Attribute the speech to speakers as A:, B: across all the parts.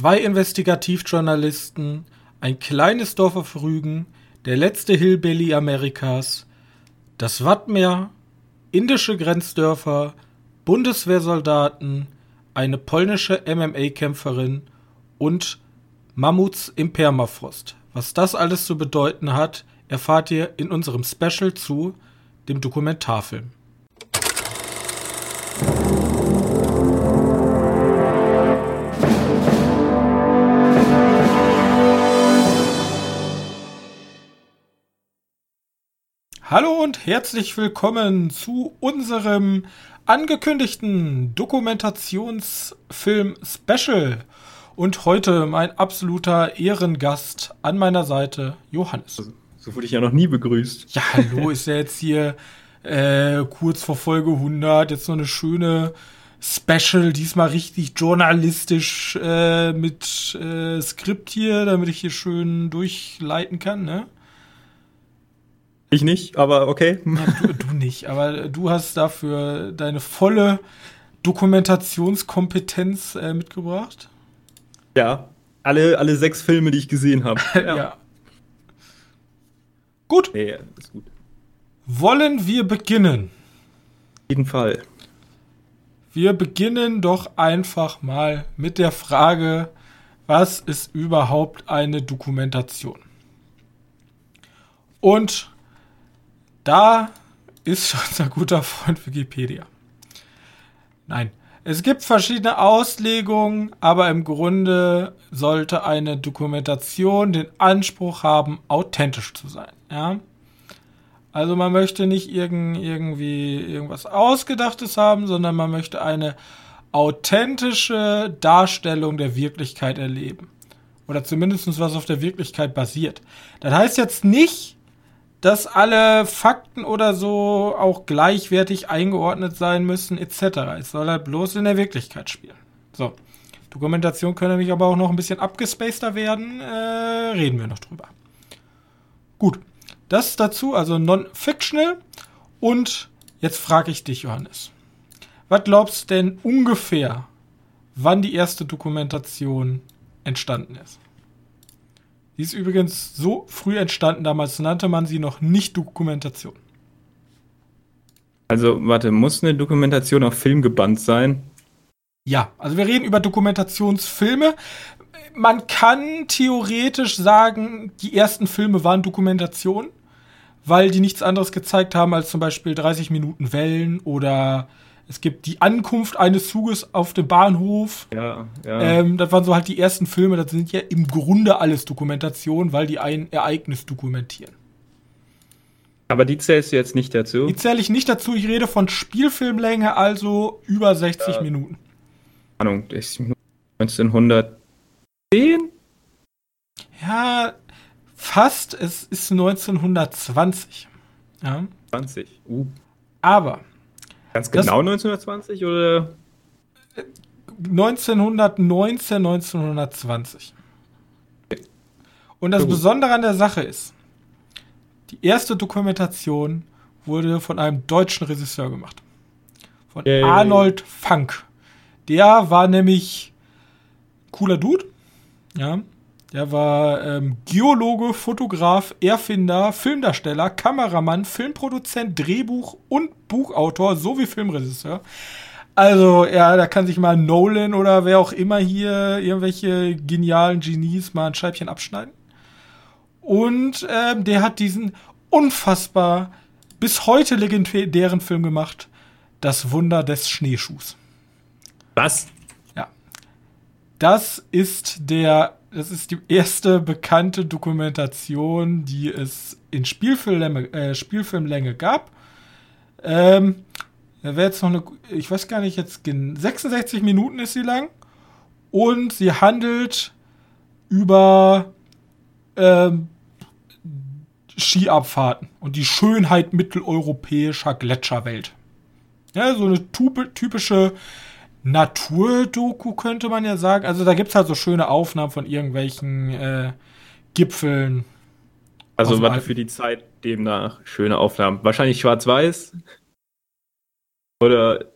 A: zwei Investigativjournalisten, ein kleines Dorf auf Rügen, der letzte Hillbilly Amerikas, das Wattmeer, indische Grenzdörfer, Bundeswehrsoldaten, eine polnische MMA-Kämpferin und Mammuts im Permafrost. Was das alles zu bedeuten hat, erfahrt ihr in unserem Special zu dem Dokumentarfilm. Hallo und herzlich willkommen zu unserem angekündigten Dokumentationsfilm-Special. Und heute mein absoluter Ehrengast an meiner Seite, Johannes.
B: So wurde ich ja noch nie begrüßt.
A: Ja, hallo, ist ja jetzt hier äh, kurz vor Folge 100, jetzt noch eine schöne Special, diesmal richtig journalistisch äh, mit äh, Skript hier, damit ich hier schön durchleiten kann, ne?
B: Ich nicht, aber okay.
A: Ja, du, du, nicht, aber du hast dafür deine volle Dokumentationskompetenz äh, mitgebracht.
B: Ja, alle, alle sechs Filme, die ich gesehen habe.
A: ja. ja. Gut.
B: Ja, ist gut.
A: Wollen wir beginnen?
B: Auf jeden Fall.
A: Wir beginnen doch einfach mal mit der Frage, was ist überhaupt eine Dokumentation? Und da ist unser guter Freund Wikipedia. Nein, es gibt verschiedene Auslegungen, aber im Grunde sollte eine Dokumentation den Anspruch haben, authentisch zu sein. Ja? Also man möchte nicht irgend, irgendwie irgendwas Ausgedachtes haben, sondern man möchte eine authentische Darstellung der Wirklichkeit erleben. Oder zumindest was auf der Wirklichkeit basiert. Das heißt jetzt nicht, dass alle Fakten oder so auch gleichwertig eingeordnet sein müssen, etc. Es soll halt bloß in der Wirklichkeit spielen. So. Dokumentation könnte nämlich aber auch noch ein bisschen abgespaceter werden. Äh, reden wir noch drüber. Gut. Das dazu, also non-fictional. Und jetzt frage ich dich, Johannes. Was glaubst du denn ungefähr, wann die erste Dokumentation entstanden ist? Die ist übrigens so früh entstanden, damals nannte man sie noch nicht Dokumentation.
B: Also, warte, muss eine Dokumentation auf Film gebannt sein?
A: Ja, also wir reden über Dokumentationsfilme. Man kann theoretisch sagen, die ersten Filme waren Dokumentationen, weil die nichts anderes gezeigt haben als zum Beispiel 30 Minuten Wellen oder es gibt die Ankunft eines Zuges auf dem Bahnhof.
B: Ja, ja.
A: Ähm, das waren so halt die ersten Filme. Das sind ja im Grunde alles Dokumentationen, weil die ein Ereignis dokumentieren.
B: Aber die zählst du jetzt nicht dazu?
A: Die zähle ich nicht dazu. Ich rede von Spielfilmlänge, also über 60 ja. Minuten.
B: Ahnung, 1910?
A: Ja, fast. Es ist 1920. Ja.
B: 20. Uh.
A: Aber
B: Ganz genau das, 1920 oder?
A: 1919, 1920. Und das Besondere an der Sache ist, die erste Dokumentation wurde von einem deutschen Regisseur gemacht. Von Yay. Arnold Funk. Der war nämlich cooler Dude. Ja. Der war ähm, Geologe, Fotograf, Erfinder, Filmdarsteller, Kameramann, Filmproduzent, Drehbuch und Buchautor sowie Filmregisseur. Also, ja, da kann sich mal Nolan oder wer auch immer hier irgendwelche genialen Genies mal ein Scheibchen abschneiden. Und ähm, der hat diesen unfassbar bis heute legendären Film gemacht. Das Wunder des Schneeschuhs.
B: Was?
A: Ja. Das ist der das ist die erste bekannte Dokumentation, die es in Spielfilmlänge, äh, Spielfilmlänge gab. Ähm, da wäre jetzt noch eine, ich weiß gar nicht, jetzt 66 Minuten ist sie lang. Und sie handelt über ähm, Skiabfahrten und die Schönheit mitteleuropäischer Gletscherwelt. Ja, so eine typische Naturdoku könnte man ja sagen. Also da gibt es halt so schöne Aufnahmen von irgendwelchen äh, Gipfeln.
B: Also was für die Zeit demnach schöne Aufnahmen. Wahrscheinlich schwarz-weiß. Oder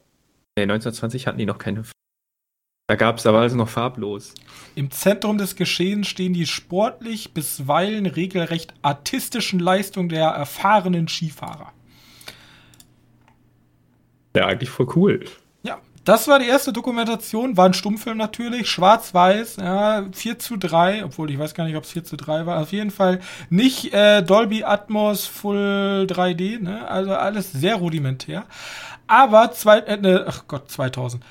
B: nee, 1920 hatten die noch keine Da gab es aber also noch farblos.
A: Im Zentrum des Geschehens stehen die sportlich bisweilen regelrecht artistischen Leistungen der erfahrenen Skifahrer.
B: Ja, eigentlich voll cool.
A: Das war die erste Dokumentation, war ein Stummfilm natürlich, schwarz-weiß, ja, 4 zu 3, obwohl ich weiß gar nicht, ob es 4 zu 3 war. Auf jeden Fall nicht äh, Dolby Atmos Full 3D, ne? Also alles sehr rudimentär. Aber zwei, äh, ne, ach Gott, 2000.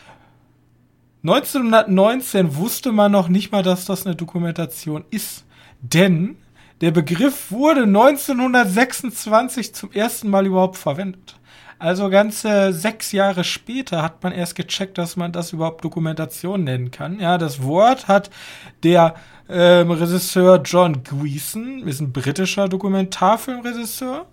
A: 1919 wusste man noch nicht mal, dass das eine Dokumentation ist. Denn der Begriff wurde 1926 zum ersten Mal überhaupt verwendet. Also ganze sechs Jahre später hat man erst gecheckt, dass man das überhaupt Dokumentation nennen kann. Ja, das Wort hat der ähm, Regisseur John Gleeson, ist ein britischer Dokumentarfilmregisseur,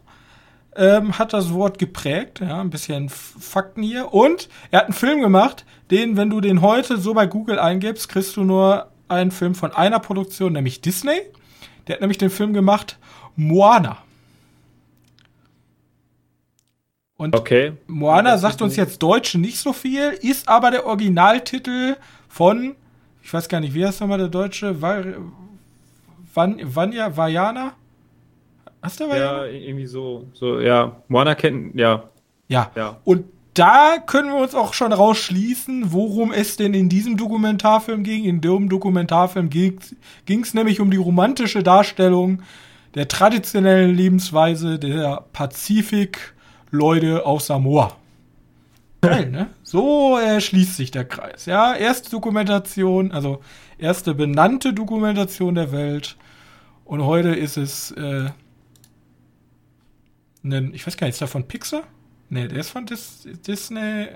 A: ähm, hat das Wort geprägt. Ja, ein bisschen Fakten hier. Und er hat einen Film gemacht, den, wenn du den heute so bei Google eingibst, kriegst du nur einen Film von einer Produktion, nämlich Disney. Der hat nämlich den Film gemacht Moana. Und
B: okay.
A: Moana sagt uns jetzt Deutsche nicht so viel, ist aber der Originaltitel von, ich weiß gar nicht, wie heißt nochmal der Deutsche? Van, Vanya, Vajana?
B: Hast du Vajana? Ja, irgendwie so. So, ja. Moana kennt, ja.
A: Ja. ja. Und da können wir uns auch schon rausschließen, worum es denn in diesem Dokumentarfilm ging. In dem Dokumentarfilm ging es nämlich um die romantische Darstellung der traditionellen Lebensweise der Pazifik-Leute aus Samoa. Geil, ne? So äh, schließt sich der Kreis. Ja, erste Dokumentation, also erste benannte Dokumentation der Welt. Und heute ist es, äh, ein, ich weiß gar nicht, ist davon Pixar? Nee, der ist von Dis Disney.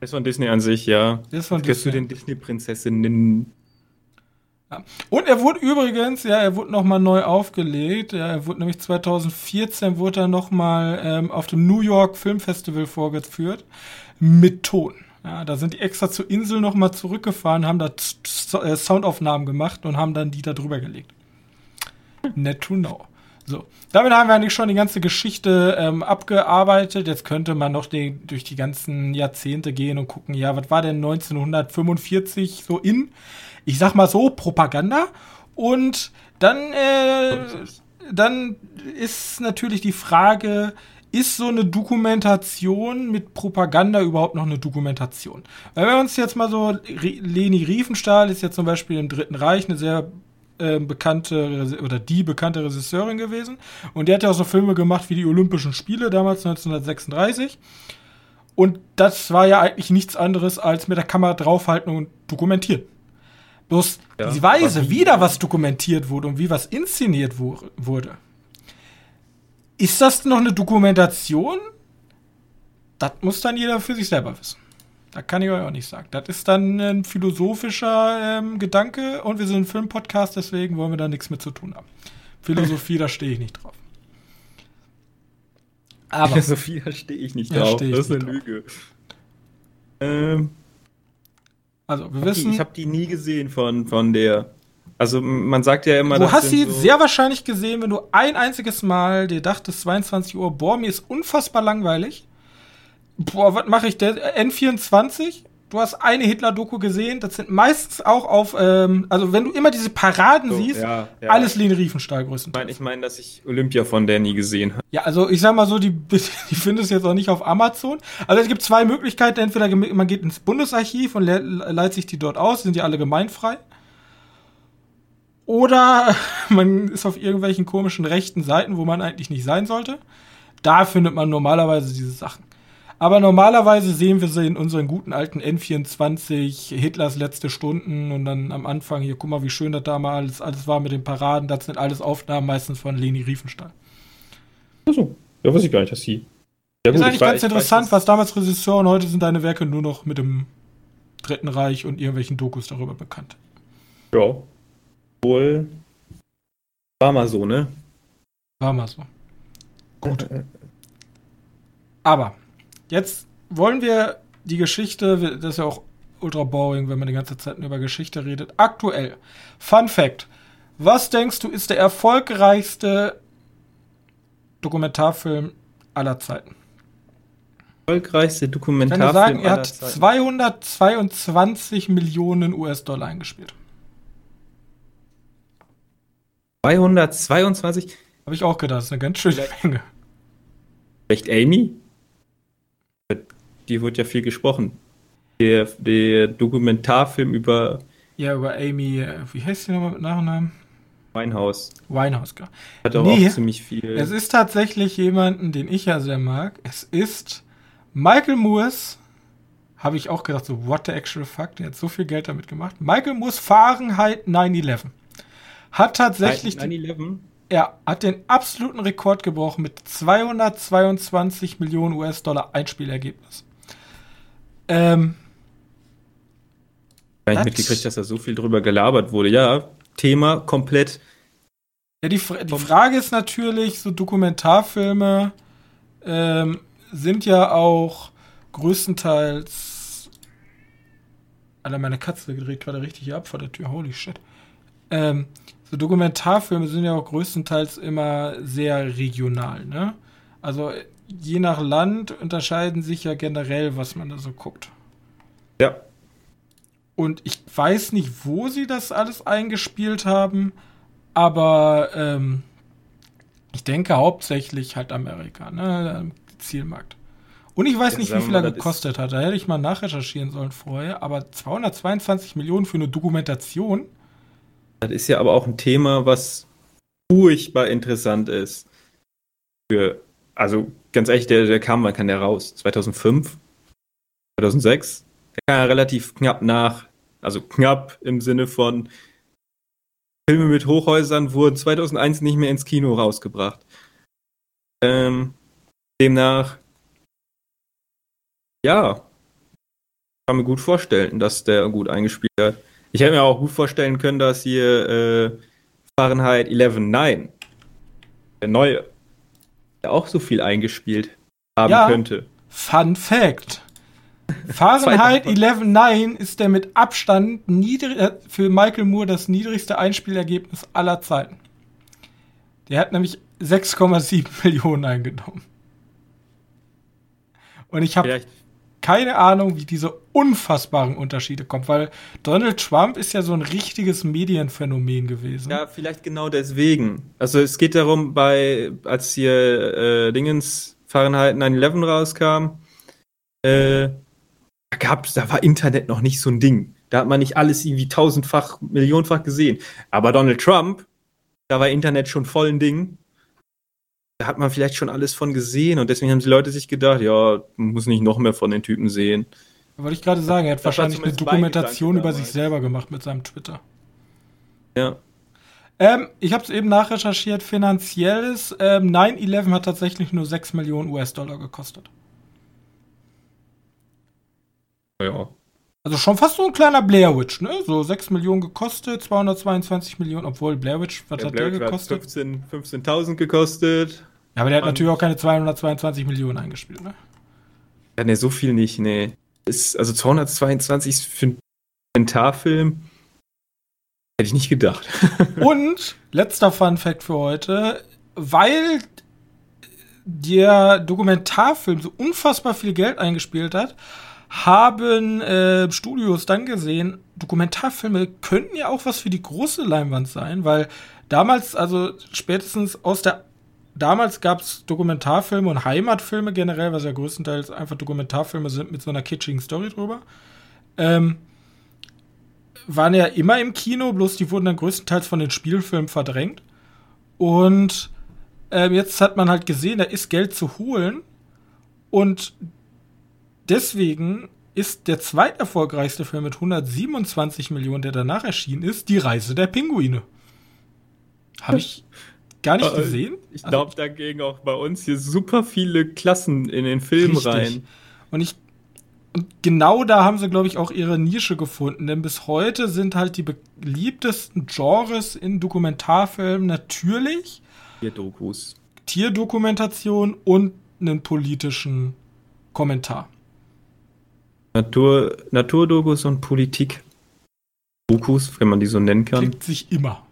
A: Der
B: ist von Disney an sich, ja.
A: Der ist von
B: Disney. zu den Disney-Prinzessinnen.
A: Und er wurde übrigens, ja, er wurde nochmal neu aufgelegt. Ja, er wurde nämlich 2014 wurde er nochmal ähm, auf dem New York Film Festival vorgeführt mit Ton. Ja, da sind die extra zur Insel nochmal zurückgefahren, haben da äh, Soundaufnahmen gemacht und haben dann die da drüber gelegt. Net to know. So, damit haben wir eigentlich schon die ganze Geschichte ähm, abgearbeitet. Jetzt könnte man noch die, durch die ganzen Jahrzehnte gehen und gucken, ja, was war denn 1945 so in? Ich sag mal so, Propaganda. Und dann, äh, dann ist natürlich die Frage, ist so eine Dokumentation mit Propaganda überhaupt noch eine Dokumentation? Weil wir uns jetzt mal so, Leni Riefenstahl ist ja zum Beispiel im Dritten Reich eine sehr äh, bekannte oder die bekannte Regisseurin gewesen. Und die hat ja auch so Filme gemacht wie die Olympischen Spiele damals 1936. Und das war ja eigentlich nichts anderes als mit der Kamera draufhalten und dokumentieren. Bloß ja, die Weise, wie da was dokumentiert wurde und wie was inszeniert wo wurde. Ist das noch eine Dokumentation? Das muss dann jeder für sich selber wissen. Da kann ich euch auch nicht sagen. Das ist dann ein philosophischer ähm, Gedanke und wir sind ein Filmpodcast, deswegen wollen wir da nichts mit zu tun haben. Philosophie, da stehe ich nicht drauf.
B: Aber Philosophie, da stehe ich nicht drauf.
A: Ja, das ist eine Lüge. Ähm,
B: also, wir wissen. Die, ich habe die nie gesehen von, von der. Also, man sagt ja immer.
A: Du hast sie so sehr wahrscheinlich gesehen, wenn du ein einziges Mal dir dachtest, 22 Uhr, boah, mir ist unfassbar langweilig boah, was mache ich denn? N24? Du hast eine Hitler-Doku gesehen, das sind meistens auch auf, ähm, also wenn du immer diese Paraden so, siehst, ja, ja. alles Lene Riefenstahl größtenteils.
B: Ich meine, ich mein, dass ich Olympia von der nie gesehen habe.
A: Ja, also ich sag mal so, die, die findest du jetzt auch nicht auf Amazon. Also es gibt zwei Möglichkeiten, entweder man geht ins Bundesarchiv und leitet sich die dort aus, sind die alle gemeinfrei. Oder man ist auf irgendwelchen komischen rechten Seiten, wo man eigentlich nicht sein sollte. Da findet man normalerweise diese Sachen. Aber normalerweise sehen wir sie in unseren guten alten N24, Hitlers letzte Stunden und dann am Anfang hier, guck mal, wie schön das damals alles war mit den Paraden. Das sind alles Aufnahmen meistens von Leni Riefenstahl.
B: Achso, ja, weiß ich gar nicht, dass sie.
A: Ja, gut, ist eigentlich ganz interessant, weiß, was damals Regisseur und heute sind deine Werke nur noch mit dem Dritten Reich und irgendwelchen Dokus darüber bekannt.
B: Ja. Wohl. War mal so, ne?
A: War mal so. Gut. Aber Jetzt wollen wir die Geschichte, das ist ja auch ultra boring, wenn man die ganze Zeit über Geschichte redet. Aktuell. Fun Fact. Was denkst du, ist der erfolgreichste Dokumentarfilm aller Zeiten?
B: erfolgreichste Dokumentarfilm. Ich
A: kann sagen, er hat 222 Millionen US-Dollar eingespielt.
B: 222?
A: Habe ich auch gedacht, das ist eine ganz schöne Vielleicht. Menge.
B: Vielleicht Amy? Die wird ja viel gesprochen. Der, der Dokumentarfilm über.
A: Ja, über Amy, äh, wie heißt sie nochmal mit Nachnamen?
B: Winehouse.
A: Winehouse, klar.
B: Hat auch, nee, auch ziemlich viel.
A: Es ist tatsächlich jemanden, den ich ja sehr mag. Es ist Michael Moores. Habe ich auch gedacht, so, what the actual fuck? Der hat so viel Geld damit gemacht. Michael Moores Fahrenheit 9-11. Hat tatsächlich.
B: 9-11?
A: Er hat den absoluten Rekord gebrochen mit 222 Millionen US-Dollar Einspielergebnis. Ähm,
B: Gar nicht mitgekriegt, dass da so viel drüber gelabert wurde. Ja, Thema komplett.
A: Ja, die, die Frage ist natürlich, so Dokumentarfilme ähm, sind ja auch größtenteils. Alter, meine Katze dreht gerade richtig ab vor der Tür. Holy shit. Ähm, so Dokumentarfilme sind ja auch größtenteils immer sehr regional, ne? Also je nach Land unterscheiden sich ja generell, was man da so guckt.
B: Ja.
A: Und ich weiß nicht, wo sie das alles eingespielt haben, aber ähm, ich denke hauptsächlich halt Amerika, ne? Zielmarkt. Und ich weiß ja, nicht, wie viel er gekostet hat. Da hätte ich mal nachrecherchieren sollen vorher. Aber 222 Millionen für eine Dokumentation.
B: Das ist ja aber auch ein Thema, was furchtbar interessant ist. Für, also ganz ehrlich, der, der kam, wann kann der raus? 2005? 2006? Der kam ja relativ knapp nach, also knapp im Sinne von Filme mit Hochhäusern wurden 2001 nicht mehr ins Kino rausgebracht. Ähm, demnach, ja, kann mir gut vorstellen, dass der gut eingespielt hat. Ich hätte mir auch gut vorstellen können, dass hier äh, Fahrenheit 11.9, der neue, auch so viel eingespielt haben ja, könnte.
A: Fun Fact. Fahrenheit 11.9 ist der mit Abstand niedrig, äh, für Michael Moore das niedrigste Einspielergebnis aller Zeiten. Der hat nämlich 6,7 Millionen eingenommen. Und ich habe keine Ahnung, wie diese unfassbaren Unterschiede kommen, weil Donald Trump ist ja so ein richtiges Medienphänomen gewesen.
B: Ja, vielleicht genau deswegen. Also es geht darum, bei als hier äh, Dingens Fahrenheit 9/11 rauskam, äh, da gab's, da war Internet noch nicht so ein Ding. Da hat man nicht alles irgendwie tausendfach, millionenfach gesehen. Aber Donald Trump, da war Internet schon voll ein Ding da hat man vielleicht schon alles von gesehen und deswegen haben die Leute sich gedacht, ja, man muss nicht noch mehr von den Typen sehen.
A: Wollte ich gerade sagen, er hat das wahrscheinlich eine Dokumentation über sich selber gemacht mit seinem Twitter.
B: Ja.
A: Ähm, ich habe es eben nachrecherchiert, finanzielles. Ähm, 9-11 hat tatsächlich nur 6 Millionen US-Dollar gekostet.
B: Ja.
A: Also schon fast so ein kleiner Blair Witch, ne? So 6 Millionen gekostet, 222 Millionen, obwohl Blair Witch, was der hat Blair der gekostet?
B: 15.000 15 gekostet.
A: Ja, aber der hat natürlich auch keine 222 Millionen eingespielt, ne?
B: Ja, ne, so viel nicht, ne. Ist, also 222 für einen Kommentarfilm hätte ich nicht gedacht.
A: Und letzter Fun Fact für heute, weil der Dokumentarfilm so unfassbar viel Geld eingespielt hat, haben äh, Studios dann gesehen, Dokumentarfilme könnten ja auch was für die große Leinwand sein, weil damals, also spätestens aus der damals gab es Dokumentarfilme und Heimatfilme generell, was ja größtenteils einfach Dokumentarfilme sind mit so einer kitschigen Story drüber. Ähm, waren ja immer im Kino, bloß die wurden dann größtenteils von den Spielfilmen verdrängt. Und ähm, jetzt hat man halt gesehen, da ist Geld zu holen. Und deswegen ist der zweiterfolgreichste Film mit 127 Millionen, der danach erschienen ist, Die Reise der Pinguine. Habe ich gar nicht äh, gesehen.
B: Ich glaube, also, dagegen auch bei uns hier super viele Klassen in den Film richtig. rein.
A: Und ich und genau da haben sie, glaube ich, auch ihre Nische gefunden. Denn bis heute sind halt die beliebtesten Genres in Dokumentarfilmen natürlich
B: Tierdokus.
A: Tierdokumentation und einen politischen Kommentar.
B: Natur, Naturdokus und Politik. Dokus, wenn man die so nennen kann.
A: Klingt sich immer.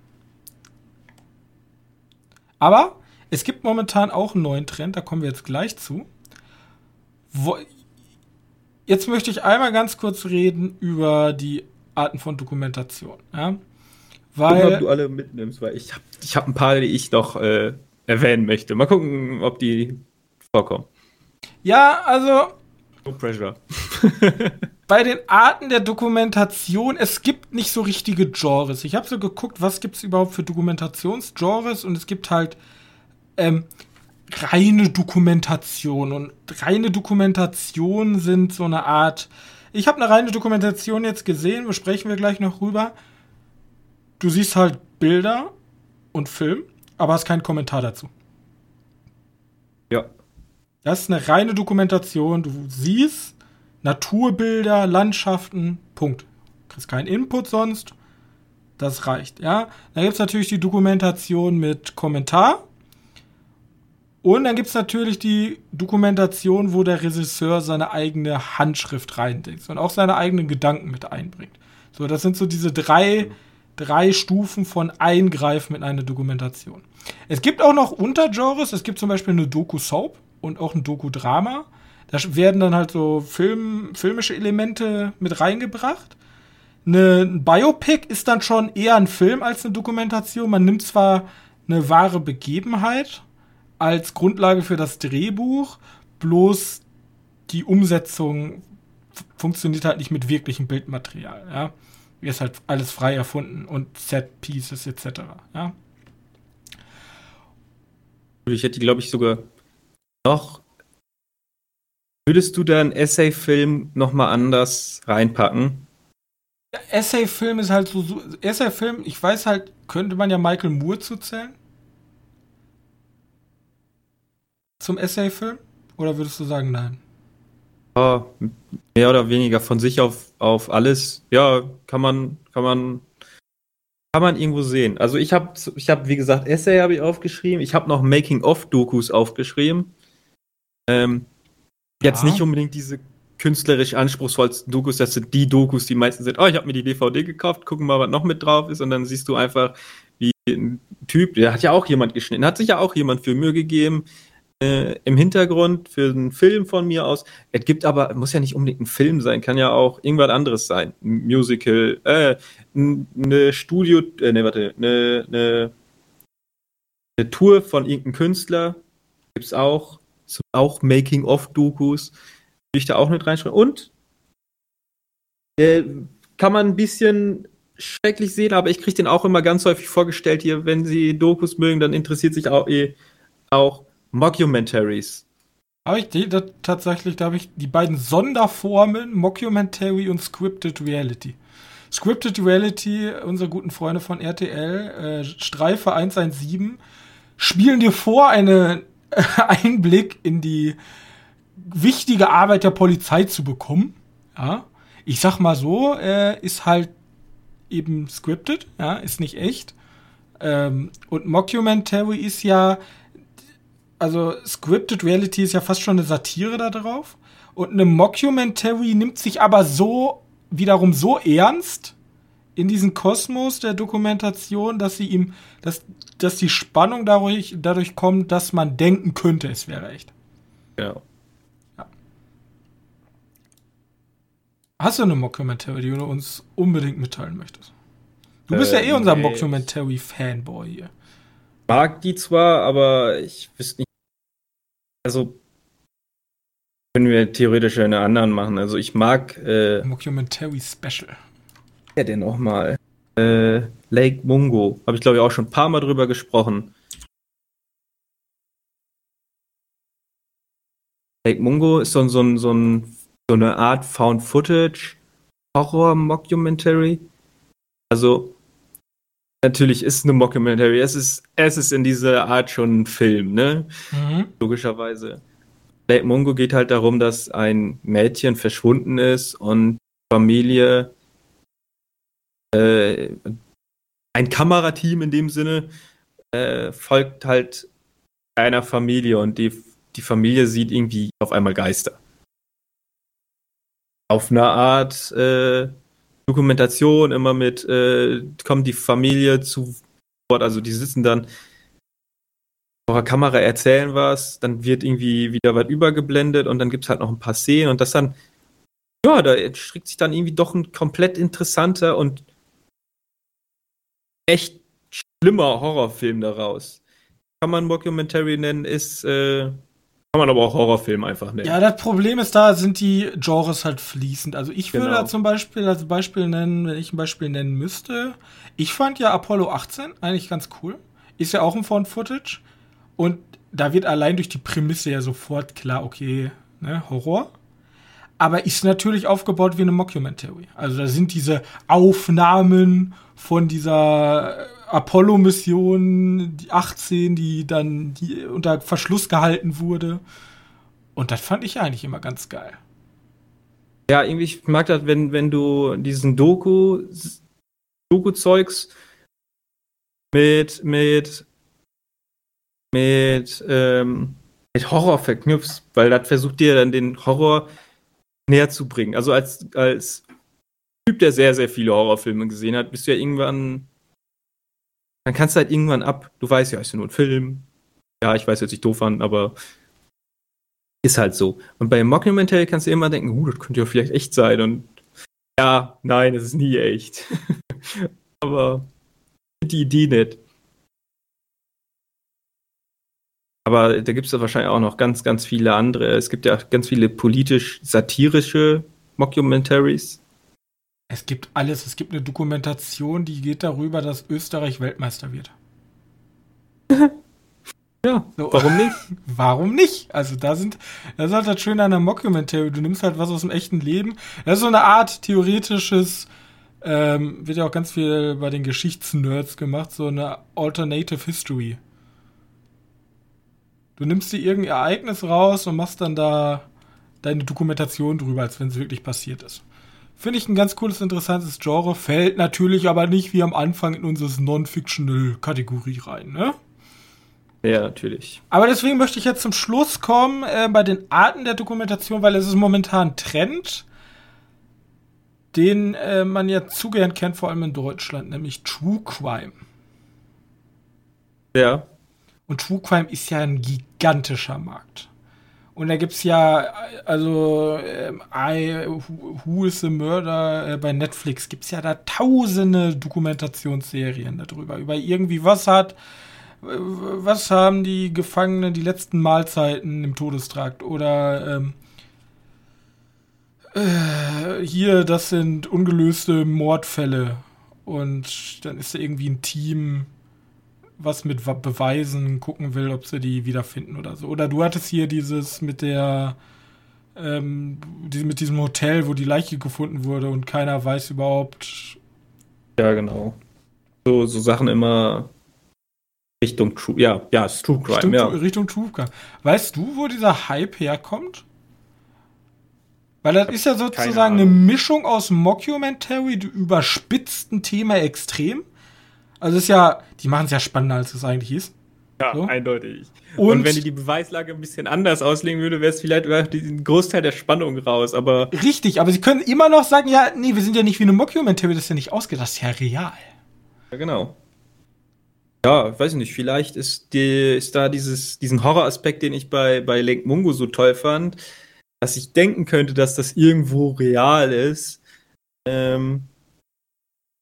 A: Aber es gibt momentan auch einen neuen Trend, da kommen wir jetzt gleich zu. Wo, jetzt möchte ich einmal ganz kurz reden über die Arten von Dokumentation. Ja?
B: Weil, ob du alle mitnimmst, weil ich habe ich hab ein paar, die ich noch äh, erwähnen möchte. Mal gucken, ob die vorkommen.
A: Ja, also.
B: No pressure.
A: bei den Arten der Dokumentation, es gibt nicht so richtige Genres. Ich habe so geguckt, was gibt es überhaupt für Dokumentationsgenres und es gibt halt ähm, reine Dokumentation. Und reine Dokumentation sind so eine Art. Ich habe eine reine Dokumentation jetzt gesehen, besprechen wir gleich noch rüber. Du siehst halt Bilder und Film, aber hast keinen Kommentar dazu. Das ist eine reine Dokumentation. Du siehst Naturbilder, Landschaften, Punkt. Du kriegst keinen Input sonst. Das reicht, ja. Dann gibt es natürlich die Dokumentation mit Kommentar. Und dann gibt es natürlich die Dokumentation, wo der Regisseur seine eigene Handschrift reindeckt und auch seine eigenen Gedanken mit einbringt. So, das sind so diese drei, drei Stufen von Eingreifen in eine Dokumentation. Es gibt auch noch Untergenres. Es gibt zum Beispiel eine Doku-Soap und auch ein Doku-Drama. Da werden dann halt so Film, filmische Elemente mit reingebracht. Eine, ein Biopic ist dann schon eher ein Film als eine Dokumentation. Man nimmt zwar eine wahre Begebenheit als Grundlage für das Drehbuch, bloß die Umsetzung funktioniert halt nicht mit wirklichem Bildmaterial. Ja? Ist halt alles frei erfunden und Set Pieces etc. Ja?
B: Ich hätte, glaube ich, sogar noch. Würdest du da einen Essay-Film nochmal anders reinpacken?
A: Ja, Essay-Film ist halt so, so Essay-Film, ich weiß halt, könnte man ja Michael Moore zuzählen? Zum Essay-Film? Oder würdest du sagen, nein?
B: Ja, mehr oder weniger von sich auf, auf alles. Ja, kann man, kann man kann man irgendwo sehen. Also ich habe, ich hab, wie gesagt, Essay habe ich aufgeschrieben. Ich habe noch Making-of-Dokus aufgeschrieben. Ähm, ja. Jetzt nicht unbedingt diese künstlerisch anspruchsvollsten Dokus, das sind die Dokus, die meisten sind, oh, ich habe mir die DVD gekauft, gucken mal, was noch mit drauf ist und dann siehst du einfach, wie ein Typ, der hat ja auch jemand geschnitten, hat sich ja auch jemand für Mühe gegeben, äh, im Hintergrund für einen Film von mir aus. Es gibt aber, muss ja nicht unbedingt ein Film sein, kann ja auch irgendwas anderes sein. Ein Musical, äh, eine Studio, äh, ne, warte, eine, eine, eine Tour von irgendeinem Künstler gibt's auch. Auch Making-of-Dokus. Will ich da auch mit reinschreiben. Und äh, kann man ein bisschen schrecklich sehen, aber ich kriege den auch immer ganz häufig vorgestellt hier, wenn Sie Dokus mögen, dann interessiert sich auch, eh, auch Mockumentaries.
A: Habe ich die, da, tatsächlich, da habe ich die beiden Sonderformen, Mockumentary und Scripted Reality. Scripted Reality, unsere guten Freunde von RTL, äh, Streife 117, spielen dir vor, einen Einblick in die wichtige Arbeit der Polizei zu bekommen. Ja, ich sag mal so, äh, ist halt eben scripted, ja, ist nicht echt. Ähm, und Mockumentary ist ja also Scripted Reality ist ja fast schon eine Satire da drauf. Und eine Mockumentary nimmt sich aber so wiederum so ernst in diesen Kosmos der Dokumentation, dass sie ihm, dass, dass die Spannung dadurch, dadurch kommt, dass man denken könnte, es wäre echt.
B: Genau.
A: Ja. Hast du eine Mockumentary, die du uns unbedingt mitteilen möchtest? Du bist äh, ja eh unser nee. Mockumentary-Fanboy hier.
B: Mag die zwar, aber ich wüsste nicht, also können wir theoretisch eine anderen machen. Also ich mag. Äh,
A: Mockumentary Special.
B: Ja, denn auch mal. Äh, Lake Mungo. Habe ich glaube ich auch schon ein paar Mal drüber gesprochen. Lake Mungo ist so, so, so, ein, so eine Art Found Footage Horror Mockumentary. Also natürlich ist eine Mockumentary. Es ist, es ist in dieser Art schon ein Film, ne? Mhm. Logischerweise. Lake Mungo geht halt darum, dass ein Mädchen verschwunden ist und Familie, äh, ein Kamerateam in dem Sinne, äh, folgt halt einer Familie und die, die Familie sieht irgendwie auf einmal Geister. Auf eine Art, äh, Dokumentation immer mit, äh, kommt die Familie zu Wort, also die sitzen dann vor der Kamera erzählen was, dann wird irgendwie wieder was übergeblendet und dann gibt es halt noch ein paar Szenen und das dann, ja, da strickt sich dann irgendwie doch ein komplett interessanter und echt schlimmer Horrorfilm daraus. Kann man Mockumentary nennen, ist, äh, kann man aber auch Horrorfilm einfach nennen.
A: Ja, das Problem ist, da sind die Genres halt fließend. Also ich würde
B: Genau.
A: da zum Beispiel als Beispiel nennen, wenn ich ein Beispiel nennen müsste. Ich fand ja Apollo 18 eigentlich ganz cool. Ist ja auch ein Found Footage. Und da wird allein durch die Prämisse ja sofort klar, okay, ne, Horror. Aber ist natürlich aufgebaut wie eine Mockumentary. Also da sind diese Aufnahmen von dieser Apollo-Mission, die 18, die dann die unter Verschluss gehalten wurde. Und das fand ich eigentlich immer ganz geil.
B: Ja, irgendwie, ich mag das, wenn, wenn du diesen Doku, Doku-Zeugs mit, mit, mit, ähm, mit Horror verknüpfst, weil das versucht dir dann den Horror näher zu bringen. Also als, als Typ, der sehr, sehr viele Horrorfilme gesehen hat, bist du ja irgendwann, dann kannst du halt irgendwann ab, du weißt ja, ist ja nur ein Film. Ja, ich weiß jetzt nicht doof an, aber ist halt so. Und bei Mockumentary kannst du immer denken, uh, das könnte ja vielleicht echt sein. Und ja, nein, es ist nie echt. Aber die Idee nett. Aber da gibt es ja wahrscheinlich auch noch ganz, ganz viele andere. Es gibt ja ganz viele politisch-satirische Mockumentaries.
A: Es gibt alles. Es gibt eine Dokumentation, die geht darüber, dass Österreich Weltmeister wird.
B: Ja,
A: So.
B: warum nicht?
A: Warum nicht? Also da sind, das ist halt das Schöne an der Mockumentary. Du nimmst halt was aus dem echten Leben. Das ist so eine Art theoretisches, ähm, wird ja auch ganz viel bei den Geschichtsnerds gemacht, so eine Alternative History. Du nimmst dir irgendein Ereignis raus und machst dann da deine Dokumentation drüber, als wenn es wirklich passiert ist. Finde ich ein ganz cooles, interessantes Genre, fällt natürlich aber nicht wie am Anfang in unsere Non-Fictional-Kategorie rein, ne?
B: Ja, natürlich.
A: Aber deswegen möchte ich jetzt zum Schluss kommen äh, bei den Arten der Dokumentation, weil es ist momentan ein Trend, den äh, man ja zu gern kennt, vor allem in Deutschland, nämlich True Crime.
B: Ja.
A: Und True Crime ist ja ein gigantischer Markt. Und da gibt's ja, äh, also ähm, I, Who is the Murder äh, bei Netflix gibt's ja da tausende Dokumentationsserien darüber. Über irgendwie was hat, äh, was haben die Gefangenen die letzten Mahlzeiten im Todestrakt oder ähm, äh, hier, das sind ungelöste Mordfälle. Und dann ist da irgendwie ein Team, was mit Beweisen gucken will, ob sie die wiederfinden oder so. Oder du hattest hier dieses mit der, ähm, die, mit diesem Hotel, wo die Leiche gefunden wurde und keiner weiß überhaupt.
B: Ja, genau. So, so Sachen immer Richtung True, ja, ja, ist True Crime,
A: Stimmt,
B: ja.
A: Richtung True Crime. Weißt du, wo dieser Hype herkommt? Weil das ist ja sozusagen eine. Mischung aus Mockumentary, du überspitzt ein Thema extrem. Also ist ja, die machen es ja spannender, als es eigentlich ist.
B: Ja,
A: So.
B: eindeutig.
A: Und-
B: Und, wenn die die Beweislage ein bisschen anders auslegen würde, wäre es vielleicht über den Großteil der Spannung raus, aber
A: Richtig, aber sie können immer noch sagen, ja, nee, wir sind ja nicht wie eine Mockumentary, das ist ja nicht ausgedacht, das ist ja real.
B: ja, genau. Ja, weiß ich nicht, vielleicht ist, die, ist da dieses, diesen Horroraspekt, den ich bei, bei Lake Mungo so toll fand, dass ich denken könnte, dass das irgendwo real ist. Ähm,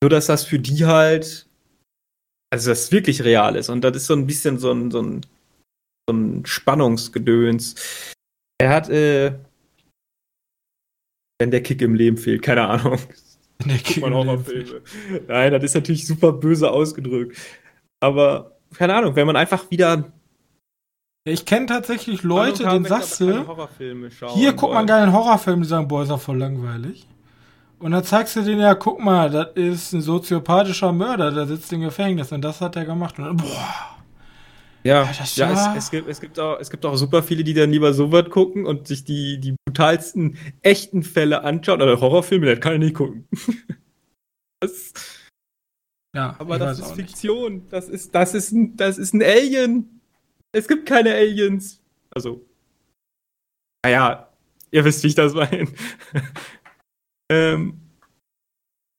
B: nur, dass das für die halt, also das wirklich real ist. Und das ist so ein bisschen so ein, so ein, so ein Spannungsgedöns. Er hat, äh, wenn der Kick im Leben fehlt, keine Ahnung.
A: In der
B: Guck mal Horrorfilme. Nein, das ist natürlich super böse ausgedrückt. Aber, keine Ahnung, wenn man einfach wieder
A: ich kenne tatsächlich Leute, denen
B: wenn
A: sagst du, hier guck mal
B: wollen.
A: einen geilen Horrorfilm, die sagen, boah, ist doch voll langweilig. Und dann zeigst du denen ja, guck mal, das ist ein soziopathischer Mörder, der sitzt im Gefängnis und das hat er gemacht. Und dann, boah,
B: Ja,
A: Ja, das
B: ja es, es, gibt, es, gibt auch, es gibt auch super viele, die dann lieber sowas gucken und sich die, die brutalsten echten Fälle anschauen. Oder Horrorfilme, das kann ich nicht gucken. das,
A: ja,
B: aber das ist
A: nicht.
B: Fiktion. Das ist, das, ist ein, das ist ein Alien. Es gibt keine Aliens. Also, naja, ihr wisst, wie ich das meine. ähm,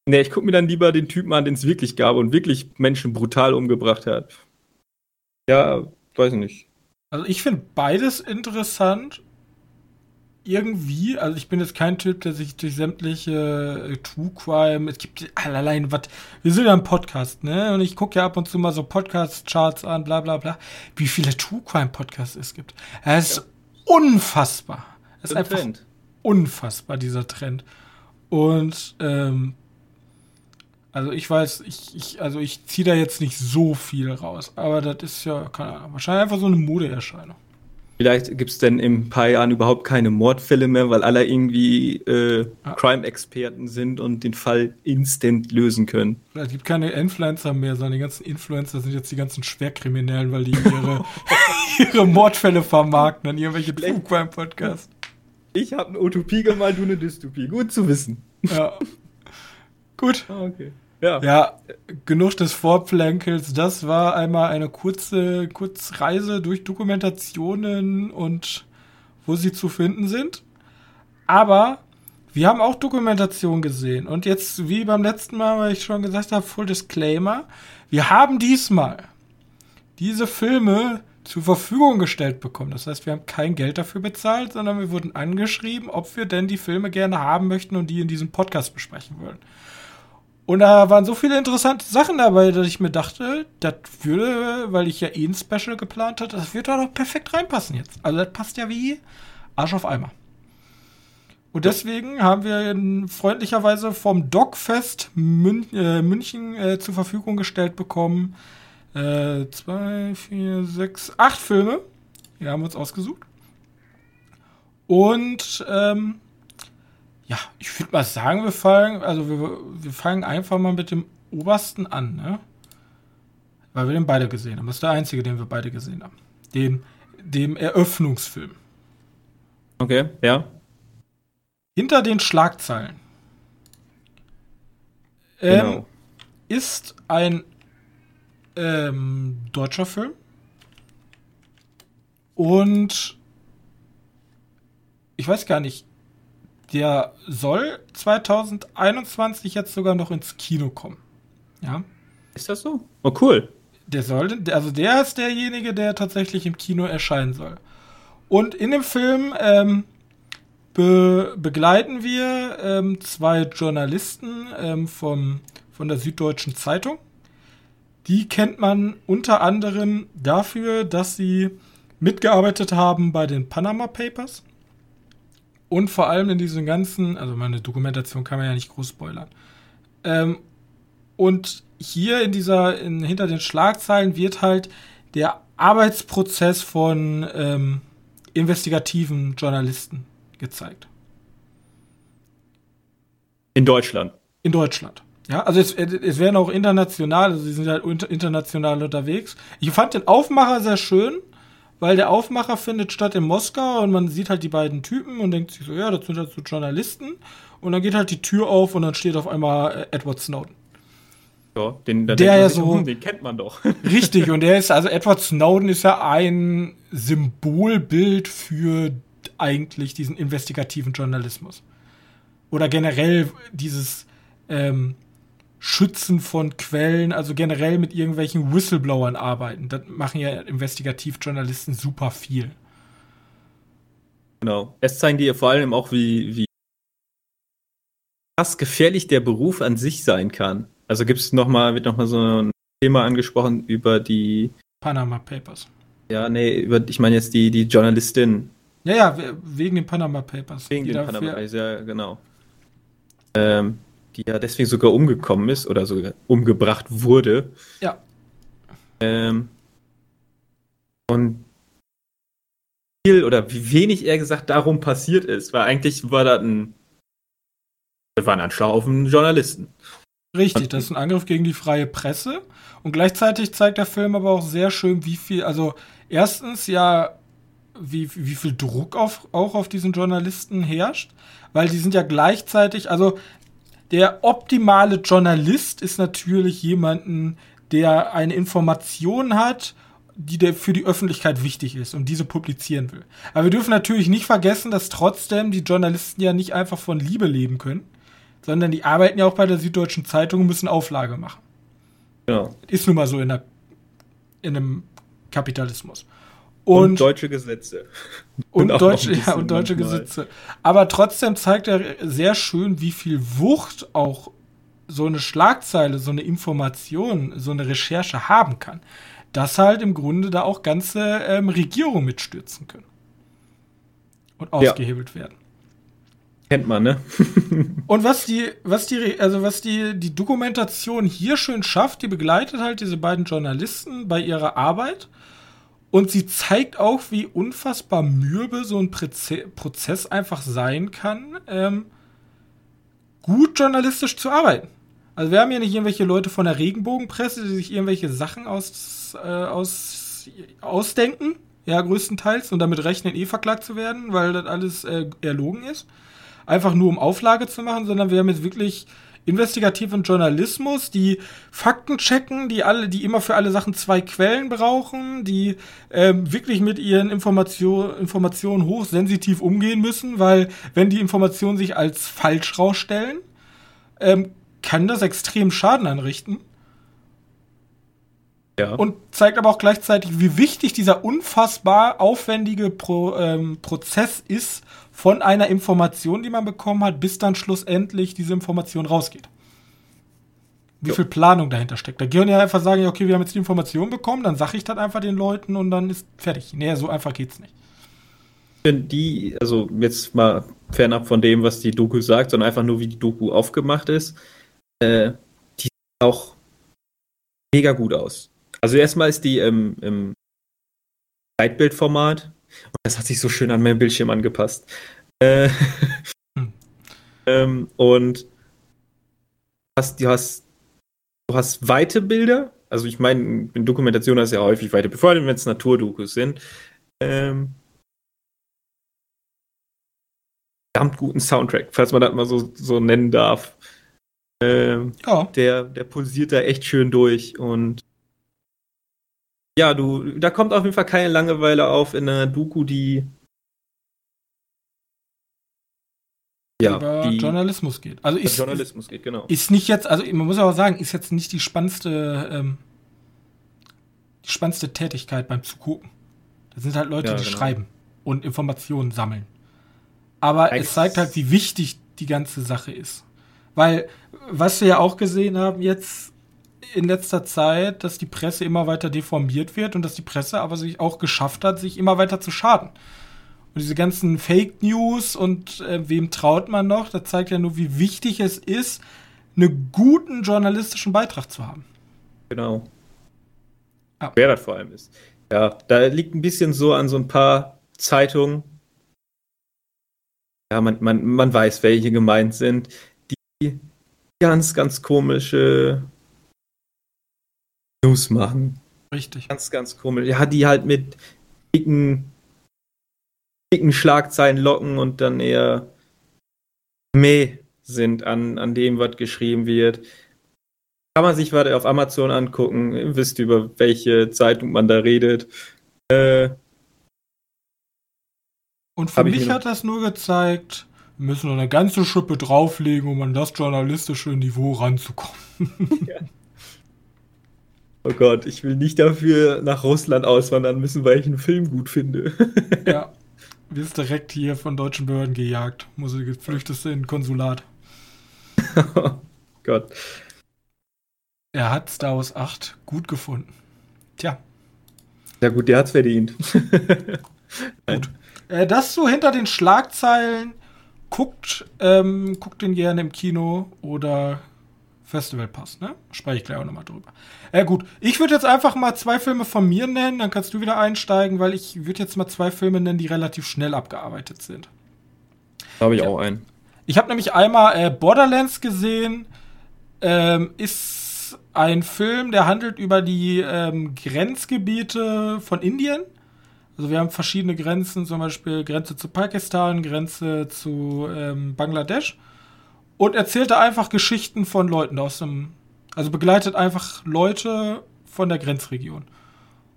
B: nee, ich gucke mir dann lieber den Typen an, den es wirklich gab und wirklich Menschen brutal umgebracht hat. Ja, weiß nicht.
A: Also ich finde beides interessant. Irgendwie, also ich bin jetzt kein Typ, der sich durch sämtliche äh, True Crime, es gibt allein was, wir sind ja ein Podcast, ne? Und ich gucke ja ab und zu mal so Podcast-Charts an, bla bla bla, wie viele True Crime Podcasts es gibt. Es ist ja. unfassbar. Es ist einfach unfassbar, dieser Trend. Und ähm, also ich weiß, ich, ich also ich ziehe da jetzt nicht so viel raus, aber das ist ja, keine Ahnung, wahrscheinlich einfach so eine Modeerscheinung.
B: Vielleicht gibt es denn in ein paar Jahren überhaupt keine Mordfälle mehr, weil alle irgendwie äh, ja. Crime-Experten sind und den Fall instant lösen können.
A: Vielleicht gibt keine Influencer mehr, sondern die ganzen Influencer sind jetzt die ganzen Schwerkriminellen, weil die ihre, ihre Mordfälle vermarkten an irgendwelche True Crime-Podcasts.
B: Ich habe eine Utopie gemalt, du eine Dystopie. Gut zu wissen.
A: Ja. Gut.
B: Ah, okay.
A: Ja. ja, genug des Vorplänkels. Das war einmal eine kurze Kurzreise durch Dokumentationen und wo sie zu finden sind. Aber wir haben auch Dokumentation gesehen. Und jetzt, wie beim letzten Mal, weil ich schon gesagt habe, Full Disclaimer, wir haben diesmal diese Filme zur Verfügung gestellt bekommen. Das heißt, wir haben kein Geld dafür bezahlt, sondern wir wurden angeschrieben, ob wir denn die Filme gerne haben möchten und die in diesem Podcast besprechen wollen. Und da waren so viele interessante Sachen dabei, dass ich mir dachte, das würde, weil ich ja eh ein Special geplant hatte, das würde da doch perfekt reinpassen jetzt. Also das passt ja wie Arsch auf Eimer. Und deswegen haben wir freundlicherweise vom Dogfest Mün äh, München äh, zur Verfügung gestellt bekommen. Äh, zwei, vier, sechs, acht Filme. Die haben wir uns ausgesucht. Und ähm, ja, ich würde mal sagen, wir fangen, also wir, wir fangen einfach mal mit dem obersten an, ne? Weil wir den beide gesehen haben. Das ist der einzige, den wir beide gesehen haben. Den, dem Eröffnungsfilm.
B: Okay, ja.
A: Hinter den Schlagzeilen ähm, genau. ist ein ähm, deutscher Film. Und ich weiß gar nicht, der soll 2021 jetzt sogar noch ins Kino kommen. Ja.
B: Ist das so? Oh, cool.
A: Der soll, also der ist derjenige, der tatsächlich im Kino erscheinen soll. Und in dem Film ähm, be begleiten wir ähm, zwei Journalisten ähm, vom, von der Süddeutschen Zeitung. Die kennt man unter anderem dafür, dass sie mitgearbeitet haben bei den Panama Papers. Und vor allem in diesen ganzen, also meine Dokumentation kann man ja nicht groß spoilern. Ähm, und hier in dieser, in, hinter den Schlagzeilen wird halt der Arbeitsprozess von ähm, investigativen Journalisten gezeigt.
B: In Deutschland.
A: In Deutschland. Ja, also es, es werden auch international, also sie sind halt international unterwegs. Ich fand den Aufmacher sehr schön, weil der Aufmacher findet statt in Moskau und man sieht halt die beiden Typen und denkt sich so, ja, das sind halt so Journalisten. Und dann geht halt die Tür auf und dann steht auf einmal äh, Edward Snowden.
B: Ja, den,
A: der ja so,
B: hm, den kennt man doch.
A: richtig, und der ist, also Edward Snowden ist ja ein Symbolbild für eigentlich diesen investigativen Journalismus. Oder generell dieses ähm, Schützen von Quellen, also generell mit irgendwelchen Whistleblowern arbeiten. Das machen ja Investigativjournalisten super viel.
B: Genau. Es zeigen dir vor allem auch, wie, wie krass gefährlich der Beruf an sich sein kann. Also gibt es nochmal, wird nochmal so ein Thema angesprochen über die
A: Panama Papers.
B: Ja, nee, über, ich meine jetzt die, die Journalistin.
A: Ja, ja, wegen den Panama Papers.
B: Wegen den Panama Papers, ja, genau. Ähm, die ja deswegen sogar umgekommen ist oder sogar umgebracht wurde.
A: Ja.
B: Ähm, und viel oder wie wenig er gesagt darum passiert ist, weil eigentlich war das ein, das war ein Anschlag auf einen Journalisten.
A: Richtig, das ist ein Angriff gegen die freie Presse. Und gleichzeitig zeigt der Film aber auch sehr schön, wie viel, also erstens ja, wie, wie viel Druck auf, auch auf diesen Journalisten herrscht, weil die sind ja gleichzeitig, also der optimale Journalist ist natürlich jemanden, der eine Information hat, die der für die Öffentlichkeit wichtig ist und diese publizieren will. Aber wir dürfen natürlich nicht vergessen, dass trotzdem die Journalisten ja nicht einfach von Liebe leben können, sondern die arbeiten ja auch bei der Süddeutschen Zeitung und müssen Auflage machen.
B: Genau.
A: Ist nun mal so in, der, in einem Kapitalismus.
B: Und,
A: Und,
B: deutsche Gesetze.
A: und, deutsche, ja, und deutsche
B: manchmal.
A: Gesetze. Aber trotzdem zeigt er sehr schön, wie viel Wucht auch so eine Schlagzeile, so eine Information, so eine Recherche haben kann. Dass halt im Grunde da auch ganze ähm, Regierungen mitstürzen können. Und
B: Ja.
A: ausgehebelt werden.
B: Kennt man, ne?
A: Und was die, was die, also was die, die Dokumentation hier schön schafft, die begleitet halt diese beiden Journalisten bei ihrer Arbeit. Und sie zeigt auch, wie unfassbar mürbe so ein Preze Prozess einfach sein kann, ähm, gut journalistisch zu arbeiten. Also wir haben hier nicht irgendwelche Leute von der Regenbogenpresse, die sich irgendwelche Sachen aus, äh, aus, ausdenken, ja, größtenteils, und damit rechnen, eh verklagt zu werden, weil das alles äh, erlogen ist einfach nur um Auflage zu machen, sondern wir haben jetzt wirklich investigativen Journalismus, die Fakten checken, die alle, die immer für alle Sachen zwei Quellen brauchen, die ähm, wirklich mit ihren Information, Informationen hochsensitiv umgehen müssen, weil wenn die Informationen sich als falsch rausstellen, ähm, kann das extrem Schaden anrichten
B: Ja.
A: und zeigt aber auch gleichzeitig, wie wichtig dieser unfassbar aufwendige Pro, ähm, Prozess ist von einer Information, die man bekommen hat, bis dann schlussendlich diese Information rausgeht. Wie
B: Jo.
A: viel Planung dahinter steckt. Da können ja einfach sagen, ja, okay, wir haben jetzt die Information bekommen, dann sage ich das einfach den Leuten und dann ist fertig. Nee, so einfach geht's nicht.
B: Denn die, also jetzt mal fernab von dem, was die Doku sagt, sondern einfach nur, wie die Doku aufgemacht ist, äh, die sieht auch mega gut aus. Also erstmal ist die im, im Breitbildformat und das hat sich so schön an meinen Bildschirm angepasst. Äh,
A: Hm.
B: ähm, und hast, du hast, du hast weite Bilder. Also ich meine, in Dokumentation hast du ja häufig weite, vor allem wenn es Naturdokus sind. Ähm, verdammt guten Soundtrack, falls man das mal so, so nennen darf. Ähm,
A: Ja,
B: der, der pulsiert da echt schön durch und ja, du, da kommt auf jeden Fall keine Langeweile auf in einer Doku, die ja,
A: über
B: die
A: Journalismus geht. Also ist,
B: Journalismus geht, genau.
A: ist nicht jetzt, also man muss ja auch sagen, ist jetzt nicht die spannendste, ähm, die spannendste Tätigkeit beim Zugucken. Das sind halt Leute,
B: Ja,
A: die
B: genau.
A: schreiben und Informationen sammeln. Aber
B: Eigentlich-
A: es zeigt halt, wie wichtig die ganze Sache ist. Weil, was wir ja auch gesehen haben jetzt in letzter Zeit, dass die Presse immer weiter deformiert wird und dass die Presse aber sich auch geschafft hat, sich immer weiter zu schaden. Und diese ganzen Fake News und äh, wem traut man noch, das zeigt ja nur, wie wichtig es ist, einen guten journalistischen Beitrag zu haben.
B: Genau.
A: Ja.
B: Wer das vor allem ist. Ja, da liegt ein bisschen so an so ein paar Zeitungen. Ja, man, man, man weiß, welche gemeint sind, die ganz, ganz komische News machen.
A: Richtig.
B: Ganz, ganz komisch. Ja, die halt mit dicken, dicken Schlagzeilen locken und dann eher meh sind an, an dem, was geschrieben wird. Kann man sich weiter auf Amazon angucken, ihr wisst über welche Zeitung man da redet. Äh,
A: Und für mich hat das nur gezeigt, wir müssen noch eine ganze Schippe drauflegen, um an das journalistische Niveau ranzukommen.
B: oh Gott, ich will nicht dafür nach Russland auswandern müssen, weil ich einen Film gut finde.
A: ja. Wirst direkt hier von deutschen Behörden gejagt. Muss du flüchtest in ein Konsulat.
B: oh Gott.
A: Er hat Star Wars 8 gut gefunden. Tja,
B: Ja gut, der hat's verdient.
A: gut. Äh, das so hinter den Schlagzeilen. Guckt, ähm, guckt den gerne im Kino oder Festivalpass, ne? Spreche ich gleich auch nochmal drüber. Äh, gut, ich würde jetzt einfach mal zwei Filme von mir nennen, dann kannst du wieder einsteigen, weil ich würde jetzt mal zwei Filme nennen, die relativ schnell abgearbeitet sind.
B: Da habe ich auch einen.
A: Ich habe nämlich einmal äh, Borderlands gesehen. Ähm, ist ein Film, der handelt über die ähm, Grenzgebiete von Indien. Also wir haben verschiedene Grenzen, zum Beispiel Grenze zu Pakistan, Grenze zu ähm, Bangladesch. Und erzählt da einfach Geschichten von Leuten aus dem, also begleitet einfach Leute von der Grenzregion.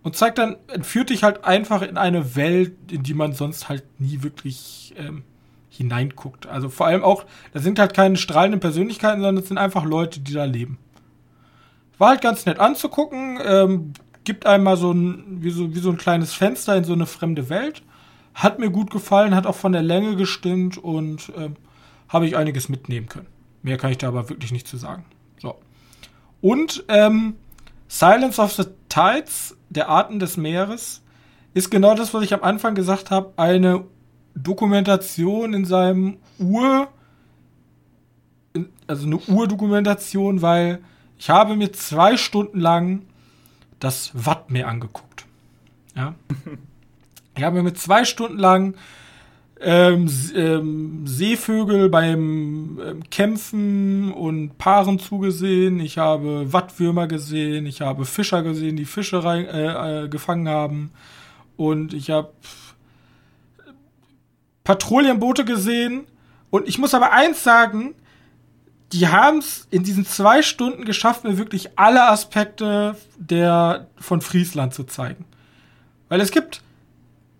A: Und zeigt dann, entführt dich halt einfach in eine Welt, in die man sonst halt nie wirklich ähm, hineinguckt. Also vor allem auch, da sind halt keine strahlenden Persönlichkeiten, sondern es sind einfach Leute, die da leben. War halt ganz nett anzugucken. Ähm, gibt einmal so ein, wie so, wie so ein kleines Fenster in so eine fremde Welt. Hat mir gut gefallen, hat auch von der Länge gestimmt und ähm, habe ich einiges mitnehmen können. Mehr kann ich da aber wirklich nicht zu sagen. So. Und ähm, Silence of the Tides, der Arten des Meeres, ist genau das, was ich am Anfang gesagt habe, eine Dokumentation in seinem Ur, also eine Urdokumentation, weil ich habe mir zwei Stunden lang das Wattmeer angeguckt. Ja. Ich habe mir zwei Stunden lang ähm, ähm, Seevögel beim ähm, Kämpfen und Paaren zugesehen. Ich habe Wattwürmer gesehen. Ich habe Fischer gesehen, die Fische äh, äh, gefangen haben. Und ich habe Patrouillenboote gesehen. Und ich muss aber eins sagen, die haben es in diesen zwei Stunden geschafft, mir wirklich alle Aspekte der, von Friesland zu zeigen. Weil es gibt,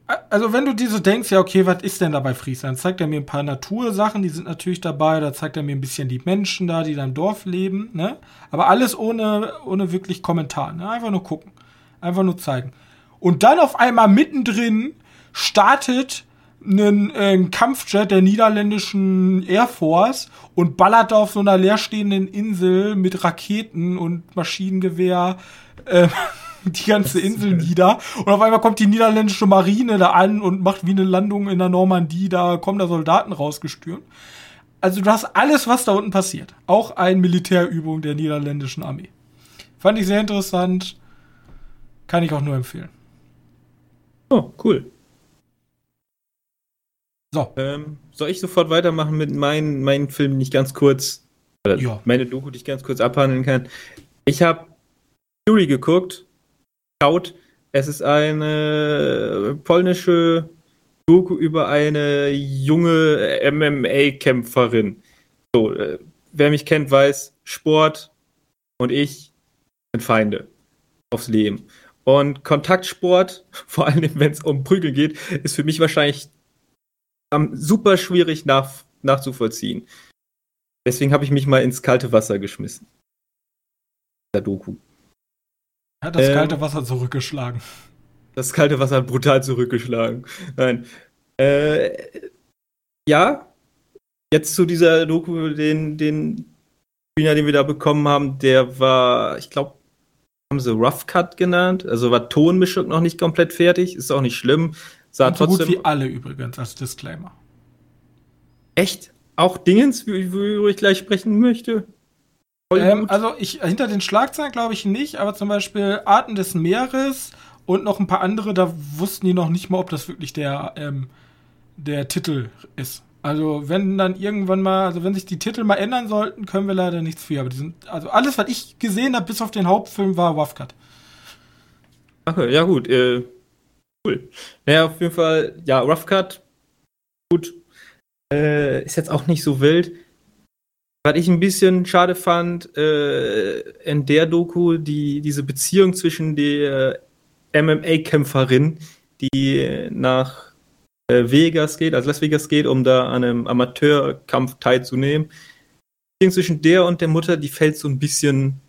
A: also wenn du dir so denkst, ja, okay, was ist denn da bei Friesland? Zeigt er mir ein paar Natursachen, die sind natürlich dabei, da zeigt er mir ein bisschen die Menschen da, die da im Dorf leben, ne? Aber alles ohne, ohne wirklich Kommentar, ne? Einfach nur gucken. Einfach nur zeigen. Und dann auf einmal mittendrin startet ein, äh, ein Kampfjet der niederländischen Air Force und ballert auf so einer leerstehenden Insel mit Raketen und Maschinengewehr äh, die ganze Insel nieder. Und auf einmal kommt die niederländische Marine da an und macht wie eine Landung in der Normandie. Da kommen da Soldaten rausgestürmt. Also du hast alles, was da unten passiert. Auch eine Militärübung der niederländischen Armee. Fand ich sehr interessant. Kann ich auch nur empfehlen.
B: Oh, cool. So. Ähm, soll ich sofort weitermachen mit meinen, meinen Filmen, nicht ganz kurz, ja. meine Doku, die ich ganz kurz abhandeln kann? Ich habe Fury geguckt, schaut. Es ist eine polnische Doku über eine junge MMA-Kämpferin. So, äh, wer mich kennt, weiß, Sport und ich sind Feinde aufs Leben. Und Kontaktsport, vor allem wenn es um Prügel geht, ist für mich wahrscheinlich um, super schwierig nach, nachzuvollziehen. Deswegen habe ich mich mal ins kalte Wasser geschmissen. Der Doku.
A: Hat das ähm, kalte Wasser zurückgeschlagen.
B: Das kalte Wasser hat brutal zurückgeschlagen. Nein. Äh, ja, jetzt zu dieser Doku, den, den Screener, den wir da bekommen haben, der war, ich glaube, haben sie Rough Cut genannt. Also war Tonmischung noch nicht komplett fertig. Ist auch nicht schlimm.
A: Sah Und so trotzdem, gut wie alle übrigens als Disclaimer.
B: Echt? Auch Dingens, worüber ich gleich sprechen möchte?
A: Ähm, also ich hinter den Schlagzeilen glaube ich nicht, aber zum Beispiel Arten des Meeres und noch ein paar andere, da wussten die noch nicht mal, ob das wirklich der, ähm, der Titel ist. Also wenn dann irgendwann mal, also wenn sich die Titel mal ändern sollten, können wir leider nichts für. Aber die sind, also alles, was ich gesehen habe, bis auf den Hauptfilm, war Wafkat.
B: Okay, ja gut, äh, Cool. Naja, auf jeden Fall, ja, Rough Cut, gut. Äh, ist jetzt auch nicht so wild. Was ich ein bisschen schade fand, äh, in der Doku, die, diese Beziehung zwischen der MMA-Kämpferin, die nach äh, Vegas geht, also Las Vegas geht, um da an einem Amateurkampf teilzunehmen. Die Beziehung zwischen der und der Mutter, die fällt so ein bisschen,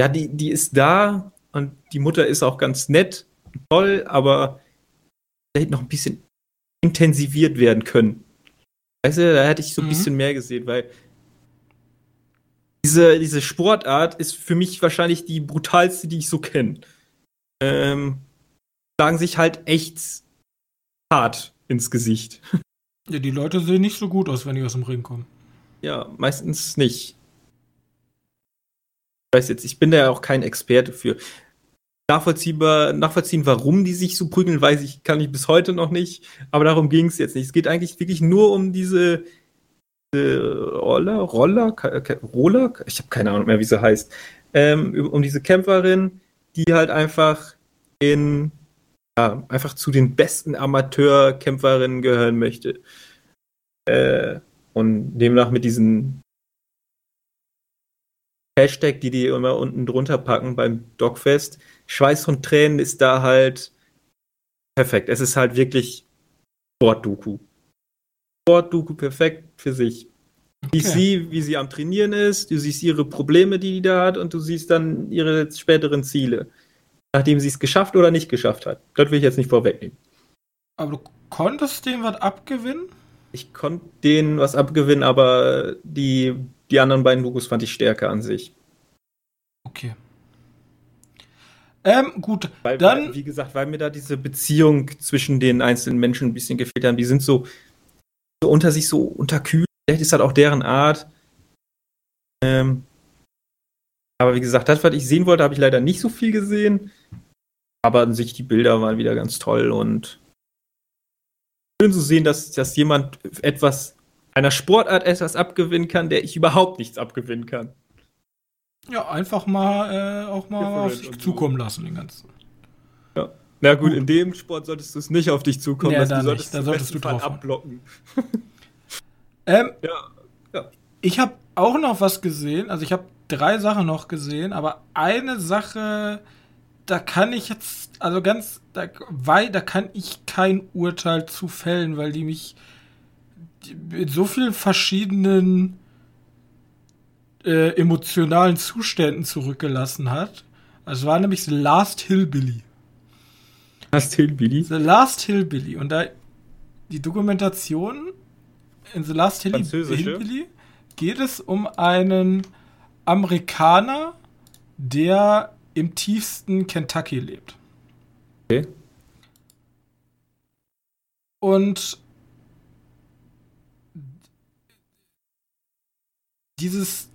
B: ja, die, die ist da und die Mutter ist auch ganz nett, toll, aber da hätte noch ein bisschen intensiviert werden können. Weißt du, da hätte ich so ein mhm. bisschen mehr gesehen, weil diese, diese Sportart ist für mich wahrscheinlich die brutalste, die ich so kenne. Ähm, sagen sich halt echt hart ins Gesicht.
A: Ja, die Leute sehen nicht so gut aus, wenn die aus dem Ring kommen.
B: Ja, meistens nicht. Ich weiß jetzt, ich bin da ja auch kein Experte für nachvollziehbar, nachvollziehen, warum die sich so prügeln, weiß ich, kann ich bis heute noch nicht. Aber darum ging es jetzt nicht. Es geht eigentlich wirklich nur um diese, diese Roller, Roller, Roller, ich habe keine Ahnung mehr, wie sie heißt, ähm, um diese Kämpferin, die halt einfach in, ja, einfach zu den besten Amateurkämpferinnen gehören möchte. Äh, und demnach mit diesen Hashtag, die die immer unten drunter packen beim Dogfest, Schweiß und Tränen ist da halt perfekt. Es ist halt wirklich Sportdoku. Sportdoku perfekt für sich. Okay. Ich sehe, wie sie am Trainieren ist, du siehst ihre Probleme, die die da hat, und du siehst dann ihre späteren Ziele. nachdem sie es geschafft oder nicht geschafft hat. Das will ich jetzt nicht vorwegnehmen.
A: Aber du konntest dem was abgewinnen?
B: Ich konnte denen was abgewinnen, aber die, die anderen beiden Dokus fand ich stärker an sich.
A: Okay. Ähm, gut,
B: Weil,
A: dann.
B: weil, wie gesagt, weil mir da diese Beziehung zwischen den einzelnen Menschen ein bisschen gefehlt haben. Die sind so, so unter sich so unterkühlt. Vielleicht ist das auch deren Art. Ähm, aber wie gesagt, das, was ich sehen wollte, habe ich leider nicht so viel gesehen. Aber an sich, die Bilder waren wieder ganz toll und schön zu sehen, dass, dass jemand etwas, einer Sportart etwas abgewinnen kann, der ich überhaupt nichts abgewinnen kann.
A: Ja, einfach mal äh, auch mal auf sich zukommen lassen, den ganzen.
B: Na gut, in dem Sport solltest du es nicht auf dich zukommen
A: Ja,
B: lassen.
A: da
B: Du solltest
A: Da solltest du drauf
B: abblocken.
A: Ähm,
B: Ja, ja.
A: ich habe auch noch was gesehen. Also ich habe drei Sachen noch gesehen, aber eine Sache, da kann ich jetzt, also ganz, da, weil, da kann ich kein Urteil zu fällen, weil die mich mit so vielen verschiedenen äh, emotionalen Zuständen zurückgelassen hat. Es war nämlich The Last Hillbilly.
B: Hast Hillbilly?
A: The Last Hillbilly. Und da die Dokumentation in The Last? Hillbilly geht es um einen Amerikaner, der im tiefsten Kentucky lebt.
B: Okay.
A: Und dieses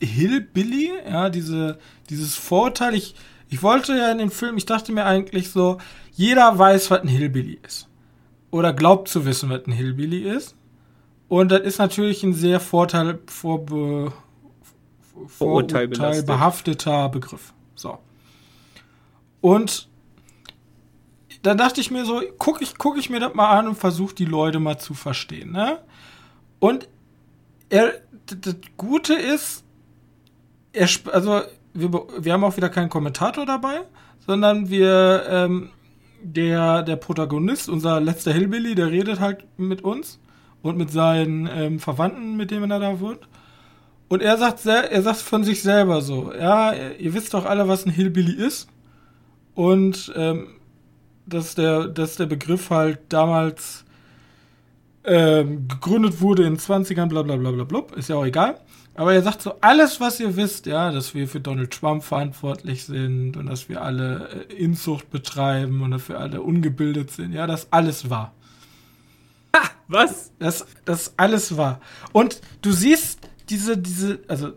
A: Hillbilly, ja, diese, dieses Vorurteil, ich, ich wollte ja in dem Film, ich dachte mir eigentlich so, jeder weiß, was ein Hillbilly ist. Oder glaubt zu wissen, was ein Hillbilly ist. Und das ist natürlich ein sehr Vorteil, vorbe,
B: Vorurteil belastet.
A: behafteter Begriff. So. Und dann dachte ich mir so, gucke ich, guck ich mir das mal an und versuche die Leute mal zu verstehen. Ne? Und er, das Gute ist, er, also wir, wir haben auch wieder keinen Kommentator dabei, sondern wir, ähm, der, der Protagonist, unser letzter Hillbilly, der redet halt mit uns und mit seinen ähm, Verwandten, mit denen er da wohnt. Und er sagt, er sagt von sich selber so, ja, ihr wisst doch alle, was ein Hillbilly ist. Und ähm, dass der, dass der Begriff halt damals ähm, gegründet wurde in den 20ern, bla bla bla bla bla, ist ja auch egal. Aber er sagt so, alles, was ihr wisst, ja, dass wir für Donald Trump verantwortlich sind und dass wir alle äh, Inzucht betreiben und dass wir alle ungebildet sind, ja, das alles wahr.
B: Was?
A: Das, das alles wahr. Und du siehst diese, diese, also,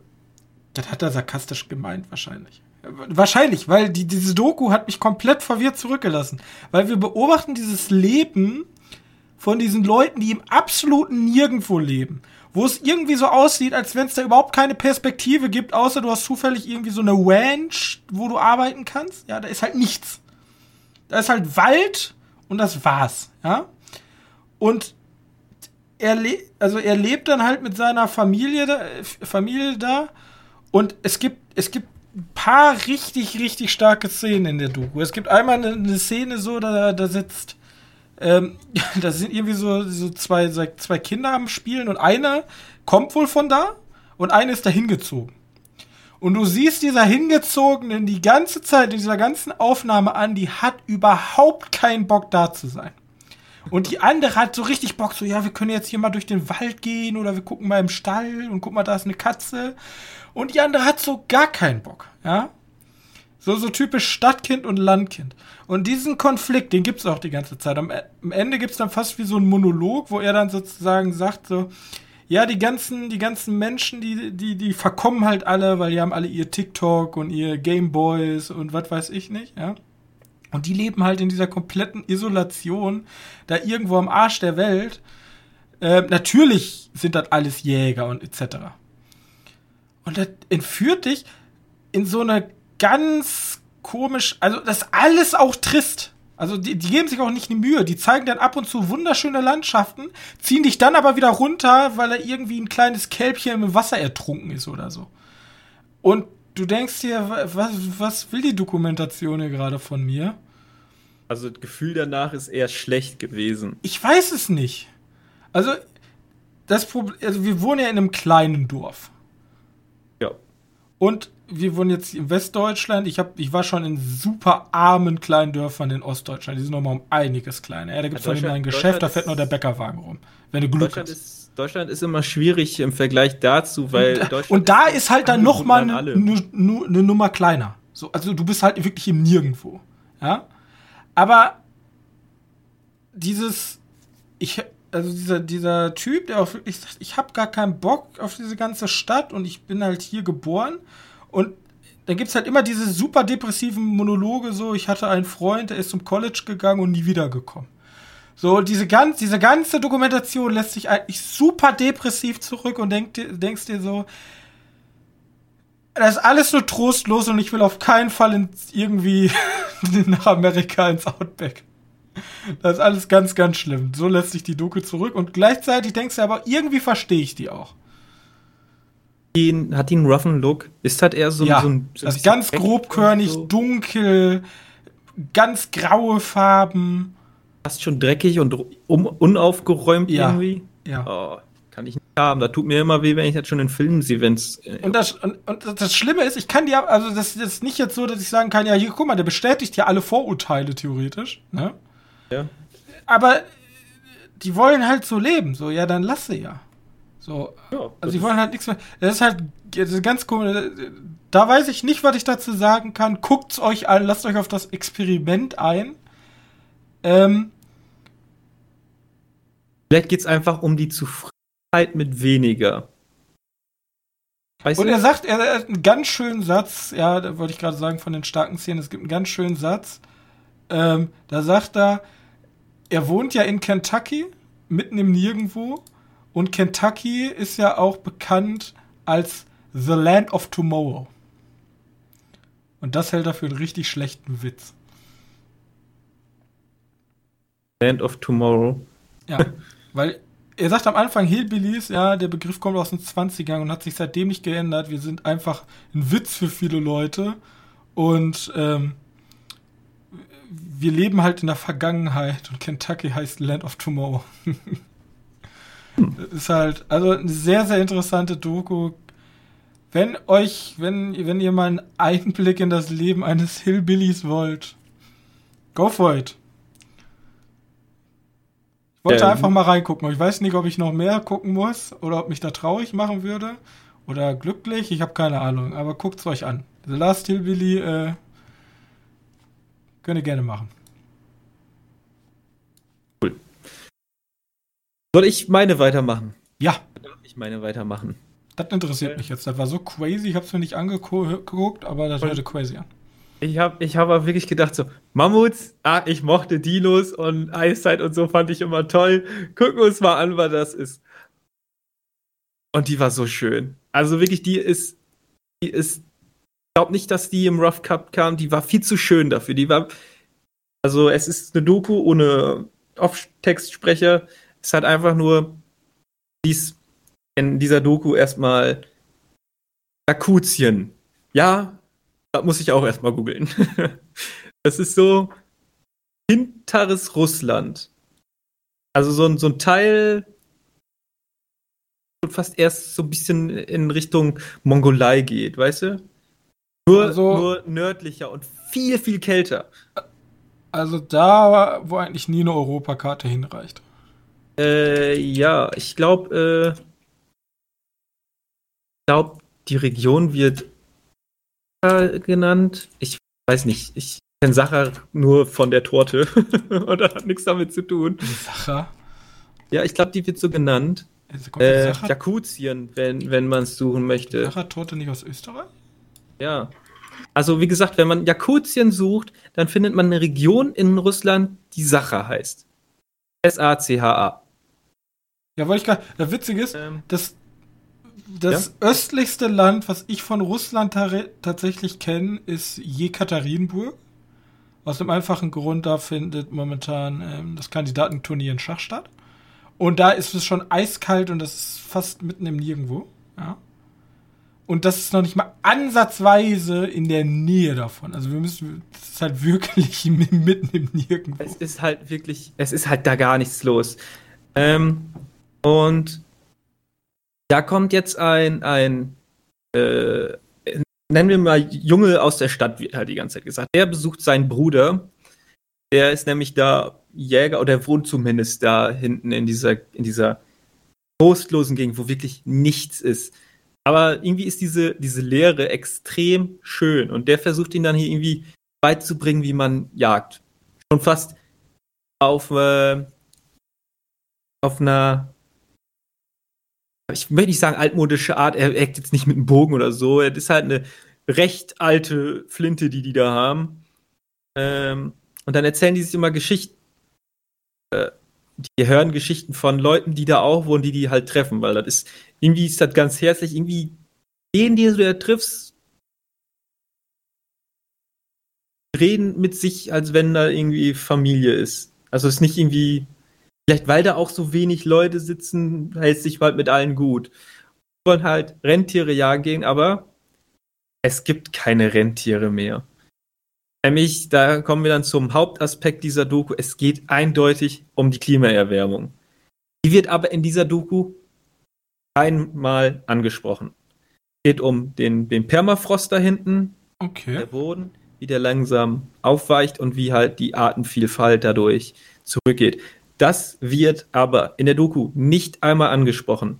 A: das hat er sarkastisch gemeint, wahrscheinlich. Wahrscheinlich, weil die, diese Doku hat mich komplett verwirrt zurückgelassen. Weil wir beobachten dieses Leben von diesen Leuten, die im absoluten Nirgendwo leben. Wo es irgendwie so aussieht, als wenn es da überhaupt keine Perspektive gibt, außer du hast zufällig irgendwie so eine Ranch, wo du arbeiten kannst. Ja, da ist halt nichts. Da ist halt Wald und das war's, ja. Und er, le also er lebt dann halt mit seiner Familie da, Familie da und es gibt, es gibt ein paar richtig, richtig starke Szenen in der Doku. Es gibt einmal eine, eine Szene so, da, da sitzt, ähm, da sind irgendwie so, so zwei, zwei Kinder am Spielen und eine kommt wohl von da und eine ist da hingezogen. Und du siehst dieser Hingezogenen die ganze Zeit in dieser ganzen Aufnahme an, die hat überhaupt keinen Bock da zu sein. Und die andere hat so richtig Bock, so, ja, wir können jetzt hier mal durch den Wald gehen oder wir gucken mal im Stall und guck mal, da ist eine Katze. Und die andere hat so gar keinen Bock, ja. So, so typisch Stadtkind und Landkind. Und diesen Konflikt, den gibt's auch die ganze Zeit. Am, am Ende gibt's dann fast wie so ein Monolog, wo er dann sozusagen sagt, so, ja, die ganzen, die ganzen Menschen, die, die, die verkommen halt alle, weil die haben alle ihr TikTok und ihr Gameboys und was weiß ich nicht, ja. Und die leben halt in dieser kompletten Isolation, da irgendwo am Arsch der Welt. Ähm, natürlich sind das alles Jäger und etc. Und das entführt dich in so eine ganz komisch, also das ist alles auch trist. Also die, die geben sich auch nicht die Mühe. Die zeigen dann ab und zu wunderschöne Landschaften, ziehen dich dann aber wieder runter, weil da irgendwie ein kleines Kälbchen im Wasser ertrunken ist oder so. Und du denkst dir, wa- was, was will die Dokumentation hier gerade von mir?
B: Also das Gefühl danach ist eher schlecht gewesen.
A: Ich weiß es nicht. Also, das Problem, also wir wohnen ja in einem kleinen Dorf.
B: Ja.
A: Und wir wohnen jetzt in Westdeutschland. Ich, hab, ich war schon in super armen kleinen Dörfern in Ostdeutschland. Die sind nochmal um einiges kleiner. Ja, da gibt es
B: Ja,
A: ja, ein Geschäft, da fährt nur der Bäckerwagen rum. Wenn du Glück
B: Deutschland
A: hast.
B: ist, Deutschland ist immer schwierig im Vergleich dazu, weil Deutschland
A: Und da ist halt dann noch mal
B: angebunden
A: eine, eine, eine Nummer kleiner. So, also du bist halt wirklich im Nirgendwo. Ja. Aber dieses, ich, also dieser, dieser Typ, der auch wirklich sagt, ich habe gar keinen Bock auf diese ganze Stadt und ich bin halt hier geboren. Und dann gibt es halt immer diese super depressiven Monologe, so, ich hatte einen Freund, der ist zum College gegangen und nie wiedergekommen. So, diese, ganz, diese ganze Dokumentation lässt sich eigentlich super depressiv zurück und denk, denkst dir so, das ist alles nur trostlos und ich will auf keinen Fall ins, irgendwie nach Amerika ins Outback. Das ist alles ganz, ganz schlimm. So lässt sich die Doku zurück und gleichzeitig denkst du aber, irgendwie verstehe ich die auch.
B: Die, hat die einen roughen Look? Ist das eher so,
A: ja,
B: so ein. So
A: das ist
B: bisschen
A: ganz grobkörnig,
B: so?
A: dunkel, ganz graue Farben.
B: Fast schon dreckig und um, unaufgeräumt
A: Ja.
B: irgendwie.
A: Ja.
B: Oh, kann ich nicht haben. Da tut mir immer weh, wenn ich das schon in Filmen sehe, wenn es.
A: Und das, und, und das Schlimme ist, ich kann dir, also das, das ist nicht jetzt so, dass ich sagen kann, ja, hier, guck mal, der bestätigt ja alle Vorurteile theoretisch, ne?
B: Ja.
A: Aber die wollen halt so leben, so, ja, dann lass sie ja. So,
B: Ja,
A: also die wollen halt nichts mehr. Das ist halt das ist ganz komisch. Da weiß ich nicht, was ich dazu sagen kann. Guckt's euch an, lasst euch auf das Experiment ein. Ähm,
B: Vielleicht geht es einfach um die Zufriedenheit mit weniger. Weißt
A: Und
B: du?
A: er sagt, er hat einen ganz schönen Satz, ja, da wollte ich gerade sagen von den starken Szenen, es gibt einen ganz schönen Satz. Ähm, da sagt er, er wohnt ja in Kentucky, mitten im Nirgendwo. Und Kentucky ist ja auch bekannt als The Land of Tomorrow. Und das hält er für einen richtig schlechten Witz.
B: Land of Tomorrow.
A: Ja, weil er sagt am Anfang Hillbillies, ja, der Begriff kommt aus den 20ern und hat sich seitdem nicht geändert. Wir sind einfach ein Witz für viele Leute und ähm, wir leben halt in der Vergangenheit und Kentucky heißt Land of Tomorrow. das ist halt, also eine sehr, sehr interessante Doku. Wenn euch, wenn, wenn ihr mal einen Einblick in das Leben eines Hillbillies wollt, go for it. Ich wollte
B: Ähm.
A: einfach mal reingucken. Ich weiß nicht, ob ich noch mehr gucken muss oder ob mich da traurig machen würde oder glücklich. Ich habe keine Ahnung. Aber guckt's euch an. The Last Hillbilly äh, könnt ihr gerne machen.
B: Soll ich meine weitermachen?
A: Ja,
B: Darf ich meine weitermachen?
A: das interessiert mich jetzt. Das war so crazy. Ich habe es mir nicht angeguckt, aber das hörte crazy an.
B: Ich habe ich hab aber wirklich gedacht so, Mammuts, ah, ich mochte Dinos und Eiszeit und so fand ich immer toll. Gucken wir uns mal an, was das ist. Und die war so schön. Also wirklich, die ist, die ist, ich glaube nicht, dass die im Rough Cup kam, die war viel zu schön dafür. Die war, also es ist eine Doku ohne Off-Textsprecher. Es hat einfach nur dies in dieser Doku erstmal Jakutien. Ja, das muss ich auch erstmal googeln. Das ist so hinteres Russland. Also so ein, so ein Teil fast erst so ein bisschen in Richtung Mongolei geht, weißt du? Nur,
A: Also-
B: nur nördlicher und viel, viel kälter.
A: Also da, wo eigentlich nie eine Europakarte hinreicht.
B: Äh, ja, ich glaube, äh, glaube, die Region wird genannt. Ich weiß nicht. Ich kenne Sacher nur von der Torte und das hat nichts damit zu tun.
A: Die Sache.
B: Ja, ich glaube, die wird so genannt.
A: Also
B: Äh,
A: Sacher,
B: Jakutien, wenn, wenn man es suchen möchte.
A: Sacher-Torte nicht aus Österreich?
B: Ja. Also, wie gesagt, wenn man Jakutien sucht, dann findet man eine Region in Russland, die Sacha heißt. S-A-C-H-A.
A: Ja, wollte ich gerade. Das Witzige ist,
B: Ähm,
A: das, das östlichste Land, was ich von Russland tatsächlich kenne, ist Jekaterinburg. Aus dem einfachen Grund, da findet momentan ähm, das Kandidatenturnier in Schach statt. Und da ist es schon eiskalt und das ist fast mitten im Nirgendwo. Ja. Und das ist noch nicht mal ansatzweise in der Nähe davon. Also wir müssen, das ist halt wirklich mitten im Nirgendwo.
B: Es ist halt wirklich, es ist halt da gar nichts los. Ähm, und da kommt jetzt ein, ein äh, nennen wir mal Junge aus der Stadt, wird halt die ganze Zeit gesagt. Der besucht seinen Bruder. Der ist nämlich da Jäger, oder wohnt zumindest da hinten in dieser, in dieser trostlosen Gegend, wo wirklich nichts ist. Aber irgendwie ist diese, diese Lehre extrem schön und der versucht ihn dann hier irgendwie beizubringen, wie man jagt. Schon fast auf, äh, auf einer, ich möchte nicht sagen altmodische Art, er eckt jetzt nicht mit einem Bogen oder so, es ist halt eine recht alte Flinte, die die da haben. Ähm, und dann erzählen die sich immer Geschichten. Äh, die hören Geschichten von Leuten, die da auch wohnen, die die halt treffen, weil das ist, irgendwie ist das ganz herzlich, irgendwie den, die du da triffst, reden mit sich, als wenn da irgendwie Familie ist. Also es ist nicht irgendwie, vielleicht weil da auch so wenig Leute sitzen, hält sich halt mit allen gut. Wir wollen halt Rentiere jagen gehen, aber es gibt keine Rentiere mehr. Nämlich, da kommen wir dann zum Hauptaspekt dieser Doku. Es geht eindeutig um die Klimaerwärmung. Die wird aber in dieser Doku einmal angesprochen. Es geht um den, den Permafrost da hinten,
A: Okay.
B: der Boden, wie der langsam aufweicht und wie halt die Artenvielfalt dadurch zurückgeht. Das wird aber in der Doku nicht einmal angesprochen.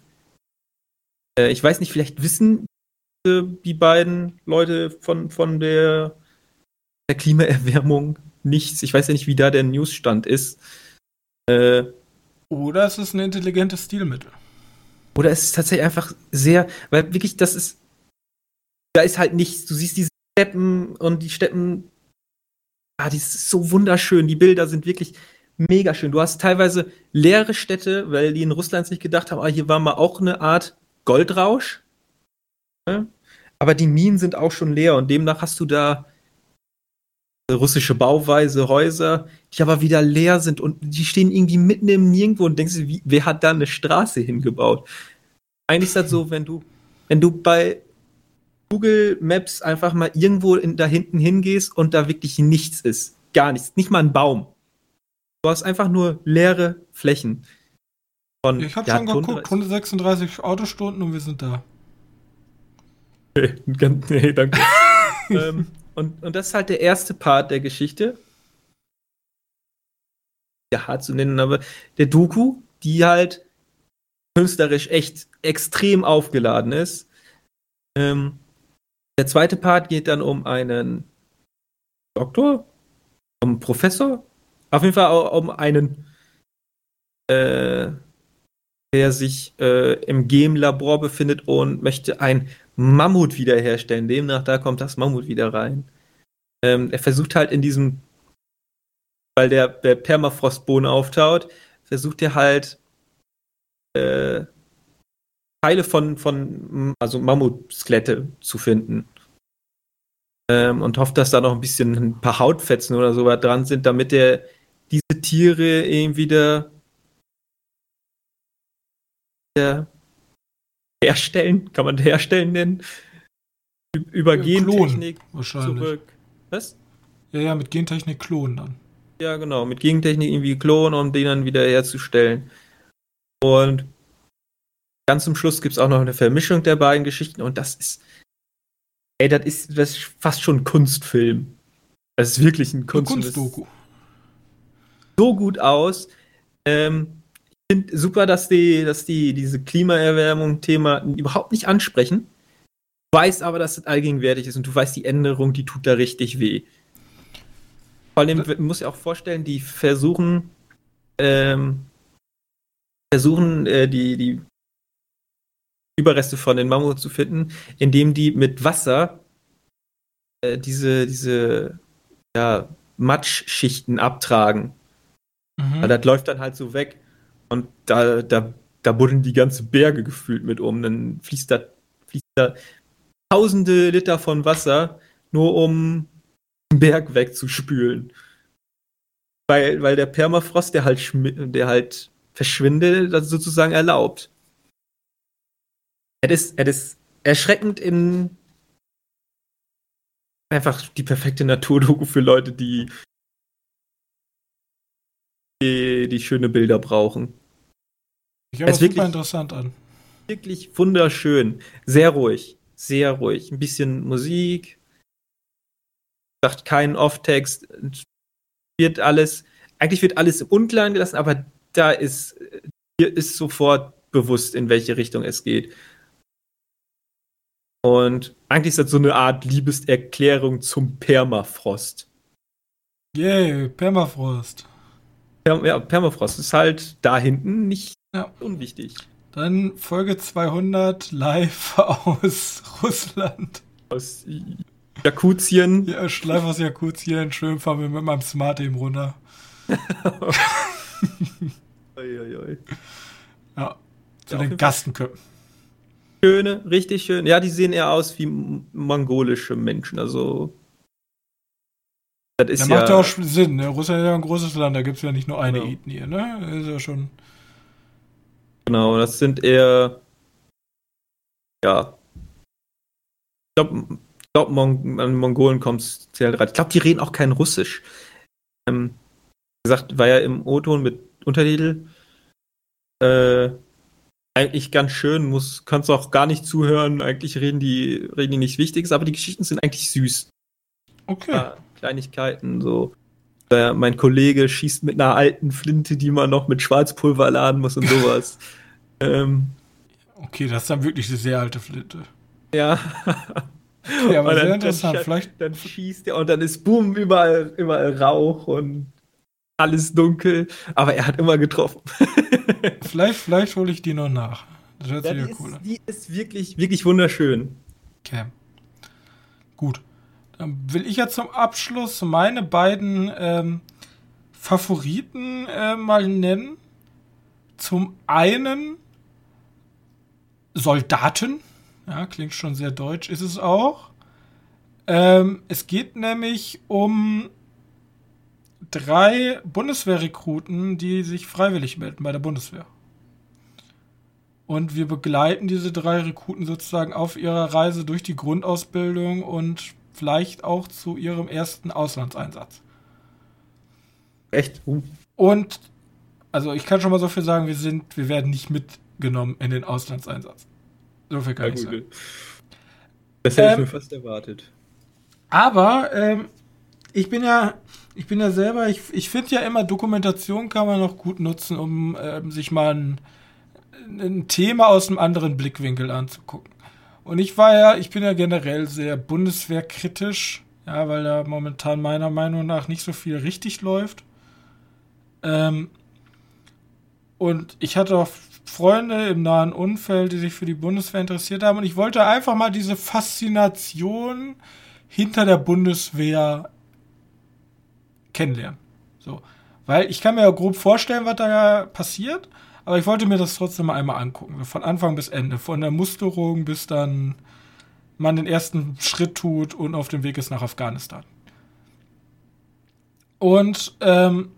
B: Äh, ich weiß nicht, vielleicht wissen die beiden Leute von, von der, der Klimaerwärmung nichts. Ich weiß ja nicht, wie da der Newsstand ist. Äh,
A: Oder es ist ein intelligentes Stilmittel.
B: Oder es ist tatsächlich einfach sehr, weil wirklich, das ist, da ist halt nichts. Du siehst diese Steppen und die Steppen, ah, die ist so wunderschön. Die Bilder sind wirklich mega schön. Du hast teilweise leere Städte, weil die in Russland sich gedacht haben, ah, hier war mal auch eine Art Goldrausch. Aber die Minen sind auch schon leer und demnach hast du da russische Bauweise, Häuser, die aber wieder leer sind und die stehen irgendwie mitten im Nirgendwo und denkst du, wer hat da eine Straße hingebaut? Eigentlich ist das so, wenn du, wenn du bei Google Maps einfach mal irgendwo in, da hinten hingehst und da wirklich nichts ist. Gar nichts. Nicht mal ein Baum. Du hast einfach nur leere Flächen. Von,
A: Ich habe
B: ja,
A: schon geguckt, 136 Autostunden und wir sind da.
B: Ganz- nee, danke. ähm, und, und das ist halt der erste Part der Geschichte. Ja, hart zu nennen, aber der Doku, die halt künstlerisch echt extrem aufgeladen ist. Ähm, der zweite Part geht dann um einen Doktor, um einen Professor, auf jeden Fall auch um einen, äh, der sich äh, im Game-Labor befindet und möchte ein Mammut wiederherstellen. Demnach, da kommt das Mammut wieder rein. Ähm, er versucht halt in diesem, weil der, der Permafrostboden auftaut, versucht er halt äh, Teile von, von also Mammutskelette zu finden. Ähm, und hofft, dass da noch ein bisschen ein paar Hautfetzen oder so dran sind, damit er diese Tiere eben wieder, wieder herstellen, kann man herstellen nennen, über
A: Ja,
B: Gentechnik
A: wahrscheinlich.
B: zurück. Was?
A: Ja, ja, mit Gentechnik klonen dann.
B: Ja, genau, mit Gentechnik irgendwie klonen, um den dann wieder herzustellen. Und ganz zum Schluss gibt es auch noch eine Vermischung der beiden Geschichten und das ist, ey, das ist, das ist fast schon ein Kunstfilm. Das ist wirklich ein
A: Eine
B: Kunstfilm. Das
A: Kunstdoku.
B: So gut aus. Ähm, ich finde super, dass die, dass die diese Klimaerwärmung-Thema überhaupt nicht ansprechen. Du weißt aber, dass es allgegenwärtig ist und du weißt, die Änderung, die tut da richtig weh. Vor allem, muss ja auch vorstellen, die versuchen, ähm, versuchen, äh, die, die Überreste von den Mammuts zu finden, indem die mit Wasser äh, diese, diese ja, Matschschichten abtragen.
A: Mhm.
B: Weil das läuft dann halt so weg und da, da, da buddeln die ganze Berge gefühlt mit um. Dann fließt da, fließt da tausende Liter von Wasser, nur um den Berg wegzuspülen. Weil, weil der Permafrost, der halt, der halt verschwindet, das sozusagen erlaubt. Es ist, es ist erschreckend in einfach die perfekte Naturdoku für Leute, die die, die schöne Bilder brauchen.
A: Ich höre
B: Es
A: super
B: wirklich-
A: interessant an.
B: Wirklich wunderschön, sehr ruhig, sehr ruhig. Ein bisschen Musik, sagt keinen Off-Text, wird alles, eigentlich wird alles im Unklaren gelassen, aber da ist, hier ist sofort bewusst, in welche Richtung es geht. Und eigentlich ist das so eine Art Liebeserklärung zum Permafrost.
A: Yay, Permafrost.
B: Ja, Permafrost ist halt da hinten nicht ja. unwichtig.
A: Dann Folge 200 live aus Russland.
B: Aus Jakutien.
A: Ja, live aus Jakutien. Schön fahren wir mit meinem Smart eben runter. oi, oi, oi. Ja, zu ja, den Gastenköpfen.
B: Schöne, richtig schön. Ja, die sehen eher aus wie mongolische Menschen. Also.
A: Das ist ja, macht ja auch Sinn. Ne? Russland ist ja ein großes Land, da gibt es ja nicht nur eine genau. Ethnie. Ne? Das ist ja schon.
B: Genau, das sind eher. Ja. Ich glaube, glaub, Mon an Mongolen kommt es sehr Ich glaube, die reden auch kein Russisch. Ähm, gesagt, war ja im O-Ton mit Untertitel. Äh, eigentlich ganz schön, muss, kannst auch gar nicht zuhören. Eigentlich reden die, reden die nichts Wichtiges, aber die Geschichten sind eigentlich süß.
A: Okay. Ja,
B: Kleinigkeiten, so. Äh, mein Kollege schießt mit einer alten Flinte, die man noch mit Schwarzpulver laden muss und sowas. ähm,
A: okay, das ist dann wirklich eine sehr alte Flinte.
B: Ja.
A: ja, aber sehr interessant.
B: Dann,
A: Vielleicht
B: dann schießt er und dann ist boom, überall, überall Rauch und alles dunkel, aber er hat immer getroffen.
A: vielleicht vielleicht hole ich die noch nach.
B: Das hört ja, sich ja cool an. Die ist wirklich, wirklich wunderschön.
A: Okay. Gut. Dann will ich ja zum Abschluss meine beiden ähm, Favoriten äh, mal nennen. Zum einen Soldaten. Ja, klingt schon sehr deutsch, ist es auch. Ähm, es geht nämlich um drei Bundeswehrrekruten, die sich freiwillig melden bei der Bundeswehr. Und wir begleiten diese drei Rekruten sozusagen auf ihrer Reise durch die Grundausbildung und vielleicht auch zu ihrem ersten Auslandseinsatz.
B: Echt? Uh.
A: Und also ich kann schon mal so viel sagen, wir sind, wir werden nicht mitgenommen in den Auslandseinsatz. So viel kann ja, ich sagen.
B: Das hätte ähm, ich mir fast erwartet.
A: Aber ähm, ich bin ja ich bin ja selber, ich, ich finde ja immer, Dokumentation kann man noch gut nutzen, um äh, sich mal ein, ein Thema aus einem anderen Blickwinkel anzugucken. Und ich war ja, ich bin ja generell sehr bundeswehrkritisch, ja, weil da momentan meiner Meinung nach nicht so viel richtig läuft. Ähm, und ich hatte auch Freunde im nahen Umfeld, die sich für die Bundeswehr interessiert haben. Und ich wollte einfach mal diese Faszination hinter der Bundeswehr kennenlernen. So. Weil ich kann mir ja grob vorstellen, was da passiert, aber ich wollte mir das trotzdem mal einmal angucken. Von Anfang bis Ende. Von der Musterung bis dann man den ersten Schritt tut und auf dem Weg ist nach Afghanistan. Und ähm,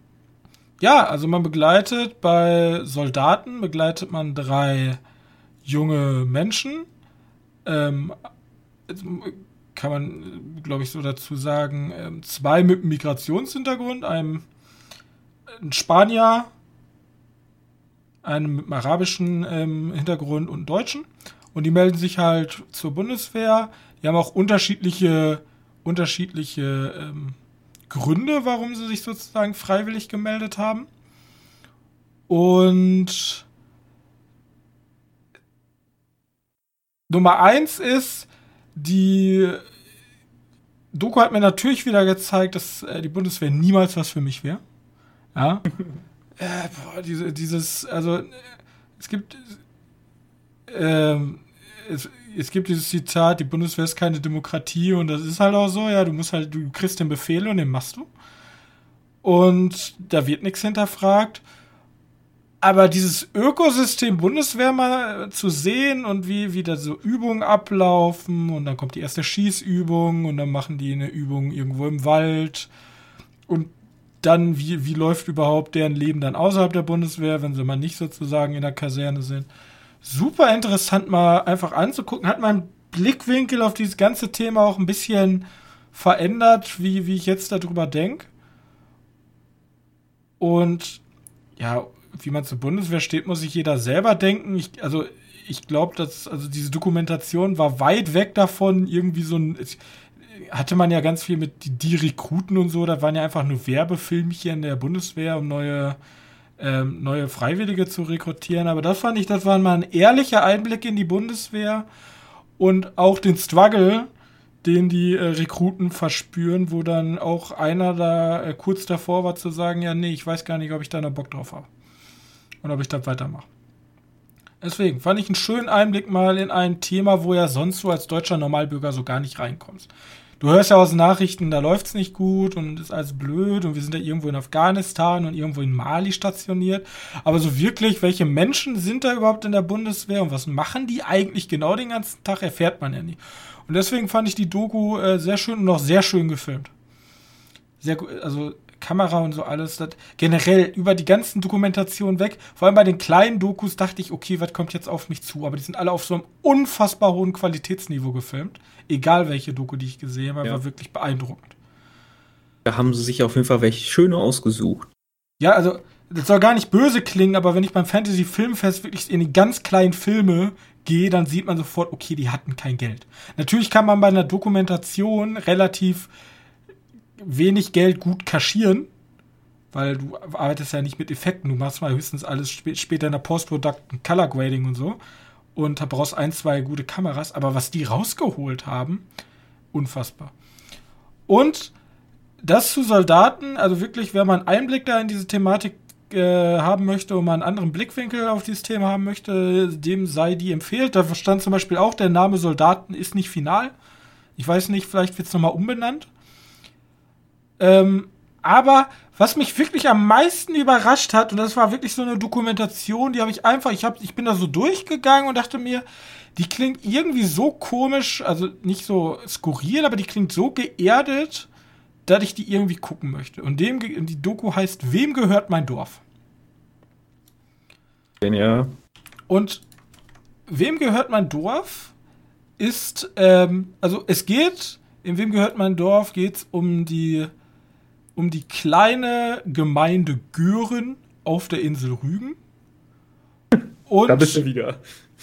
A: ja, also man begleitet bei Soldaten, begleitet man drei junge Menschen. Ähm, kann man, glaube ich, so dazu sagen, ähm, zwei mit Migrationshintergrund, einem ein Spanier, einem mit einem arabischen ähm, Hintergrund und einen Deutschen. Und die melden sich halt zur Bundeswehr. Die haben auch unterschiedliche, unterschiedliche ähm, Gründe, warum sie sich sozusagen freiwillig gemeldet haben. Und Nummer eins ist, die Doku hat mir natürlich wieder gezeigt, dass äh, die Bundeswehr niemals was für mich wäre. Ja. äh, boah, diese, dieses, also es gibt äh, es, es gibt dieses Zitat, die Bundeswehr ist keine Demokratie und das ist halt auch so, ja, du musst halt, du kriegst den Befehl und den machst du. Und da wird nichts hinterfragt. Aber dieses Ökosystem Bundeswehr mal zu sehen und wie, wie da so Übungen ablaufen und dann kommt die erste Schießübung und dann machen die eine Übung irgendwo im Wald und dann, wie, wie läuft überhaupt deren Leben dann außerhalb der Bundeswehr, wenn sie mal nicht sozusagen in der Kaserne sind. Super interessant mal einfach anzugucken, hat mein Blickwinkel auf dieses ganze Thema auch ein bisschen verändert, wie, wie ich jetzt darüber denke. Und ja, wie man zur Bundeswehr steht, muss sich jeder selber denken. Ich, also ich glaube, dass, also diese Dokumentation war weit weg davon, irgendwie so ein. Hatte man ja ganz viel mit die, die Rekruten und so, da waren ja einfach nur Werbefilmchen der Bundeswehr, um neue, ähm, neue Freiwillige zu rekrutieren. Aber das fand ich, das war mal ein ehrlicher Einblick in die Bundeswehr und auch den Struggle, den die äh, Rekruten verspüren, wo dann auch einer da äh, kurz davor war zu sagen, ja, nee, ich weiß gar nicht, ob ich da noch Bock drauf habe. Und ob ich das weitermache. Deswegen fand ich einen schönen Einblick mal in ein Thema, wo ja sonst so als deutscher Normalbürger so gar nicht reinkommst. Du hörst ja aus Nachrichten, da läuft's nicht gut und ist alles blöd und wir sind ja irgendwo in Afghanistan und irgendwo in Mali stationiert. Aber so wirklich, welche Menschen sind da überhaupt in der Bundeswehr und was machen die eigentlich genau den ganzen Tag, erfährt man ja nie. Und deswegen fand ich die Doku äh, sehr schön und auch sehr schön gefilmt. Sehr gut, also Kamera und so alles. Das, generell über die ganzen Dokumentationen weg. Vor allem bei den kleinen Dokus dachte ich, okay, was kommt jetzt auf mich zu? Aber die sind alle auf so einem unfassbar hohen Qualitätsniveau gefilmt. Egal welche Doku, die ich gesehen habe, ja. war wirklich beeindruckend.
B: Da haben sie sich auf jeden Fall welche schöne ausgesucht.
A: Ja, also das soll gar nicht böse klingen, aber wenn ich beim Fantasy Filmfest wirklich in die ganz kleinen Filme gehe, dann sieht man sofort, okay, die hatten kein Geld. Natürlich kann man bei einer Dokumentation relativ wenig Geld gut kaschieren, weil du arbeitest ja nicht mit Effekten, du machst mal höchstens alles sp später in der Post-Production, Color Grading und so und da brauchst ein, zwei gute Kameras, aber was die rausgeholt haben, unfassbar. Und das zu Soldaten, also wirklich, wenn man Einblick da in diese Thematik äh, haben möchte und mal einen anderen Blickwinkel auf dieses Thema haben möchte, dem sei die empfehlt. Da stand zum Beispiel auch, der Name Soldaten ist nicht final. Ich weiß nicht, vielleicht wird es nochmal umbenannt. Ähm, aber was mich wirklich am meisten überrascht hat, und das war wirklich so eine Dokumentation, die habe ich einfach, ich, hab, ich bin da so durchgegangen und dachte mir, die klingt irgendwie so komisch, also nicht so skurril, aber die klingt so geerdet, dass ich die irgendwie gucken möchte. Und dem, die Doku heißt Wem gehört mein Dorf?
B: Ja.
A: Und Wem gehört mein Dorf ist, ähm, also es geht, in Wem gehört mein Dorf geht es um die um die kleine Gemeinde Gören auf der Insel Rügen.
B: Und, da bist du wieder.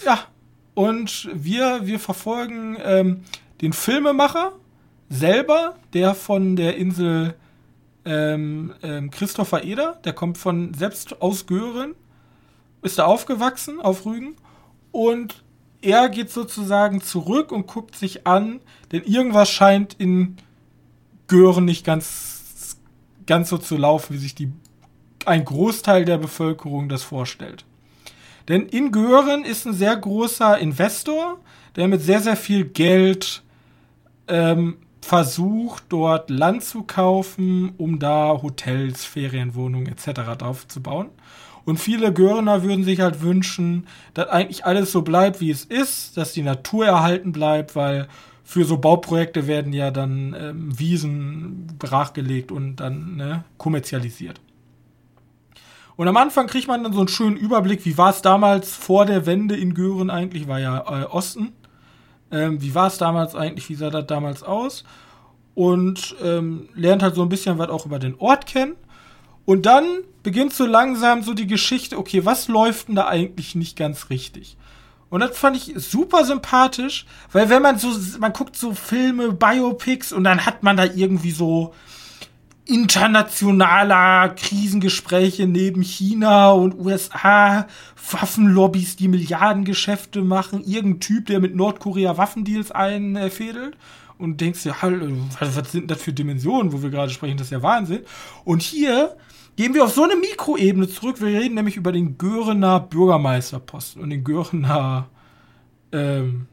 A: Ja, und wir, wir verfolgen ähm, den Filmemacher selber, der von der Insel ähm, ähm, Christopher Eder, der kommt von selbst aus Gören, ist da aufgewachsen auf Rügen und er geht sozusagen zurück und guckt sich an, denn irgendwas scheint in Gören nicht ganz ganz so zu laufen, wie sich die, ein Großteil der Bevölkerung das vorstellt. Denn in Gören ist ein sehr großer Investor, der mit sehr, sehr viel Geld ähm, versucht, dort Land zu kaufen, um da Hotels, Ferienwohnungen etc. drauf zu bauen. Und viele Görener würden sich halt wünschen, dass eigentlich alles so bleibt, wie es ist, dass die Natur erhalten bleibt, weil für so Bauprojekte werden ja dann ähm, Wiesen brachgelegt und dann ne, kommerzialisiert. Und am Anfang kriegt man dann so einen schönen Überblick, wie war es damals vor der Wende in Gören eigentlich, war ja äh, Osten. Ähm, wie war es damals eigentlich, wie sah das damals aus? Und ähm, lernt halt so ein bisschen was auch über den Ort kennen. Und dann beginnt so langsam so die Geschichte, okay, was läuft denn da eigentlich nicht ganz richtig? Und das fand ich super sympathisch, weil wenn man so, man guckt so Filme, Biopics und dann hat man da irgendwie so internationaler Krisengespräche neben China und USA, Waffenlobbys, die Milliardengeschäfte machen, irgendein Typ, der mit Nordkorea Waffendeals einfädelt und denkst dir, was sind das für Dimensionen, wo wir gerade sprechen, das ist ja Wahnsinn. Und hier gehen wir auf so eine Mikroebene zurück. Wir reden nämlich über den Görener Bürgermeisterposten und den Görener, ähm,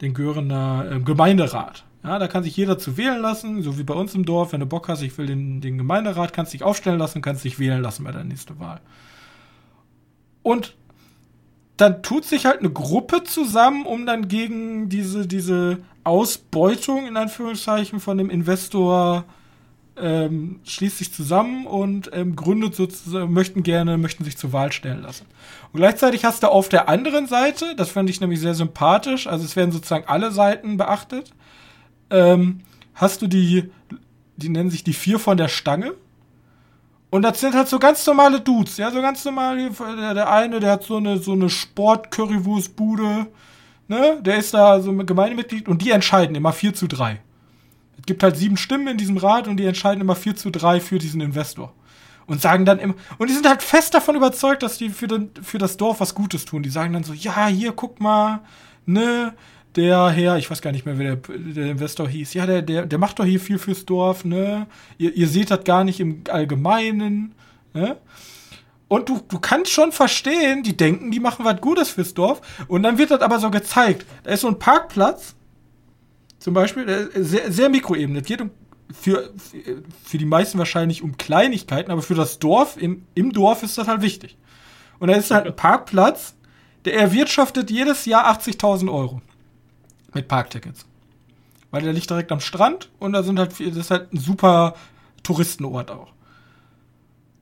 A: den Görener ähm, Gemeinderat. Ja, da kann sich jeder zu wählen lassen, so wie bei uns im Dorf. Wenn du Bock hast, ich will den, den Gemeinderat, kannst dich aufstellen lassen, kannst dich wählen lassen bei der nächsten Wahl. Und dann tut sich halt eine Gruppe zusammen, um dann gegen diese, diese Ausbeutung in Anführungszeichen von dem Investor äh, ähm, schließt sich zusammen und ähm, gründet sozusagen, möchten gerne, möchten sich zur Wahl stellen lassen. Und gleichzeitig hast du auf der anderen Seite, das fand ich nämlich sehr sympathisch, also es werden sozusagen alle Seiten beachtet, ähm, hast du die, die nennen sich die vier von der Stange. Und das sind halt so ganz normale Dudes, ja, so ganz normal. Der, der eine, der hat so eine, so eine Sport-Currywurst-Bude, ne? Der ist da so ein Gemeindemitglied und die entscheiden immer 4 zu 3. Es gibt halt sieben Stimmen in diesem Rat und die entscheiden immer 4 zu 3 für diesen Investor. Und sagen dann immer, und die sind halt fest davon überzeugt, dass die für, den, für das Dorf was Gutes tun. Die sagen dann so, ja, hier, guck mal, ne, der Herr, ich weiß gar nicht mehr, wer der, der Investor hieß, ja, der, der, der macht doch hier viel fürs Dorf, ne? Ihr, ihr seht das gar nicht im Allgemeinen, ne? Und du, du kannst schon verstehen, die denken, die machen was Gutes fürs Dorf. Und dann wird das aber so gezeigt. Da ist so ein Parkplatz, zum Beispiel, sehr, sehr Mikroebene. Es geht um, für, für die meisten wahrscheinlich um Kleinigkeiten, aber für das Dorf, im, im Dorf ist das halt wichtig. Und da ist halt ein Parkplatz, der erwirtschaftet jedes Jahr 80.000 Euro. Mit Parktickets. Weil der liegt direkt am Strand und da sind halt, das ist halt ein super Touristenort auch.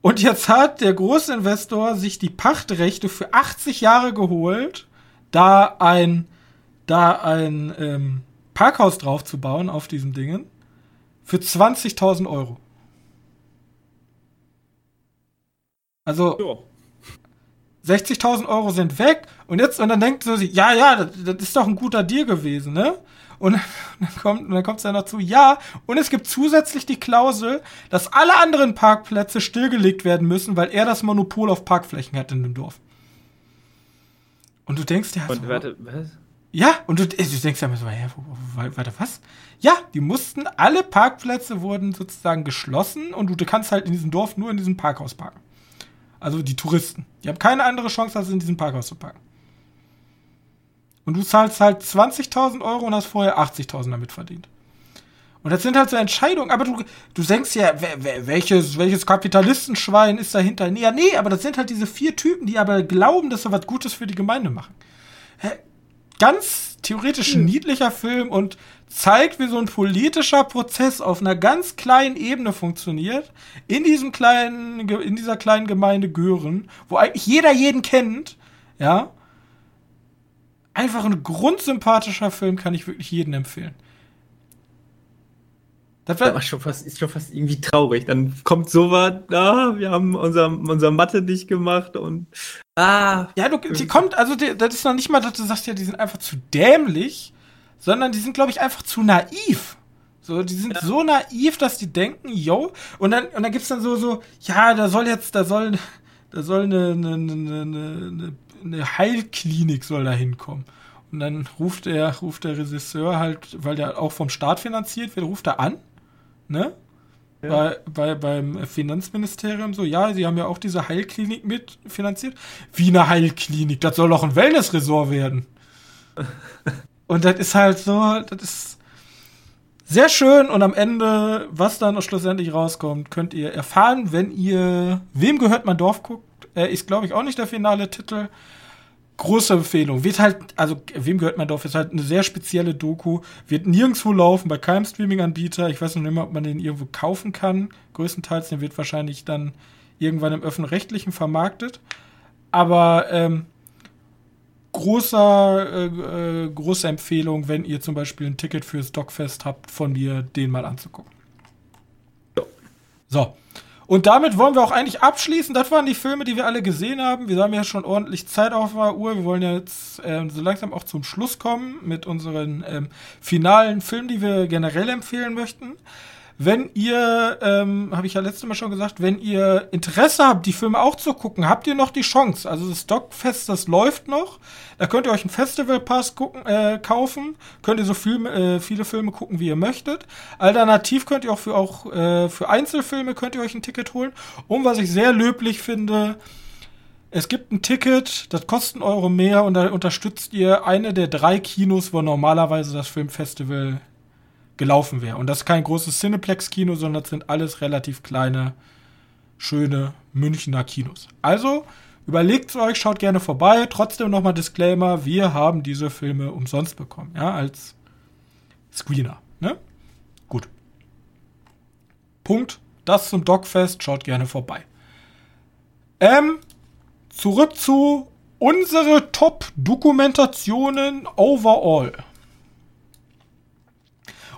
A: Und jetzt hat der Großinvestor sich die Pachtrechte für 80 Jahre geholt, da ein, da ein ähm, Parkhaus drauf zu bauen auf diesem Dingen für 20.000 Euro. Also 60.000 Euro sind weg und jetzt und dann denkt sie, ja, ja, das, das ist doch ein guter Deal gewesen, ne? Und dann kommt und dann kommt es dann dazu, ja, und es gibt zusätzlich die Klausel, dass alle anderen Parkplätze stillgelegt werden müssen, weil er das Monopol auf Parkflächen hat in dem Dorf. Und du denkst ja,
B: und so, warte, was?
A: Ja, und du, du denkst ja immer so, ja, warte, was? Ja, die mussten, alle Parkplätze wurden sozusagen geschlossen und du kannst halt in diesem Dorf nur in diesem Parkhaus parken. Also die Touristen. Die haben keine andere Chance, als in diesem Parkhaus zu parken. Und du zahlst halt 20.000 Euro und hast vorher 80.000 damit verdient. Und das sind halt so Entscheidungen, aber du, du denkst ja, welches, welches Kapitalistenschwein ist dahinter? Ja, nee, aber das sind halt diese vier Typen, die aber glauben, dass sie was Gutes für die Gemeinde machen. Ganz theoretisch ein niedlicher Film und zeigt, wie so ein politischer Prozess auf einer ganz kleinen Ebene funktioniert, in diesem kleinen, in dieser kleinen Gemeinde Gören, wo eigentlich jeder jeden kennt, ja. Einfach ein grundsympathischer Film, kann ich wirklich jedem empfehlen.
B: Das war schon fast, ist schon fast irgendwie traurig. Dann kommt sowas, ah, wir haben unser, unser Mathe nicht gemacht und
A: ah. Ja, du, die kommt, also die, das ist noch nicht mal, dass du sagst, ja, die sind einfach zu dämlich, sondern die sind, glaube ich, einfach zu naiv. So, die sind ja. so naiv, dass die denken, yo, und dann, und dann gibt's dann so, so, ja, da soll jetzt, da soll, da soll eine, eine, eine, eine, eine Heilklinik soll da hinkommen. Und dann ruft der, ruft der Regisseur halt, weil der auch vom Staat finanziert wird, ruft er an, ne? Ja. Bei, bei, beim Finanzministerium so, ja, sie haben ja auch diese Heilklinik mitfinanziert. Wie eine Heilklinik, das soll doch ein Wellnessresort werden. Und das ist halt so, das ist sehr schön und am Ende, was dann schlussendlich rauskommt, könnt ihr erfahren, wenn ihr Wem gehört mein Dorf guckt. Er ist, glaube ich, auch nicht der finale Titel. Große Empfehlung. Wird halt, also Wem gehört mein Dorf ist halt eine sehr spezielle Doku. Wird nirgendwo laufen, bei keinem Streaming-Anbieter. Ich weiß noch nicht mal, ob man den irgendwo kaufen kann. Größtenteils, den wird wahrscheinlich dann irgendwann im öffentlich-rechtlichen vermarktet. Aber ähm, großer, äh, äh, große Empfehlung, wenn ihr zum Beispiel ein Ticket fürs Dogfest habt, von mir den mal anzugucken. So. Und damit wollen wir auch eigentlich abschließen. Das waren die Filme, die wir alle gesehen haben. Wir haben ja schon ordentlich Zeit auf der Uhr. Wir wollen jetzt ähm, so langsam auch zum Schluss kommen mit unseren ähm, finalen Filmen, die wir generell empfehlen möchten. Wenn ihr, ähm, habe ich ja letztes Mal schon gesagt, wenn ihr Interesse habt, die Filme auch zu gucken, habt ihr noch die Chance. Also das Stockfest, das läuft noch. Da könnt ihr euch einen Festivalpass gucken, äh, kaufen. Könnt ihr so viel, äh, viele Filme gucken, wie ihr möchtet. Alternativ könnt ihr auch für, auch, äh, für Einzelfilme könnt ihr euch ein Ticket holen. Und was ich sehr löblich finde, es gibt ein Ticket, das kostet einen Euro mehr und da unterstützt ihr eine der drei Kinos, wo normalerweise das Filmfestival gelaufen wäre. Und das ist kein großes Cineplex-Kino, sondern das sind alles relativ kleine, schöne Münchner Kinos. Also überlegt es euch, schaut gerne vorbei. Trotzdem nochmal Disclaimer: Wir haben diese Filme umsonst bekommen, ja, als Screener. Ne? Gut. Punkt. Das zum Dogfest. Schaut gerne vorbei. Ähm, zurück zu unsere Top-Dokumentationen overall.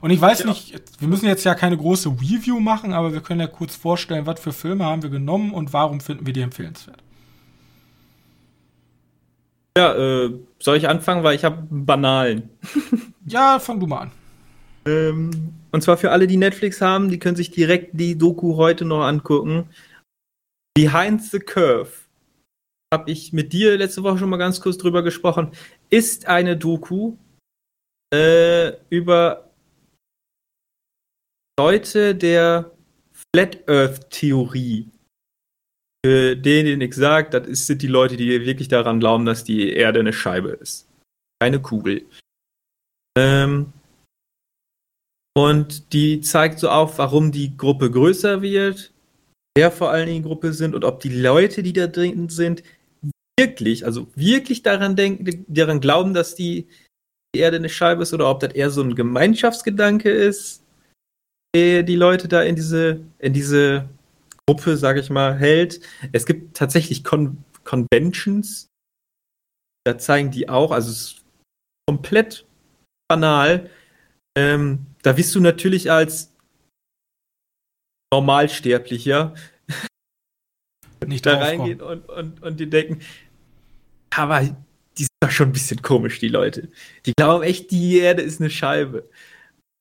A: Und ich weiß ja. nicht, wir müssen jetzt ja keine große Review machen, aber wir können ja kurz vorstellen, was für Filme haben wir genommen und warum finden wir die empfehlenswert.
B: Ja, äh, soll ich anfangen, weil ich habe einen banalen.
A: ja, fang du mal an.
B: Ähm, und zwar für alle, die Netflix haben, die können sich direkt die Doku heute noch angucken. Behind the Curve. Habe ich mit dir letzte Woche schon mal ganz kurz drüber gesprochen. Ist eine Doku äh, über Leute der Flat Earth Theorie. Für den, den ich sage, das sind die Leute, die wirklich daran glauben, dass die Erde eine Scheibe ist. Keine Kugel. Ähm, und die zeigt so auf, warum die Gruppe größer wird, wer vor allen Dingen Gruppe sind und ob die Leute, die da drin sind, wirklich, also wirklich daran denken, daran glauben, dass die, die Erde eine Scheibe ist oder ob das eher so ein Gemeinschaftsgedanke ist, die Leute da in diese, in diese Gruppe, sag ich mal, hält. Es gibt tatsächlich Con Conventions, da zeigen die auch, also es ist komplett banal, ähm, da wirst du natürlich als Normalsterblicher nicht da reingehen und, und, und die denken, aber die sind doch schon ein bisschen komisch, die Leute. Die glauben echt, die Erde ist eine Scheibe.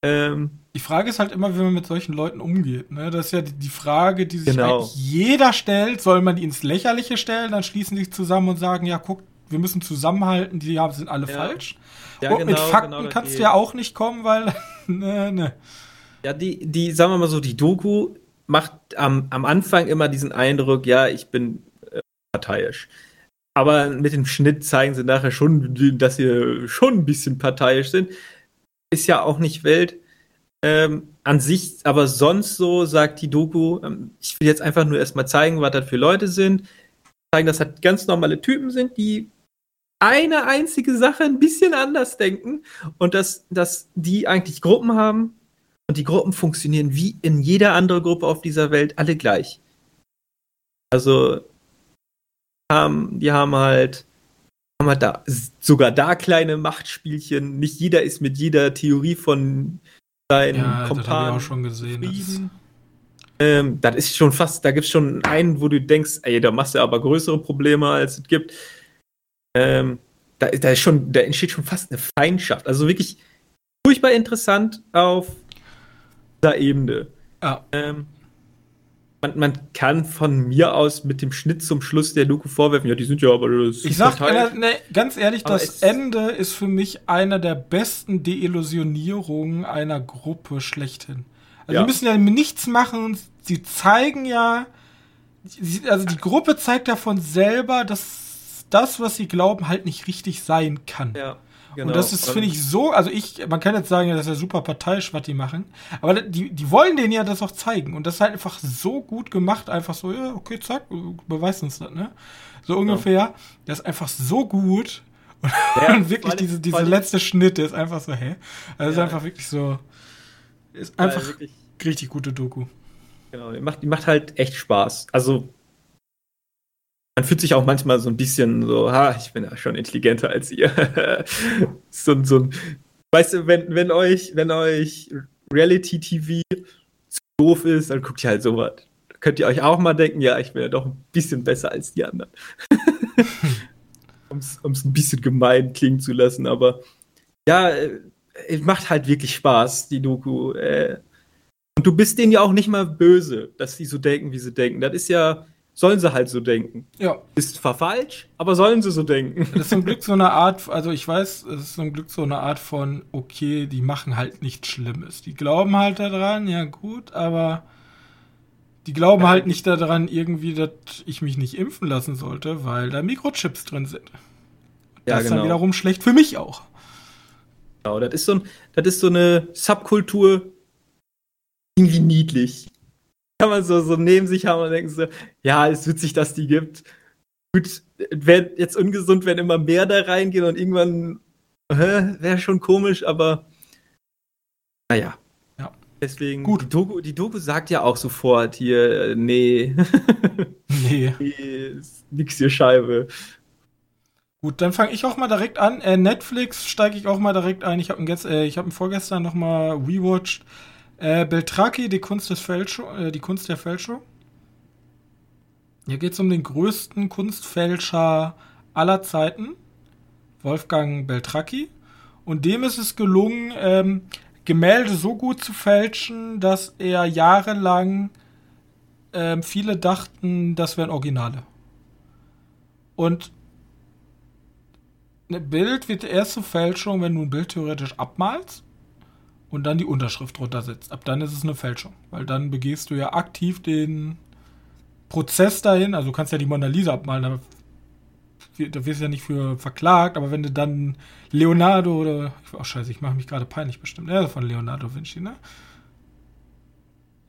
A: Ähm, die Frage ist halt immer, wie man mit solchen Leuten umgeht. Ne? Das ist ja die Frage, die sich genau. eigentlich jeder stellt. Soll man die ins Lächerliche stellen? Dann schließen die sich zusammen und sagen, ja, guck, wir müssen zusammenhalten, die sind alle ja. falsch. Ja, und genau, mit Fakten genau, kannst du ja auch nicht kommen, weil. ne, ne.
B: Ja, die, die, sagen wir mal so, die Doku macht am, am Anfang immer diesen Eindruck, ja, ich bin äh, parteiisch. Aber mit dem Schnitt zeigen sie nachher schon, dass sie schon ein bisschen parteiisch sind. Ist ja auch nicht Welt. Ähm, an sich, aber sonst so sagt die Doku, ähm, ich will jetzt einfach nur erstmal zeigen, was das für Leute sind. Zeigen, dass das ganz normale Typen sind, die eine einzige Sache ein bisschen anders denken und dass, dass die eigentlich Gruppen haben und die Gruppen funktionieren wie in jeder andere Gruppe auf dieser Welt alle gleich. Also haben, die haben halt, haben halt da, sogar da kleine Machtspielchen. Nicht jeder ist mit jeder Theorie von seinen ja, Kompanen. Das habe ich auch schon gesehen. Das, ähm, das ist schon fast, da gibt es schon einen, wo du denkst, ey, da machst du aber größere Probleme, als es gibt. Ähm, da, da, ist schon, da entsteht schon fast eine Feindschaft. Also wirklich furchtbar interessant auf dieser Ebene. Ja. Ähm, man, man, kann von mir aus mit dem Schnitt zum Schluss der Doku vorwerfen, ja, die sind ja aber
A: das Ich sag äh, ne, ganz ehrlich, aber das Ende ist für mich einer der besten Deillusionierungen einer Gruppe schlechthin. Also ja. die müssen ja nichts machen, sie zeigen ja, also die Gruppe zeigt ja von selber, dass das, was sie glauben, halt nicht richtig sein kann. Ja. Genau. Und das ist, finde ich, so, also ich, man kann jetzt sagen, ja, das ist ja super parteiisch, was die machen, aber die, die wollen denen ja das auch zeigen. Und das ist halt einfach so gut gemacht, einfach so, ja, okay, zack, beweis uns das, ne? So ungefähr. Ja. Das ist einfach so gut. Und, ja, und wirklich diese, diese letzte Schnitt, der ist einfach so, hä? Das ja. ist einfach wirklich so, ist einfach richtig gute Doku.
B: Genau, die macht, die macht halt echt Spaß. Also, man fühlt sich auch manchmal so ein bisschen so, ha, ich bin ja schon intelligenter als ihr. so, so ein, weißt du, wenn, wenn euch, wenn euch Reality TV zu doof ist, dann guckt ihr halt sowas. Da könnt ihr euch auch mal denken, ja, ich bin ja doch ein bisschen besser als die anderen. um es ein bisschen gemein klingen zu lassen, aber ja, äh, es macht halt wirklich Spaß, die Doku. Äh. Und du bist denen ja auch nicht mal böse, dass sie so denken, wie sie denken. Das ist ja, sollen sie halt so denken. Ja. Ist zwar falsch, aber sollen sie so denken.
A: Das ist zum Glück so eine Art, also ich weiß, es ist zum Glück so eine Art von, okay, die machen halt nichts Schlimmes. Die glauben halt daran, ja gut, aber die glauben ja, halt nicht daran irgendwie, dass ich mich nicht impfen lassen sollte, weil da Mikrochips drin sind. Ja, das ist genau. dann wiederum schlecht für mich auch.
B: Genau, das ist so, ein, das ist so eine Subkultur, irgendwie niedlich kann man so, so neben sich haben und denken so, ja, ist witzig, dass die gibt. Gut, wäre jetzt ungesund, wenn immer mehr da reingehen und irgendwann wäre schon komisch, aber naja. Ja. Deswegen, Gut. Die, Doku, die Doku sagt ja auch sofort hier, äh, nee. Nee. nee nix hier Scheibe.
A: Gut, dann fange ich auch mal direkt an. Äh, Netflix steige ich auch mal direkt ein. Ich habe äh, hab ihn vorgestern noch mal rewatcht. Äh, Beltraki, die Kunst, des Fälscho, äh, die Kunst der Fälschung. Hier geht es um den größten Kunstfälscher aller Zeiten, Wolfgang Beltracchi. Und dem ist es gelungen, ähm, Gemälde so gut zu fälschen, dass er jahrelang ähm, viele dachten, das wären Originale. Und ein Bild wird erst zur Fälschung, wenn du ein Bild theoretisch abmalst und dann die Unterschrift drunter setzt. Ab dann ist es eine Fälschung, weil dann begehst du ja aktiv den Prozess dahin, also du kannst ja die Mona Lisa abmalen, aber da wirst du ja nicht für verklagt, aber wenn du dann Leonardo oder, oh scheiße, ich mache mich gerade peinlich bestimmt, ja, von Leonardo Vinci, ne?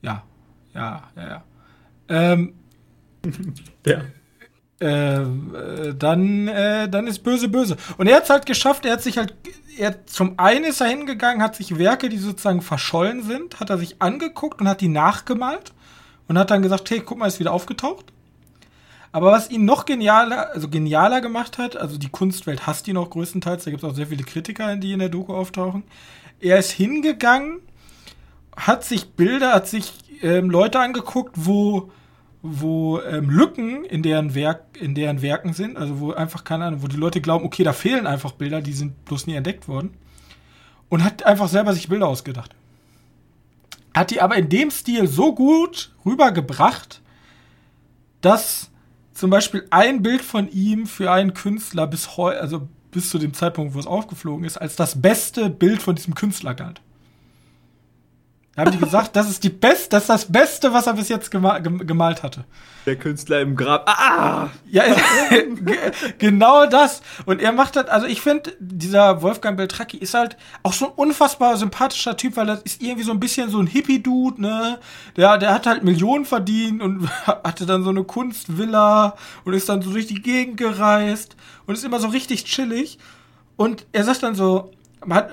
A: Ja, ja, ja, ja. Ähm, ja. Äh, äh, dann, äh, dann ist böse böse. Und er hat es halt geschafft, er hat sich halt, er zum einen ist er hingegangen, hat sich Werke, die sozusagen verschollen sind, hat er sich angeguckt und hat die nachgemalt und hat dann gesagt, hey, guck mal, ist wieder aufgetaucht. Aber was ihn noch genialer, also genialer gemacht hat, also die Kunstwelt hasst ihn auch größtenteils, da gibt es auch sehr viele Kritiker, die in der Doku auftauchen. Er ist hingegangen, hat sich Bilder, hat sich ähm, Leute angeguckt, wo, wo ähm, Lücken in deren, Werk, in deren Werken sind, also wo einfach, keine Ahnung, wo die Leute glauben, okay, da fehlen einfach Bilder, die sind bloß nie entdeckt worden. Und hat einfach selber sich Bilder ausgedacht hat die aber in dem Stil so gut rübergebracht, dass zum Beispiel ein Bild von ihm für einen Künstler bis heute, also bis zu dem Zeitpunkt, wo es aufgeflogen ist, als das beste Bild von diesem Künstler galt. Da haben die gesagt, das ist die Best, das ist das Beste, was er bis jetzt gema gemalt hatte.
B: Der Künstler im Grab. Ah!
A: Ja, genau das. Und er macht das, also ich finde, dieser Wolfgang Beltracchi ist halt auch so ein unfassbar sympathischer Typ, weil das ist irgendwie so ein bisschen so ein Hippie-Dude, ne? Der, der hat halt Millionen verdient und hatte dann so eine Kunstvilla und ist dann so durch die Gegend gereist und ist immer so richtig chillig. Und er sagt dann so,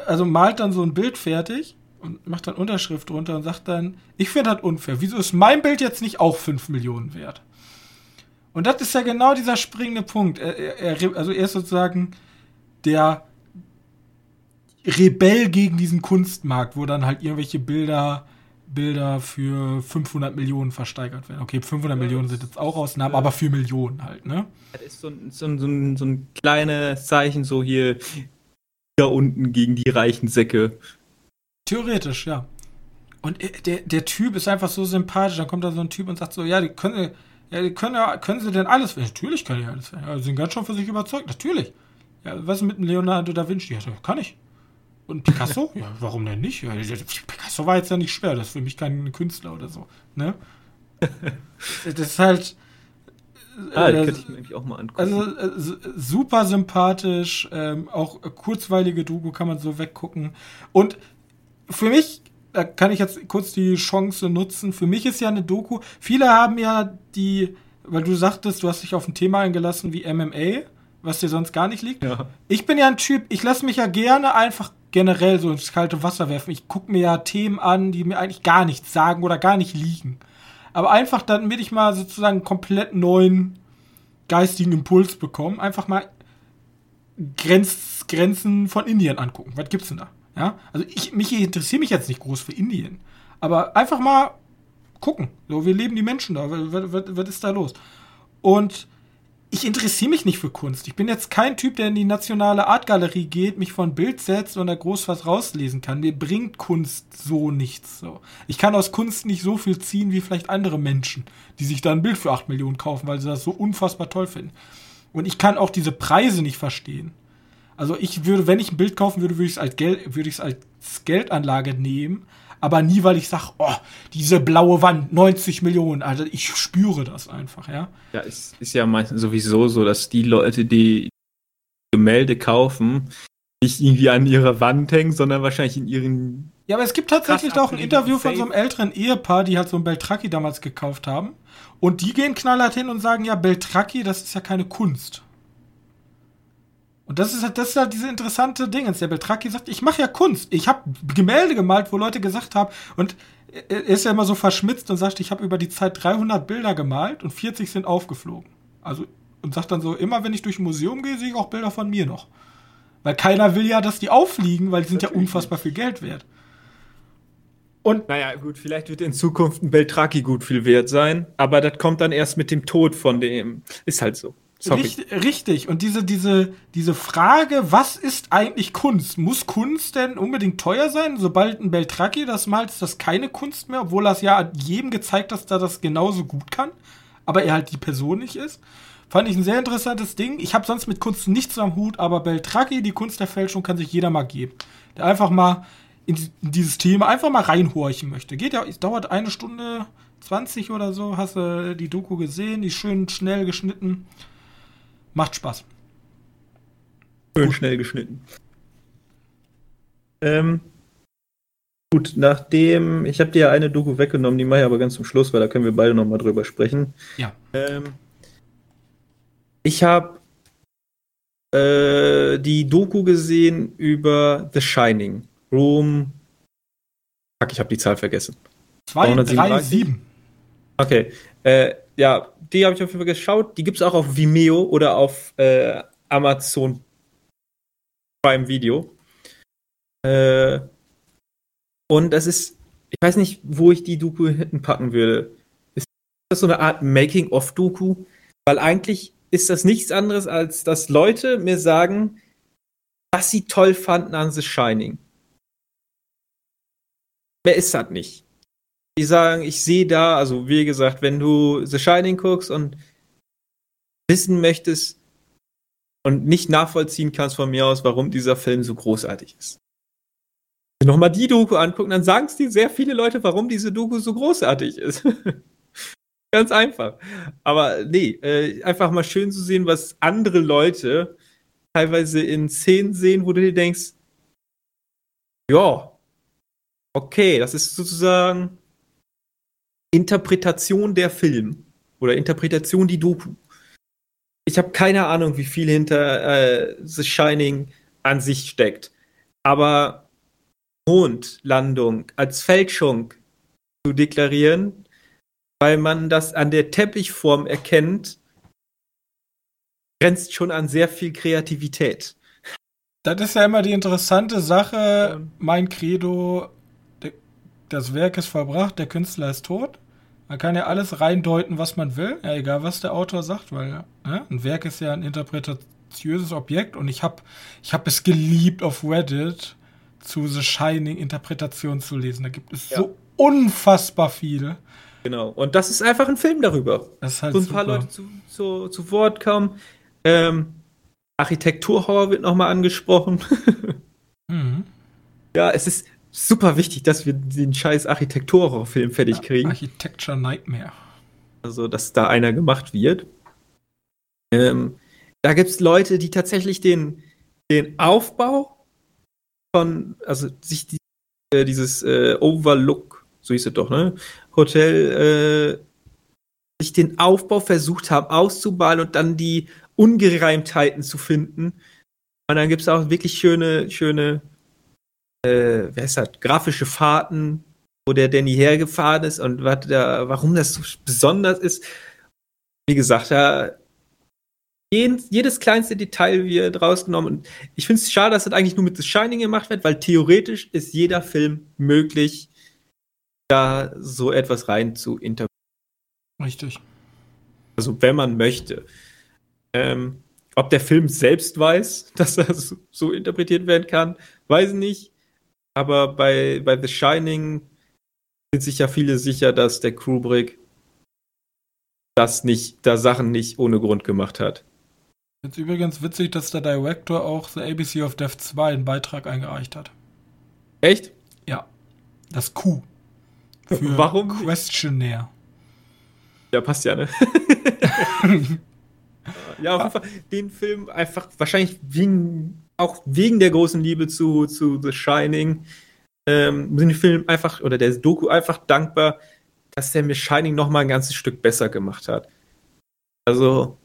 A: also malt dann so ein Bild fertig und macht dann Unterschrift drunter und sagt dann, ich finde das unfair. Wieso ist mein Bild jetzt nicht auch 5 Millionen wert? Und das ist ja genau dieser springende Punkt. Er, er, also er ist sozusagen der Rebell gegen diesen Kunstmarkt, wo dann halt irgendwelche Bilder, Bilder für 500 Millionen versteigert werden. Okay, 500 ja, Millionen sind jetzt auch Ausnahmen, aber für Millionen halt, ne?
B: Das ist so ein, so ein, so ein, so ein kleines Zeichen, so hier da unten gegen die reichen Säcke.
A: Theoretisch, ja. Und äh, der, der Typ ist einfach so sympathisch. Dann kommt da so ein Typ und sagt so, ja, die können, ja, die können, können sie denn alles werden? Natürlich können die alles werden. Ja, sie sind ganz schon für sich überzeugt. Natürlich. Ja, was ist mit Leonardo da Vinci? Ja, kann ich. Und Picasso? ja, warum denn nicht? Ja, Picasso war jetzt ja nicht schwer. Das ist für mich kein Künstler oder so. Ne? das ist halt.
B: Ah, äh, könnte ich mir eigentlich auch mal angucken.
A: Also äh, super sympathisch, ähm, auch kurzweilige Doku kann man so weggucken. Und für mich, da kann ich jetzt kurz die Chance nutzen, für mich ist ja eine Doku, viele haben ja die, weil du sagtest, du hast dich auf ein Thema eingelassen wie MMA, was dir sonst gar nicht liegt. Ja. Ich bin ja ein Typ, ich lasse mich ja gerne einfach generell so ins kalte Wasser werfen. Ich gucke mir ja Themen an, die mir eigentlich gar nichts sagen oder gar nicht liegen. Aber einfach dann, damit ich mal sozusagen einen komplett neuen geistigen Impuls bekomme, einfach mal Grenz, Grenzen von Indien angucken. Was gibt's denn da? Ja, also ich mich interessiere mich jetzt nicht groß für Indien, aber einfach mal gucken. So, wie leben die Menschen da? Was, was, was ist da los? Und ich interessiere mich nicht für Kunst. Ich bin jetzt kein Typ, der in die nationale Artgalerie geht, mich von Bild setzt und da groß was rauslesen kann. Mir bringt Kunst so nichts. So. Ich kann aus Kunst nicht so viel ziehen wie vielleicht andere Menschen, die sich da ein Bild für 8 Millionen kaufen, weil sie das so unfassbar toll finden. Und ich kann auch diese Preise nicht verstehen. Also ich würde, wenn ich ein Bild kaufen würde, würde ich es als, Geld, würde ich als Geldanlage nehmen. Aber nie, weil ich sage, oh, diese blaue Wand, 90 Millionen. Also ich spüre das einfach, ja.
B: Ja, es ist ja meistens sowieso so, dass die Leute, die Gemälde kaufen, nicht irgendwie an ihrer Wand hängen, sondern wahrscheinlich in ihren.
A: Ja, aber es gibt tatsächlich auch ein Interview von so einem älteren Ehepaar, die halt so ein Beltracchi damals gekauft haben. Und die gehen knallhart hin und sagen, ja, Beltracchi, das ist ja keine Kunst. Und das ist halt, das ist halt diese interessante Ding. Der Beltracchi sagt, ich mache ja Kunst. Ich habe Gemälde gemalt, wo Leute gesagt haben, und er ist ja immer so verschmitzt und sagt, ich habe über die Zeit 300 Bilder gemalt und 40 sind aufgeflogen. Also und sagt dann so, immer wenn ich durch ein Museum gehe, sehe ich auch Bilder von mir noch. Weil keiner will ja, dass die auffliegen, weil die sind ja unfassbar viel Geld wert.
B: Und naja, gut, vielleicht wird in Zukunft ein Beltraki gut viel wert sein, aber das kommt dann erst mit dem Tod von dem. Ist halt so.
A: Richtig, richtig. Und diese, diese, diese Frage, was ist eigentlich Kunst? Muss Kunst denn unbedingt teuer sein? Sobald ein Beltraki das malt, ist das keine Kunst mehr, obwohl er es ja jedem gezeigt hat, dass er das genauso gut kann, aber er halt die Person nicht ist. Fand ich ein sehr interessantes Ding. Ich habe sonst mit Kunst nichts am Hut, aber Beltraki, die Kunst der Fälschung, kann sich jeder mal geben. Der einfach mal in, dieses Thema einfach mal reinhorchen möchte. Geht ja, es dauert eine Stunde 20 oder so. Hast du die Doku gesehen, die schön schnell geschnitten. Macht Spaß.
B: Schön gut. schnell geschnitten. Ähm, gut, nachdem, ich habe dir ja eine Doku weggenommen, die mache ich aber ganz zum Schluss, weil da können wir beide nochmal drüber sprechen.
A: Ja.
B: Ähm, ich habe äh, die Doku gesehen über The Shining. Room. Fuck, ich habe die Zahl vergessen.
A: 237.
B: Okay. Äh, ja, die habe ich auf jeden Fall geschaut. Die gibt es auch auf Vimeo oder auf äh, Amazon Prime Video. Äh, und das ist, ich weiß nicht, wo ich die Doku hinten packen würde. Ist das so eine Art Making-of-Doku? Weil eigentlich ist das nichts anderes, als dass Leute mir sagen, was sie toll fanden an The Shining. Wer ist das nicht? Die sagen, ich sehe da, also wie gesagt, wenn du The Shining guckst und wissen möchtest und nicht nachvollziehen kannst von mir aus, warum dieser Film so großartig ist. Nochmal die Doku angucken, dann sagen es dir sehr viele Leute, warum diese Doku so großartig ist. Ganz einfach. Aber nee, äh, einfach mal schön zu sehen, was andere Leute teilweise in Szenen sehen, wo du dir denkst, ja, okay, das ist sozusagen Interpretation der Film oder Interpretation die Doku. Ich habe keine Ahnung, wie viel hinter äh, The Shining an sich steckt. Aber Mondlandung als Fälschung zu deklarieren, weil man das an der Teppichform erkennt, grenzt schon an sehr viel Kreativität.
A: Das ist ja immer die interessante Sache. Mein Credo, das Werk ist verbracht, der Künstler ist tot. Man kann ja alles reindeuten, was man will, ja, egal was der Autor sagt, weil ja, ne, ein Werk ist ja ein interpretatiöses Objekt und ich habe ich hab es geliebt auf Reddit zu The Shining Interpretationen zu lesen. Da gibt es ja. so unfassbar viele.
B: Genau, und das ist einfach ein Film darüber.
A: Das halt
B: so ein super. paar Leute zu, zu, zu Wort kommen. Ähm, Architekturhorror wird nochmal angesprochen. mhm. Ja, es ist, super wichtig, dass wir den scheiß Architekturhorrorfilm fertig kriegen.
A: Architecture Nightmare.
B: Also, dass da einer gemacht wird. Ähm, da gibt es Leute, die tatsächlich den, den Aufbau von, also sich die, äh, dieses äh, Overlook, so hieß es doch, ne? Hotel, äh, sich den Aufbau versucht haben auszubauen und dann die Ungereimtheiten zu finden. Und dann gibt es auch wirklich schöne, schöne äh, wer ist das, grafische Fahrten, wo der Danny hergefahren ist und was da, warum das so besonders ist. Wie gesagt, da jedes kleinste Detail wird rausgenommen. Und ich finde es schade, dass das eigentlich nur mit The Shining gemacht wird, weil theoretisch ist jeder Film möglich, da so etwas rein zu interpretieren.
A: Richtig.
B: Also, wenn man möchte. Ähm, ob der Film selbst weiß, dass das so interpretiert werden kann, weiß ich nicht. Aber bei, bei The Shining sind sich ja viele sicher, dass der Kubrick das nicht, da Sachen nicht ohne Grund gemacht hat.
A: Jetzt übrigens witzig, dass der Director auch The ABC of Death 2 einen Beitrag eingereicht hat.
B: Echt?
A: Ja. Das Q.
B: Für Warum?
A: Questionnaire.
B: Ja, passt ja, ne? ja, auf jeden Fall den Film einfach wahrscheinlich wegen auch wegen der großen Liebe zu, zu The Shining, ähm, sind die Film einfach, oder der Doku einfach dankbar, dass der mir Shining noch mal ein ganzes Stück besser gemacht hat. Also,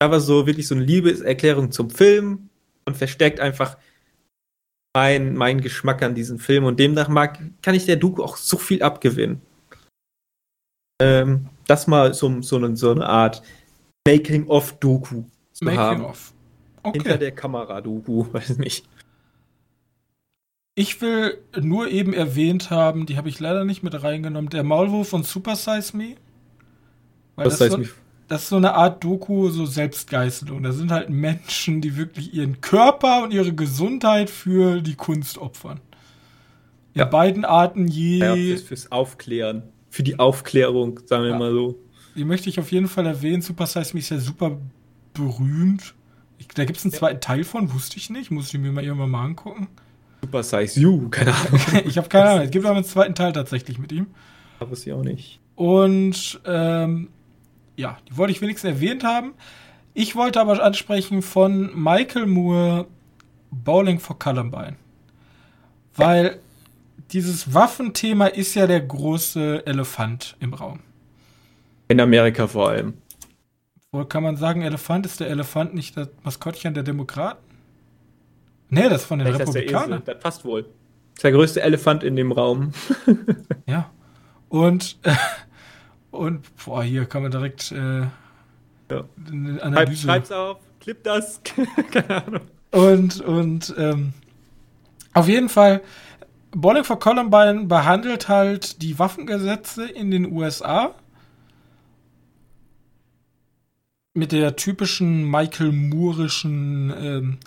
B: da war so wirklich so eine Liebeserklärung zum Film und verstärkt einfach mein, mein Geschmack an diesem Film und demnach mag, kann ich der Doku auch so viel abgewinnen. Ähm, das mal so, so, eine, so eine Art Making-of-Doku zu
A: Making
B: haben.
A: of.
B: Hinter
A: Okay.
B: der Kamera-Doku, weiß nicht.
A: Ich will nur eben erwähnt haben, die habe ich leider nicht mit reingenommen, der Maulwurf von Super Size Me. Weil das,
B: heißt
A: so,
B: mich?
A: das ist so eine Art Doku, so Selbstgeißelung. Da sind halt Menschen, die wirklich ihren Körper und ihre Gesundheit für die Kunst opfern. In
B: Ja.
A: beiden Arten je.
B: Ja, fürs, fürs Aufklären. Für die Aufklärung, sagen wir
A: Ja.
B: mal so.
A: Die möchte ich auf jeden Fall erwähnen. Super Size Me ist ja super berühmt. Da gibt es einen zweiten Teil von, wusste ich nicht. Muss ich mir mal irgendwann mal angucken.
B: Super Size You, keine Ahnung.
A: ich habe keine Ahnung. Es gibt aber einen zweiten Teil tatsächlich mit ihm.
B: Aber sie auch nicht.
A: Und ähm, ja, die wollte ich wenigstens erwähnt haben. Ich wollte aber ansprechen von Michael Moore Bowling for Columbine. Weil dieses Waffenthema ist ja der große Elefant im Raum.
B: In Amerika vor allem.
A: Wohl kann man sagen, Elefant ist der Elefant nicht das Maskottchen der Demokraten? Nee, das ist von den
B: Vielleicht
A: Republikanern.
B: Das passt wohl. Das ist der größte Elefant in dem Raum.
A: Ja. Und, äh, und boah, hier kann man direkt äh,
B: Ja.
A: eine Analyse.
B: schreib's auf, klipp das. keine Ahnung.
A: Und, und ähm, auf jeden Fall, Bowling for Columbine behandelt halt die Waffengesetze in den USA mit der typischen Michael Moorischen ähm,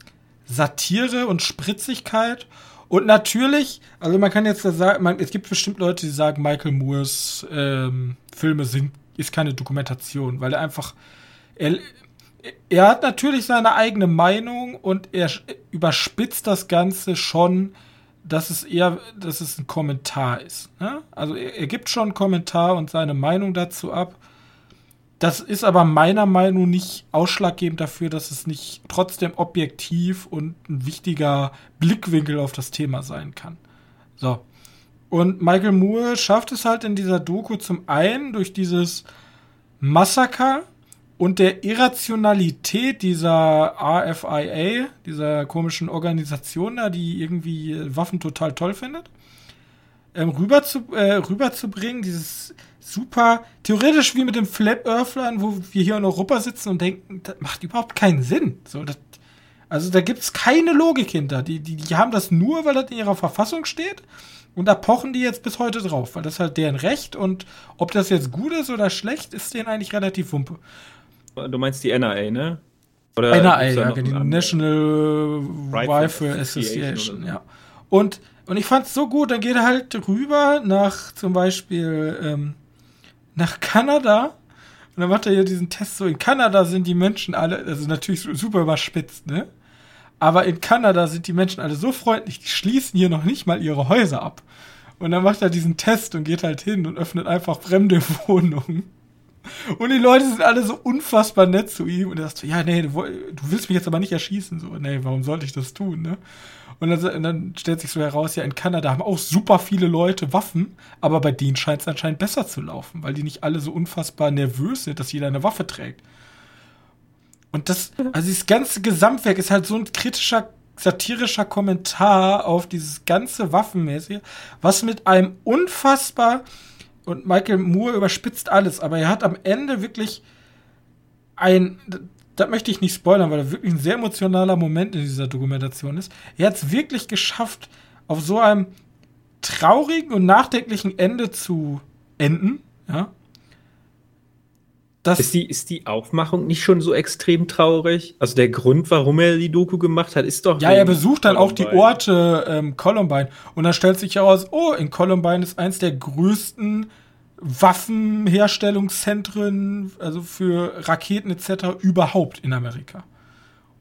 A: Satire und Spritzigkeit. Und natürlich, also man kann jetzt sagen, man, es gibt bestimmt Leute, die sagen, Michael Moores ähm, Filme sind, ist keine Dokumentation, weil er einfach, er, er hat natürlich seine eigene Meinung und er überspitzt das Ganze schon, dass es eher, dass es ein Kommentar ist. Ne? Also er, er gibt schon einen Kommentar und seine Meinung dazu ab. Das ist aber meiner Meinung nicht ausschlaggebend dafür, dass es nicht trotzdem objektiv und ein wichtiger Blickwinkel auf das Thema sein kann. So. Und Michael Moore schafft es halt in dieser Doku zum einen durch dieses Massaker und der Irrationalität dieser RFIA, dieser komischen Organisation da, die irgendwie äh, Waffen total toll findet, ähm, rüber zu, äh, rüberzubringen, dieses super, theoretisch wie mit dem Flat Earthlern, wo wir hier in Europa sitzen und denken, das macht überhaupt keinen Sinn. So, das, also da gibt es keine Logik hinter. Die, die, die haben das nur, weil das in ihrer Verfassung steht. Und da pochen die jetzt bis heute drauf, weil das halt deren Recht und ob das jetzt gut ist oder schlecht, ist denen eigentlich relativ wumpe.
B: Du meinst die NRA, ne? Oder
A: NRA, ja,
B: noch
A: die? National
B: Rifle Association
A: ja. Und, und ich fand's so gut, dann geht er halt rüber nach zum Beispiel ähm, nach Kanada und dann macht er hier diesen Test so, in Kanada sind die Menschen alle, also natürlich su- super überspitzt, ne? Aber in Kanada sind die Menschen alle so freundlich, die schließen hier noch nicht mal ihre Häuser ab. Und dann macht er diesen Test und geht halt hin und öffnet einfach fremde Wohnungen. Und die Leute sind alle so unfassbar nett zu ihm. Und er sagt so, ja, nee, du willst mich jetzt aber nicht erschießen. So, nee, warum sollte ich das tun, ne? Und dann, dann stellt sich so heraus, ja, in Kanada haben auch super viele Leute Waffen, aber bei denen scheint es anscheinend besser zu laufen, weil die nicht alle so unfassbar nervös sind, dass jeder eine Waffe trägt. Und das, also dieses ganze Gesamtwerk ist halt so ein kritischer, satirischer Kommentar auf dieses ganze Waffenmäßige, was mit einem unfassbar, und Michael Moore überspitzt alles, aber er hat am Ende wirklich ein, das möchte ich nicht spoilern, weil er wirklich ein sehr emotionaler Moment in dieser Dokumentation ist. Er hat es wirklich geschafft, auf so einem traurigen und nachdenklichen Ende zu enden, ja. Das,
B: Ist die, ist die Aufmachung nicht schon so extrem traurig? Also der Grund, warum er die Doku gemacht hat, ist doch.
A: Ja, er besucht dann auch die
B: Columbine.
A: Orte ähm, Columbine. Und dann stellt sich heraus, oh, in Columbine ist eins der größten Waffenherstellungszentren, also für Raketen etc. überhaupt in Amerika.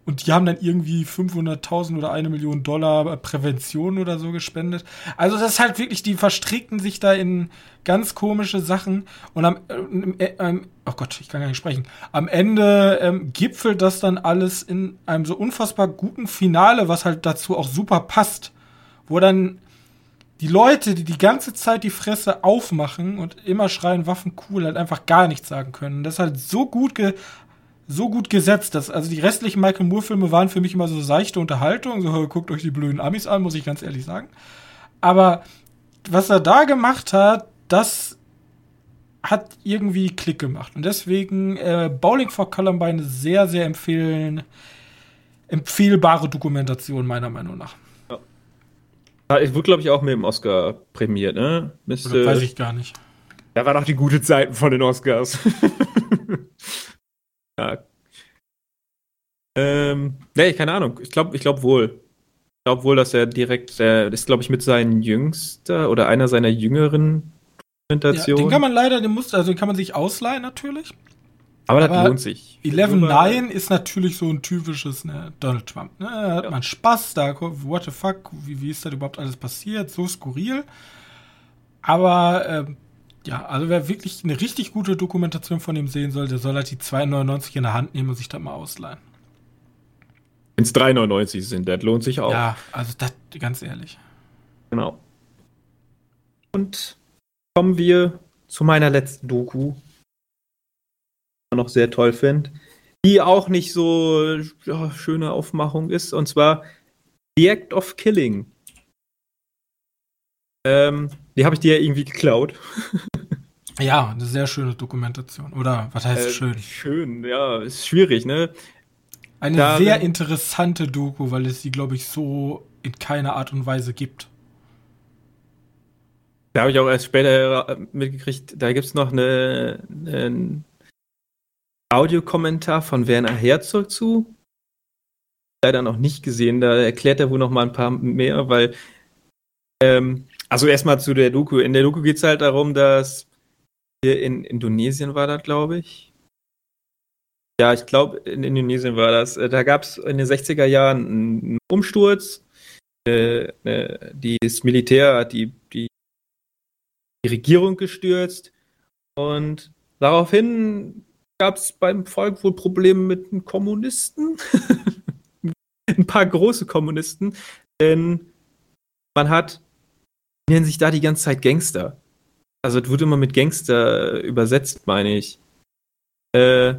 A: Und die haben dann irgendwie 500.000 oder eine Million Dollar Prävention oder so gespendet. Also das ist halt wirklich, die verstricken sich da in ganz komische Sachen. Und am, äh, ähm, oh Gott, ich kann gar nicht sprechen. Am Ende ähm, gipfelt das dann alles in einem so unfassbar guten Finale, was halt dazu auch super passt. Wo dann die Leute, die die ganze Zeit die Fresse aufmachen und immer schreien Waffen cool, halt einfach gar nichts sagen können. Das ist halt so gut ge so gut gesetzt, dass also die restlichen Michael Moore Filme waren für mich immer so seichte Unterhaltung, so guckt euch die blöden Amis an, muss ich ganz ehrlich sagen. Aber was er da gemacht hat, das hat irgendwie Klick gemacht. Und deswegen äh, Bowling for Columbine sehr, sehr empfehlen, empfehlbare Dokumentation, meiner Meinung nach.
B: Ja. Ich wurde, glaube ich, auch mit dem Oscar prämiert, ne?
A: Müsste, weiß ich gar nicht.
B: Da waren auch die gute Zeiten von den Oscars. ja. Ähm, nee, keine Ahnung. Ich glaube ich glaub wohl. Ich glaube wohl, dass er direkt, äh, ist, glaube ich, mit seinen jüngster oder einer seiner jüngeren
A: Dokumentationen. Ja, den kann man leider, den muss, also den kann man sich ausleihen natürlich.
B: Aber, Aber das lohnt sich.
A: 11.9 ist natürlich so ein typisches ne, Donald Trump. Ne? Da hat ja. man Spaß, da, what the fuck, wie, wie ist das überhaupt alles passiert? So skurril. Aber ähm, ja, also wer wirklich eine richtig gute Dokumentation von ihm sehen soll, der soll halt die 2,99 in der Hand nehmen und sich das mal ausleihen.
B: Wenn es 3,99 sind, das lohnt sich auch.
A: Ja, also das, ganz ehrlich.
B: Genau. Und kommen wir zu meiner letzten Doku, noch sehr toll finde, die auch nicht so ja, schöne Aufmachung ist, und zwar The Act of Killing. Ähm, die habe ich dir ja irgendwie geklaut.
A: Ja, eine sehr schöne Dokumentation. Oder was heißt äh, schön?
B: Schön, ja, ist schwierig, ne?
A: Eine Darin, sehr interessante Doku, weil es sie, glaube ich, so in keiner Art und Weise gibt.
B: Da habe ich auch erst später mitgekriegt, da gibt es noch eine, einen Audiokommentar von Werner Herzog zu. Leider noch nicht gesehen, da erklärt er wohl noch mal ein paar mehr, weil ähm, also erstmal zu der Doku. In der Doku geht es halt darum, dass hier in Indonesien war das, glaube ich. Ja, ich glaube, in Indonesien war das. Äh, da gab es in den 60er Jahren einen Umsturz. Äh, äh, das Militär hat die, die, die Regierung gestürzt. Und daraufhin gab es beim Volk wohl Probleme mit den Kommunisten. ein paar große Kommunisten. Denn man hat, nennen sich da die ganze Zeit Gangster. Also es wurde immer mit Gangster übersetzt, meine ich. Äh,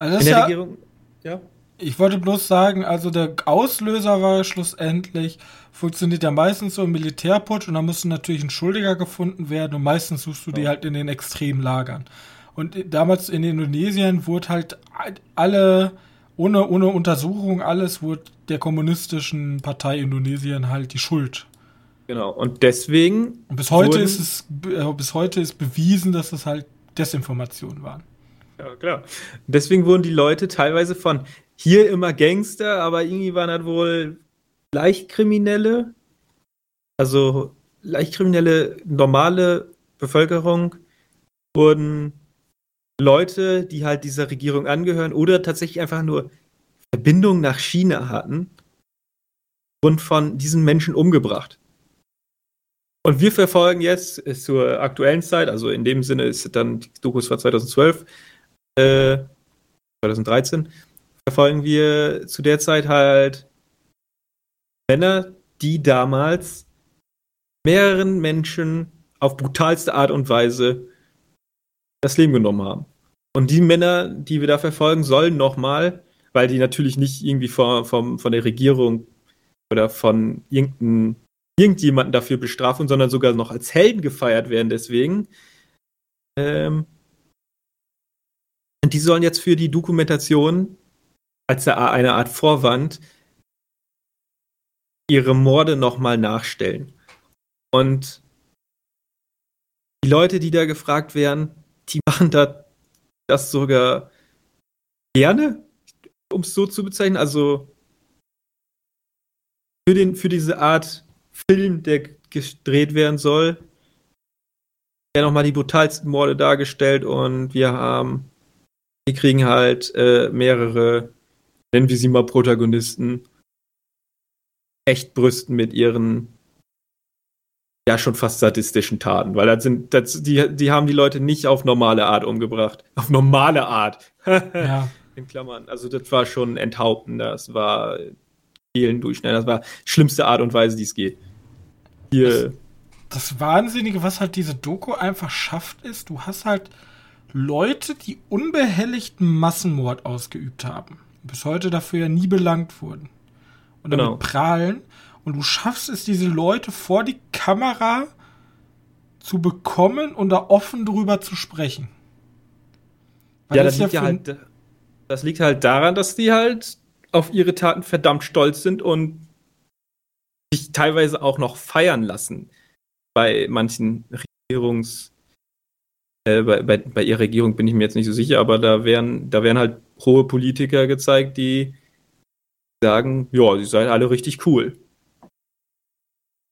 A: also in der ja, Regierung, ja. Ich wollte bloß sagen, also der Auslöser war schlussendlich, funktioniert ja meistens so im Militärputsch und da müsste natürlich ein Schuldiger gefunden werden und meistens suchst du die halt in den extremen Lagern. Und damals in Indonesien wurde halt alle, ohne, ohne Untersuchung, alles wurde der kommunistischen Partei Indonesien halt die Schuld
B: Genau. Und deswegen.
A: Und bis heute ist es, äh, bis heute ist bewiesen, dass es halt Desinformationen waren.
B: Ja, klar. Deswegen wurden die Leute teilweise von hier immer Gangster, aber irgendwie waren das wohl Leichtkriminelle. Also Leichtkriminelle, normale Bevölkerung wurden Leute, die halt dieser Regierung angehören oder tatsächlich einfach nur Verbindung nach China hatten, und von diesen Menschen umgebracht. Und wir verfolgen jetzt zur aktuellen Zeit, also in dem Sinne ist dann, die Dokus war 2012, äh, 2013, verfolgen wir zu der Zeit halt Männer, die damals mehreren Menschen auf brutalste Art und Weise das Leben genommen haben. Und die Männer, die wir da verfolgen, sollen nochmal, weil die natürlich nicht irgendwie von, von, von der Regierung oder von irgendeinem irgendjemanden dafür bestrafen, sondern sogar noch als Helden gefeiert werden deswegen. Ähm, und die sollen jetzt für die Dokumentation als eine Art Vorwand ihre Morde nochmal nachstellen. Und die Leute, die da gefragt werden, die machen da das sogar gerne, um es so zu bezeichnen. Also für, den, für diese Art Film, der gedreht werden soll, ja nochmal die brutalsten Morde dargestellt und wir haben, wir kriegen halt äh, mehrere, nennen wir sie mal Protagonisten, echt brüsten mit ihren ja schon fast sadistischen Taten, weil das sind, das, die, die haben die Leute nicht auf normale Art umgebracht. Auf normale Art. ja. In Klammern. Also das war schon enthaupten, das war Kehlen durchschneiden, das war schlimmste Art und Weise, die es geht.
A: Hier. Das, das Wahnsinnige, was halt diese Doku einfach schafft, ist, du hast halt Leute, die unbehelligten Massenmord ausgeübt haben. Bis heute dafür ja nie belangt wurden. Und damit genau. prahlen. Und du schaffst es, diese Leute vor die Kamera zu bekommen und da offen drüber zu sprechen.
B: Weil ja, das, liegt ja halt, das liegt halt daran, dass die halt auf ihre Taten verdammt stolz sind und sich teilweise auch noch feiern lassen bei manchen Regierungs äh, bei, bei, bei ihrer Regierung bin ich mir jetzt nicht so sicher, aber da werden, da werden halt hohe Politiker gezeigt, die sagen, ja, sie seid alle richtig cool.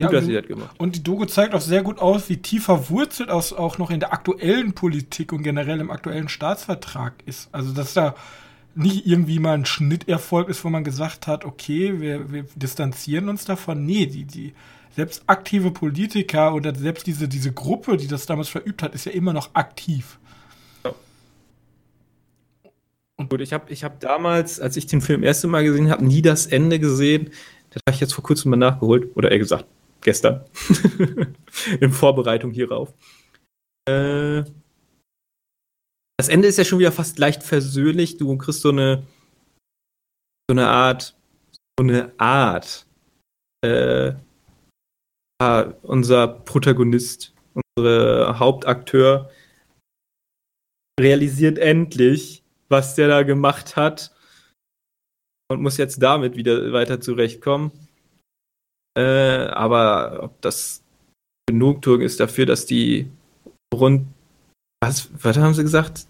A: Ja, gut, und, gemacht. und die Doku zeigt auch sehr gut aus, wie tief verwurzelt aus auch noch in der aktuellen Politik und generell im aktuellen Staatsvertrag ist. Also, dass da nicht irgendwie mal ein Schnitterfolg ist, wo man gesagt hat, okay, wir, wir distanzieren uns davon. Nee, die, die, selbst aktive Politiker oder selbst diese, diese Gruppe, die das damals verübt hat, ist ja immer noch aktiv.
B: Und Gut, ich habe ich hab damals, als ich den Film das erste Mal gesehen habe, nie das Ende gesehen. Das habe ich jetzt vor kurzem mal nachgeholt. Oder eher gesagt, gestern. In Vorbereitung hierauf. Äh, das Ende ist ja schon wieder fast leicht versöhnlich. Du kriegst so eine, so eine Art, so eine Art, äh, unser Protagonist, unser Hauptakteur, realisiert endlich, was der da gemacht hat und muss jetzt damit wieder weiter zurechtkommen. Äh, aber ob das Genugtuung ist dafür, dass die rund, was, was haben sie gesagt?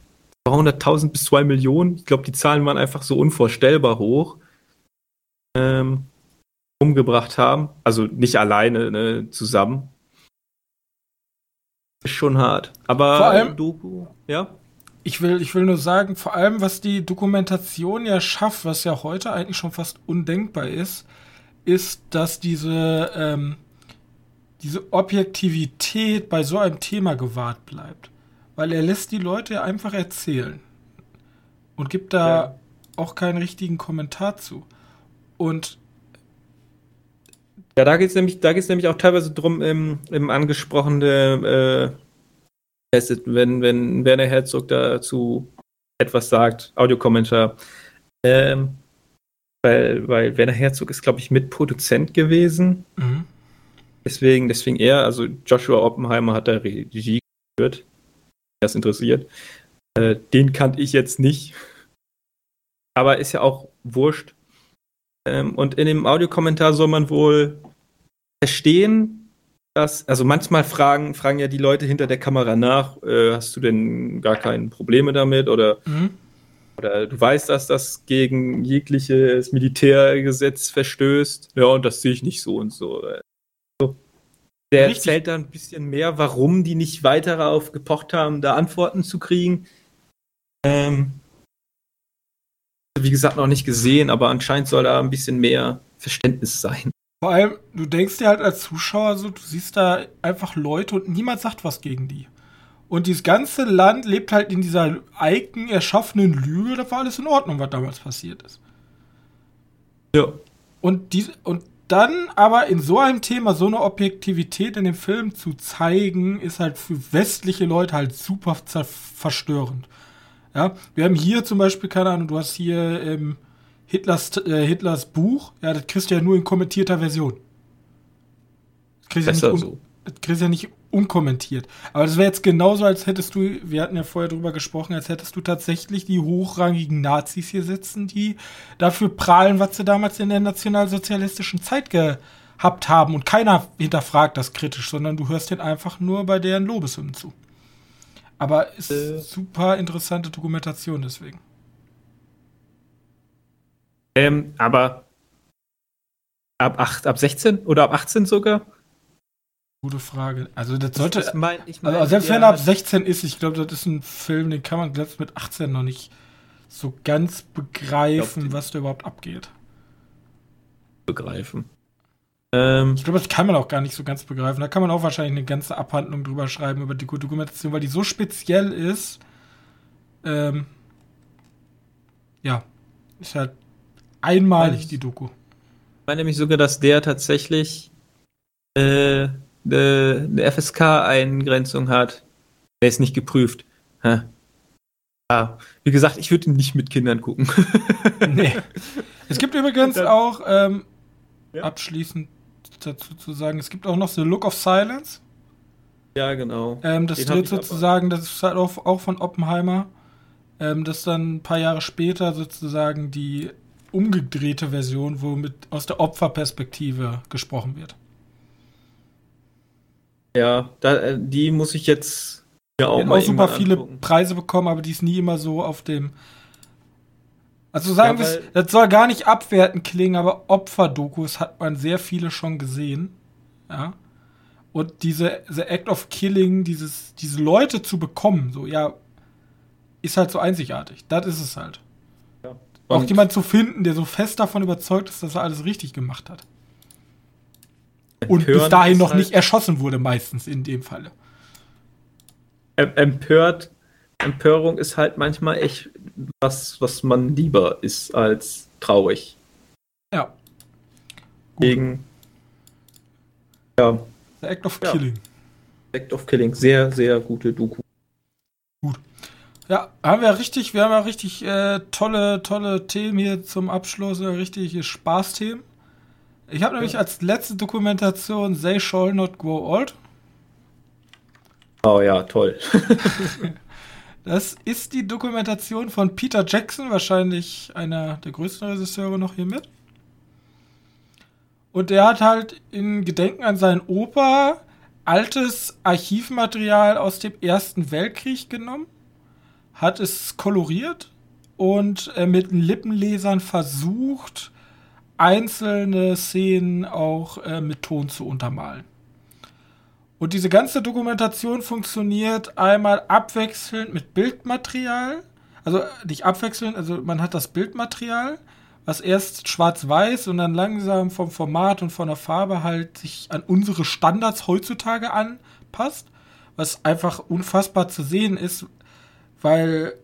B: 200.000 bis 2 Millionen. Ich glaube, die Zahlen waren einfach so unvorstellbar hoch. Ähm, umgebracht haben. Also nicht alleine, ne, zusammen. Ist schon hart. Aber
A: Vor allem, Doku, ja ich will, ich will nur sagen, vor allem was die Dokumentation ja schafft, was ja heute eigentlich schon fast undenkbar ist, ist, dass diese, ähm, diese Objektivität bei so einem Thema gewahrt bleibt. Weil er lässt die Leute einfach erzählen und gibt da ja. auch keinen richtigen Kommentar zu. Und
B: ja, da geht es nämlich, nämlich auch teilweise drum im, im angesprochene äh, wenn, wenn Werner Herzog dazu etwas sagt, Audiokommentar. Ähm, weil, weil Werner Herzog ist, glaube ich, Mitproduzent gewesen. Mhm. Deswegen, deswegen er, also Joshua Oppenheimer hat da Regie geführt. Das interessiert. Äh, den kannte ich jetzt nicht. Aber ist ja auch wurscht. Ähm, und in dem Audiokommentar soll man wohl verstehen, das, also manchmal fragen, fragen ja die Leute hinter der Kamera nach, äh, hast du denn gar keine Probleme damit oder, mhm. oder du weißt, dass das gegen jegliches Militärgesetz verstößt. Ja, und das sehe ich nicht so und so. so. Der Richtig. erzählt da ein bisschen mehr, warum die nicht weiter darauf gepocht haben, da Antworten zu kriegen. Ähm, wie gesagt, noch nicht gesehen, aber anscheinend soll da ein bisschen mehr Verständnis sein.
A: Vor allem, du denkst dir halt als Zuschauer so, du siehst da einfach Leute und niemand sagt was gegen die. Und dieses ganze Land lebt halt in dieser eigen erschaffenen Lüge, da war alles in Ordnung, was damals passiert ist. Ja. Und, die, und dann aber in so einem Thema so eine Objektivität in dem Film zu zeigen, ist halt für westliche Leute halt super verstörend. Ja, wir haben hier zum Beispiel, keine Ahnung, du hast hier ähm, Hitlers, äh, Hitlers Buch, ja, das kriegst du ja nur in kommentierter Version. Das kriegst, ja nicht, so. das kriegst ja nicht unkommentiert. Aber das wäre jetzt genauso, als hättest du, wir hatten ja vorher drüber gesprochen, als hättest du tatsächlich die hochrangigen Nazis hier sitzen, die dafür prahlen, was sie damals in der nationalsozialistischen Zeit gehabt haben. Und keiner hinterfragt das kritisch, sondern du hörst den einfach nur bei deren Lobeshymnen zu. Aber ist äh. super interessante Dokumentation deswegen.
B: Ähm, aber ab, 8, ab 16 oder ab 18 sogar?
A: Gute Frage. Also das sollte. Ich mein, ich mein, also selbst wenn er ab 16 ist, ich glaube, das ist ein Film, den kann man selbst mit 18 noch nicht so ganz begreifen, glaub, was da überhaupt abgeht.
B: Begreifen.
A: Ähm, ich glaube, das kann man auch gar nicht so ganz begreifen. Da kann man auch wahrscheinlich eine ganze Abhandlung drüber schreiben, über die Dokumentation, weil die so speziell ist. Ähm, ja, ist halt Einmalig die Doku.
B: Ich meine nämlich sogar, dass der tatsächlich äh, eine, FSK-Eingrenzung hat. Der ist nicht geprüft. Ha. Ah, wie gesagt, ich würde ihn nicht mit Kindern gucken.
A: nee. Es gibt übrigens dann, auch, ähm, ja? abschließend dazu zu sagen, es gibt auch noch The Look of Silence.
B: Ja, genau.
A: Ähm, das
B: Den aber.
A: sozusagen, das ist halt auch, auch von Oppenheimer, ähm, dass dann ein paar Jahre später sozusagen die umgedrehte Version, wo mit aus der Opferperspektive gesprochen wird.
B: Ja, da, äh, die muss ich jetzt ja auch
A: auch super viele
B: angucken.
A: Preise bekommen, aber die ist nie immer so auf dem. Also sagen
B: Ja,
A: wir das soll gar nicht abwertend klingen, aber Opferdokus hat man sehr viele schon gesehen. Ja. Und diese the Act of Killing, dieses, diese Leute zu bekommen, so, ja, ist halt so einzigartig. Das ist es halt. Auch
B: Und
A: jemand zu finden, der so fest davon überzeugt ist, dass er alles richtig gemacht hat. Und bis dahin noch
B: halt-
A: nicht erschossen wurde, meistens in dem Falle.
B: Em- empört, Empörung ist halt manchmal echt was, was man lieber ist als traurig.
A: Ja.
B: Gegen ja,
A: The Act of
B: Ja.
A: Killing.
B: Act of Killing, sehr, sehr gute Doku.
A: Ja, haben wir richtig, wir haben ja richtig äh, tolle, tolle Themen hier zum Abschluss, äh, richtige Spaßthemen. Ich habe nämlich
B: Ja.
A: als letzte Dokumentation They Shall Not Grow Old.
B: Oh ja, toll.
A: Das ist die Dokumentation von Peter Jackson, wahrscheinlich einer der größten Regisseure noch hier mit. Und der hat halt in Gedenken an seinen Opa altes Archivmaterial aus dem Ersten Weltkrieg genommen, hat es koloriert und äh, mit Lippenlesern versucht, einzelne Szenen auch äh, mit Ton zu untermalen. Und diese ganze Dokumentation funktioniert einmal abwechselnd mit Bildmaterial. Also nicht abwechselnd, also man hat das Bildmaterial, was erst schwarz-weiß und dann langsam vom Format und von der Farbe halt sich an unsere Standards heutzutage anpasst. Was einfach unfassbar zu sehen ist, weil,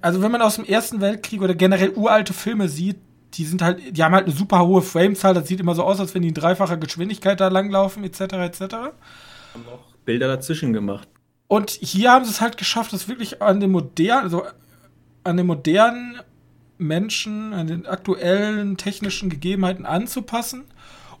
A: also wenn man aus dem Ersten Weltkrieg oder generell uralte Filme sieht, die sind halt, die haben halt eine super hohe Framezahl, das sieht immer so aus, als wenn die in dreifacher Geschwindigkeit da langlaufen, etc. etc.
B: Haben auch Bilder dazwischen gemacht.
A: Und hier haben sie es halt geschafft, das wirklich an den modernen, also an den modernen Menschen, an den aktuellen technischen Gegebenheiten anzupassen.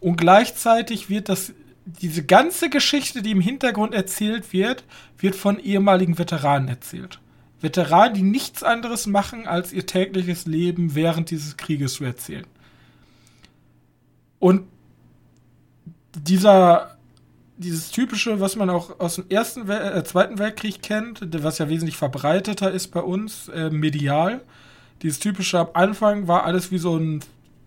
A: Und gleichzeitig wird das, diese ganze Geschichte, die im Hintergrund erzählt wird, wird von ehemaligen Veteranen erzählt. Veteranen, die nichts anderes machen, als ihr tägliches Leben während dieses Krieges zu erzählen. Und dieser dieses typische, was man auch aus dem ersten, äh, zweiten Weltkrieg kennt, was ja wesentlich verbreiteter ist bei uns, äh, medial. Dieses typische am Anfang war alles wie so ein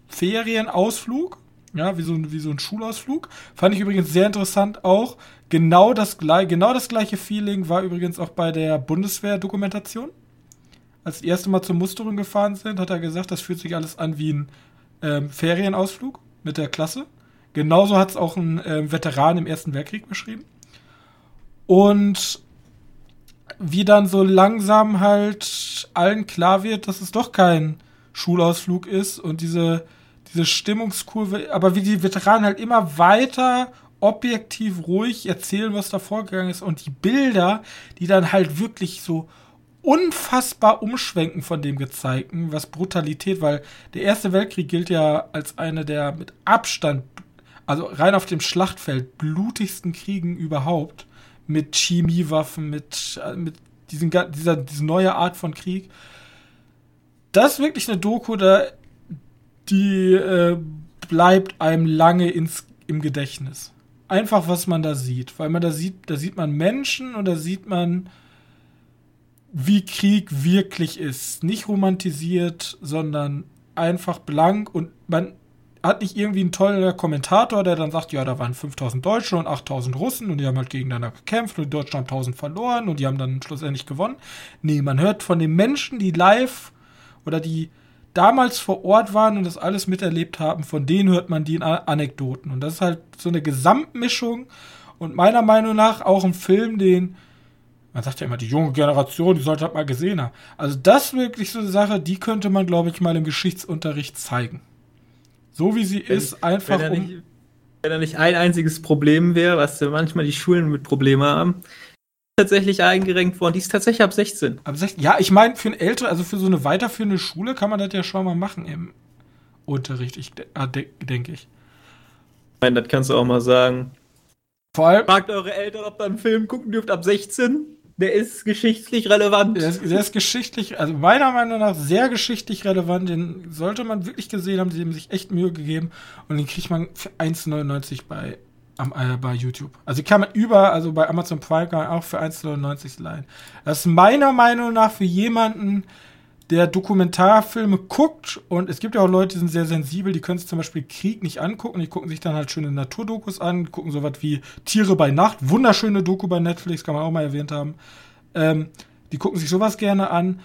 A: Ferienausflug, ja, wie so ein, wie so ein Schulausflug. Fand ich übrigens sehr interessant auch. Genau das, genau das gleiche Feeling war übrigens auch bei der Bundeswehr-Dokumentation. Als die erste Mal zur Musterung gefahren sind, hat er gesagt, das fühlt sich alles an wie ein ähm, Ferienausflug mit der Klasse. Genauso hat es auch ein ähm, Veteran im Ersten Weltkrieg beschrieben. Und wie dann so langsam halt allen klar wird, dass es doch kein Schulausflug ist und diese, diese Stimmungskurve, aber wie die Veteranen halt immer weiter objektiv ruhig erzählen, was da vorgegangen ist und die Bilder, die dann halt wirklich so unfassbar umschwenken von dem gezeigten, was Brutalität, weil der Erste Weltkrieg gilt ja als eine der mit Abstand, also rein auf dem Schlachtfeld, blutigsten Kriegen überhaupt, mit Chemiewaffen, mit, äh, mit diesen, dieser, diese neue Art von Krieg. Das ist wirklich eine Doku, da, die äh, bleibt einem lange ins, im Gedächtnis. Einfach, was man da sieht. Weil man da sieht, da sieht man Menschen und da sieht man, wie Krieg wirklich ist. Nicht romantisiert, sondern einfach blank und man hat nicht irgendwie einen tollen Kommentator, der dann sagt, ja, da waren 5000 Deutsche und 8000 Russen und die haben halt gegeneinander gekämpft und die Deutschen haben 1000 verloren und die haben dann schlussendlich gewonnen. Nee, man hört von den Menschen, die live oder die damals vor Ort waren und das alles miterlebt haben, von denen hört man die Anekdoten. Und das ist halt so eine Gesamtmischung und meiner Meinung nach auch ein Film, den man sagt ja immer, die junge Generation, die sollte halt mal gesehen haben. Also das wirklich so eine Sache, die könnte man, glaube ich, mal im Geschichtsunterricht zeigen. So wie sie
B: Wenn-
A: ist, einfach
B: wenn,
A: um.
B: nicht, wenn da nicht ein einziges Problem wäre, was manchmal die Schulen mit Problemen haben, tatsächlich eingerenkt worden. Die ist tatsächlich ab 16.
A: Ab 16, ja, ich meine, für ein ältere, also für so eine weiterführende Schule kann man das ja schon mal machen im Unterricht, ich de- ah, de- denke ich.
B: Ich meine, das kannst du auch mal sagen. Vor allem. Fragt eure Eltern, ob ihr einen Film gucken dürft ab 16. Der ist geschichtlich relevant.
A: Der ist, der ist, geschichtlich, also meiner Meinung nach sehr geschichtlich relevant. Den sollte man wirklich gesehen haben. Die haben sich echt Mühe gegeben. Und den kriegt man für 1,99 bei, äh, bei YouTube. Also die kann man über, also bei Amazon Prime kann man auch für 1,99 leihen. Das ist meiner Meinung nach für jemanden, der Dokumentarfilme guckt und es gibt ja auch Leute, die sind sehr sensibel, die können sich zum Beispiel Krieg nicht angucken, die gucken sich dann halt schöne Naturdokus an, gucken sowas wie Tiere bei Nacht, wunderschöne Doku bei Netflix, kann man auch mal erwähnt haben. Ähm, die gucken sich sowas gerne an.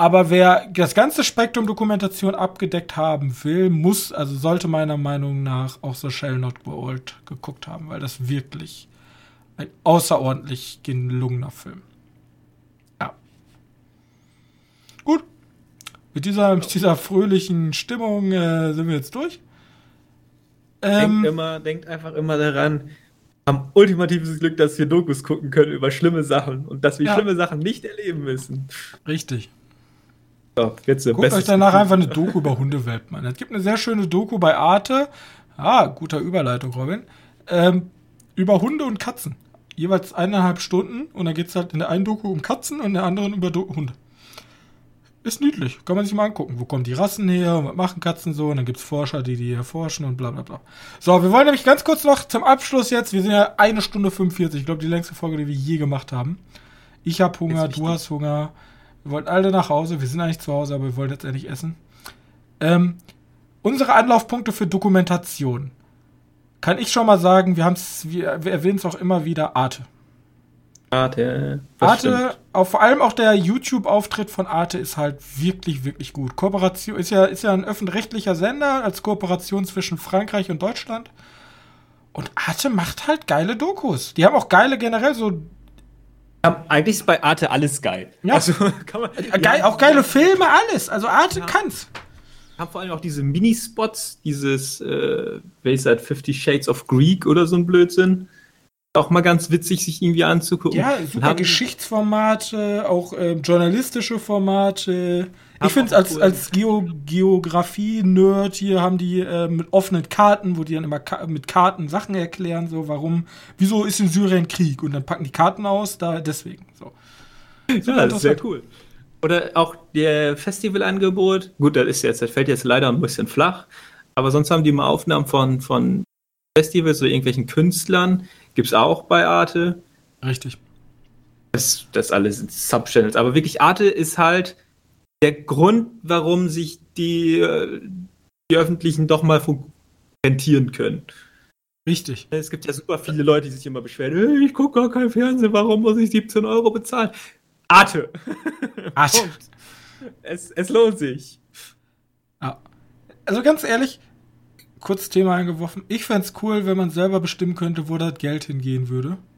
A: Aber wer das ganze Spektrum Dokumentation abgedeckt haben will, muss, also sollte meiner Meinung nach auch so Shell Not Gold geguckt haben, weil das wirklich ein außerordentlich gelungener Film. Ja. Gut, mit dieser, mit dieser fröhlichen Stimmung äh, sind wir jetzt durch.
B: Ähm, denkt, immer, denkt einfach immer daran, haben ultimatives Glück, dass wir Dokus gucken können über schlimme Sachen und dass wir ja. schlimme Sachen nicht erleben müssen.
A: Richtig. So, jetzt Guckt euch danach einfach eine Doku über Hundewelpen an. Es gibt eine sehr schöne Doku bei Arte. Ah, guter Überleitung, Robin. Ähm, über Hunde und Katzen. Jeweils eineinhalb Stunden und dann geht es halt in der einen Doku um Katzen und in der anderen über Do Hunde. Ist niedlich, kann man sich mal angucken. Wo kommen die Rassen her und was machen Katzen so? Und dann gibt es Forscher, die die erforschen und bla bla bla. So, wir wollen nämlich ganz kurz noch zum Abschluss jetzt. Wir sind ja eine Stunde 45. Ich glaube, die längste Folge, die wir je gemacht haben. Ich habe Hunger, du hast Hunger. Wir wollten alle nach Hause. Wir sind eigentlich zu Hause, aber wir wollen jetzt endlich essen. Ähm, unsere Anlaufpunkte für Dokumentation. Kann ich schon mal sagen, wir, wir, wir erwähnen es auch immer wieder, Arte. Arte. Arte, auch, vor allem auch der YouTube-Auftritt von Arte ist halt wirklich, wirklich gut. Kooperation ist ja, ist ja ein öffentlich-rechtlicher Sender als Kooperation zwischen Frankreich und Deutschland. Und Arte macht halt geile Dokus. Die haben auch geile generell so.
B: Eigentlich ist bei Arte alles geil.
A: Ja. Also, kann man, geil, ja, auch geile Filme, alles. Also Arte ja. kann's.
B: Haben vor allem auch diese Minispots, dieses, äh, welches halt 50 Shades of Greek oder so ein Blödsinn auch mal ganz witzig, sich irgendwie anzugucken.
A: Ja, super Geschichtsformate, auch äh, journalistische Formate. Ich finde es als, cool. als Geo Geografie-Nerd hier haben die äh, mit offenen Karten, wo die dann immer ka mit Karten Sachen erklären, so warum, wieso ist in Syrien Krieg und dann packen die Karten aus, da deswegen. So.
B: ja, das ist sehr cool. Oder auch der Festivalangebot, gut, das ist jetzt, das fällt jetzt leider ein bisschen flach, aber sonst haben die mal Aufnahmen von, von Festivals oder irgendwelchen Künstlern, Gibt es auch bei Arte.
A: Richtig.
B: Das, das alles Subchannels. Aber wirklich, Arte ist halt der Grund, warum sich die, äh, die Öffentlichen doch mal rentieren können.
A: Richtig.
B: Es gibt ja super viele Leute, die sich immer beschweren, hey, ich gucke gar kein Fernsehen, warum muss ich 17 Euro bezahlen? Arte. Arte. es, es lohnt sich.
A: Ja. Also ganz ehrlich, kurz Thema eingeworfen. Ich fände es cool, wenn man selber bestimmen könnte, wo das Geld hingehen würde.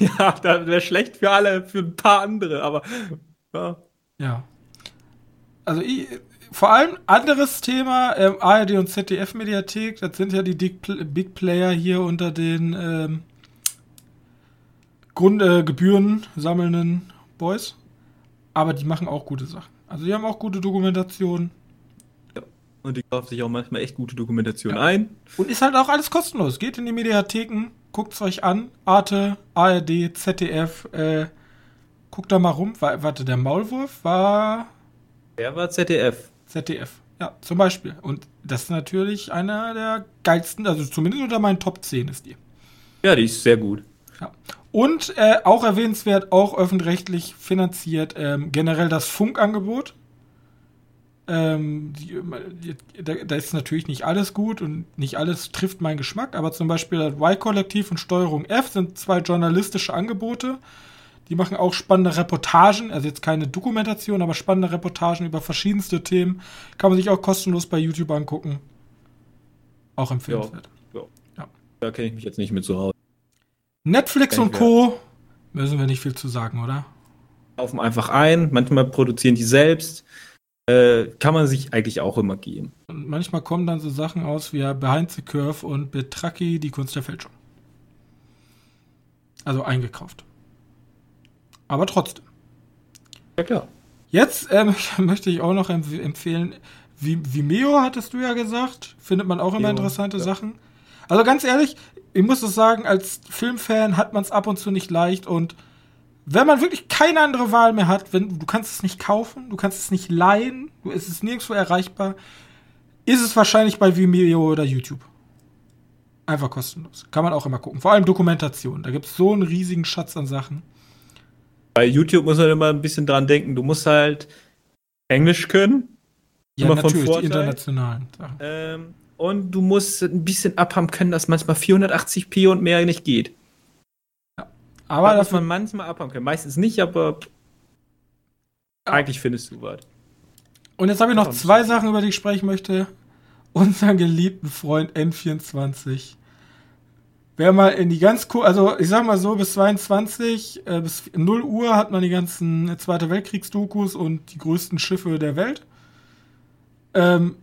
B: Ja, das wäre schlecht für alle, für ein paar andere, aber
A: ja. Ja. Also ich, vor allem anderes Thema, ähm, ARD und ZDF-Mediathek, das sind ja die Big, Player hier unter den ähm, Grund, äh, Gebühren sammelnden Boys. Aber die machen auch gute Sachen. Also die haben auch gute Dokumentationen.
B: Und die kauft sich auch manchmal echt gute Dokumentation ja. ein.
A: Und ist halt auch alles kostenlos. Geht in die Mediatheken, guckt es euch an. Arte, ARD, ZDF, äh, guckt da mal rum. War, warte, der Maulwurf war.
B: Der war ZDF.
A: ZDF, ja, zum Beispiel. Und das ist natürlich einer der geilsten, also zumindest unter meinen Top 10 ist die.
B: Ja, die ist sehr gut.
A: Ja. Und äh, auch erwähnenswert, auch öffentlich finanziert, ähm, generell das Funkangebot. Ähm, die, die, da, da, ist natürlich nicht alles gut und nicht alles trifft meinen Geschmack, aber zum Beispiel das Y-Kollektiv und Steuerung F sind zwei journalistische Angebote. Die machen auch spannende Reportagen, also jetzt keine Dokumentation, aber spannende Reportagen über verschiedenste Themen. Kann man sich auch kostenlos bei YouTube angucken. Auch empfehlenswert. Ja, ja.
B: ja. Da kenne ich mich jetzt nicht mit zu Hause.
A: Netflix und Co. müssen wir nicht viel zu sagen, oder?
B: Laufen einfach ein, manchmal produzieren die selbst äh, kann man sich eigentlich auch immer geben.
A: Und manchmal kommen dann so Sachen aus wie Behind the Curve und Betraki, die Kunst der Fälschung. Also eingekauft. Aber trotzdem.
B: Ja, klar.
A: Jetzt ähm, möchte ich auch noch empf empfehlen, Vimeo hattest du ja gesagt. Findet man auch immer interessante ja. Sachen. Also ganz ehrlich, ich muss es sagen, als Filmfan hat man es ab und zu nicht leicht und wenn man wirklich keine andere Wahl mehr hat, wenn du kannst es nicht kaufen, du kannst es nicht leihen, es ist nirgendwo erreichbar, ist es wahrscheinlich bei Vimeo oder YouTube. Einfach kostenlos. Kann man auch immer gucken. Vor allem Dokumentation. Da gibt es so einen riesigen Schatz an Sachen.
B: Bei YouTube muss man immer ein bisschen dran denken. Du musst halt Englisch können.
A: Ja, immer natürlich, die internationalen
B: Sachen. Ähm, und du musst ein bisschen abhaben können, dass manchmal 480p und mehr nicht geht.
A: Ja. Aber das muss man manchmal abhaben
B: können. Meistens nicht, aber ja. eigentlich findest du was.
A: Und jetzt habe ich noch zwei Sachen, über die ich sprechen möchte. Unseren geliebten Freund N24. Wer mal in die ganz cool, also ich sag mal so, bis 22, äh, bis 0 Uhr hat man die ganzen Zweite Weltkriegsdokus und die größten Schiffe der Welt. Ähm,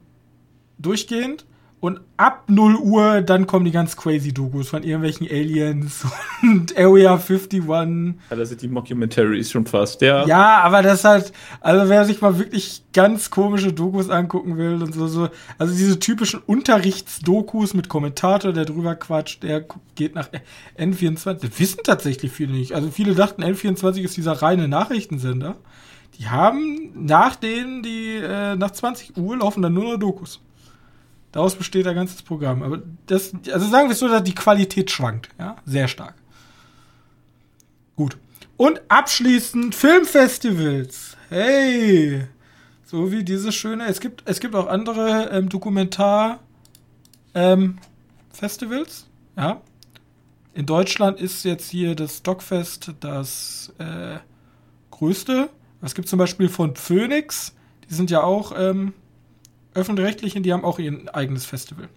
A: durchgehend. Und ab 0 Uhr, dann kommen die ganz crazy Dokus von irgendwelchen Aliens und Area 51.
B: Ja, das sind die Mockumentaries schon fast, ja.
A: Ja, aber das halt, also wer sich mal wirklich ganz komische Dokus angucken will und so, so also diese typischen Unterrichtsdokus mit Kommentator, der drüber quatscht, der geht nach N24. Das wissen tatsächlich viele nicht. Also viele dachten, N24 ist dieser reine Nachrichtensender. Die haben nach denen, die äh, nach 20 Uhr laufen dann nur noch Dokus. Daraus besteht ein ganzes Programm. Aber das, also sagen wir es so, dass die Qualität schwankt, ja, sehr stark. Gut. Und abschließend Filmfestivals. Hey! So wie dieses schöne. Es gibt, es gibt auch andere ähm, Dokumentar-Festivals. Ähm, ja. In Deutschland ist jetzt hier das Stockfest das äh, größte. Es gibt zum Beispiel von Phoenix. Die sind ja auch ähm, öffentlich-rechtlichen, die haben auch ihr eigenes Festival.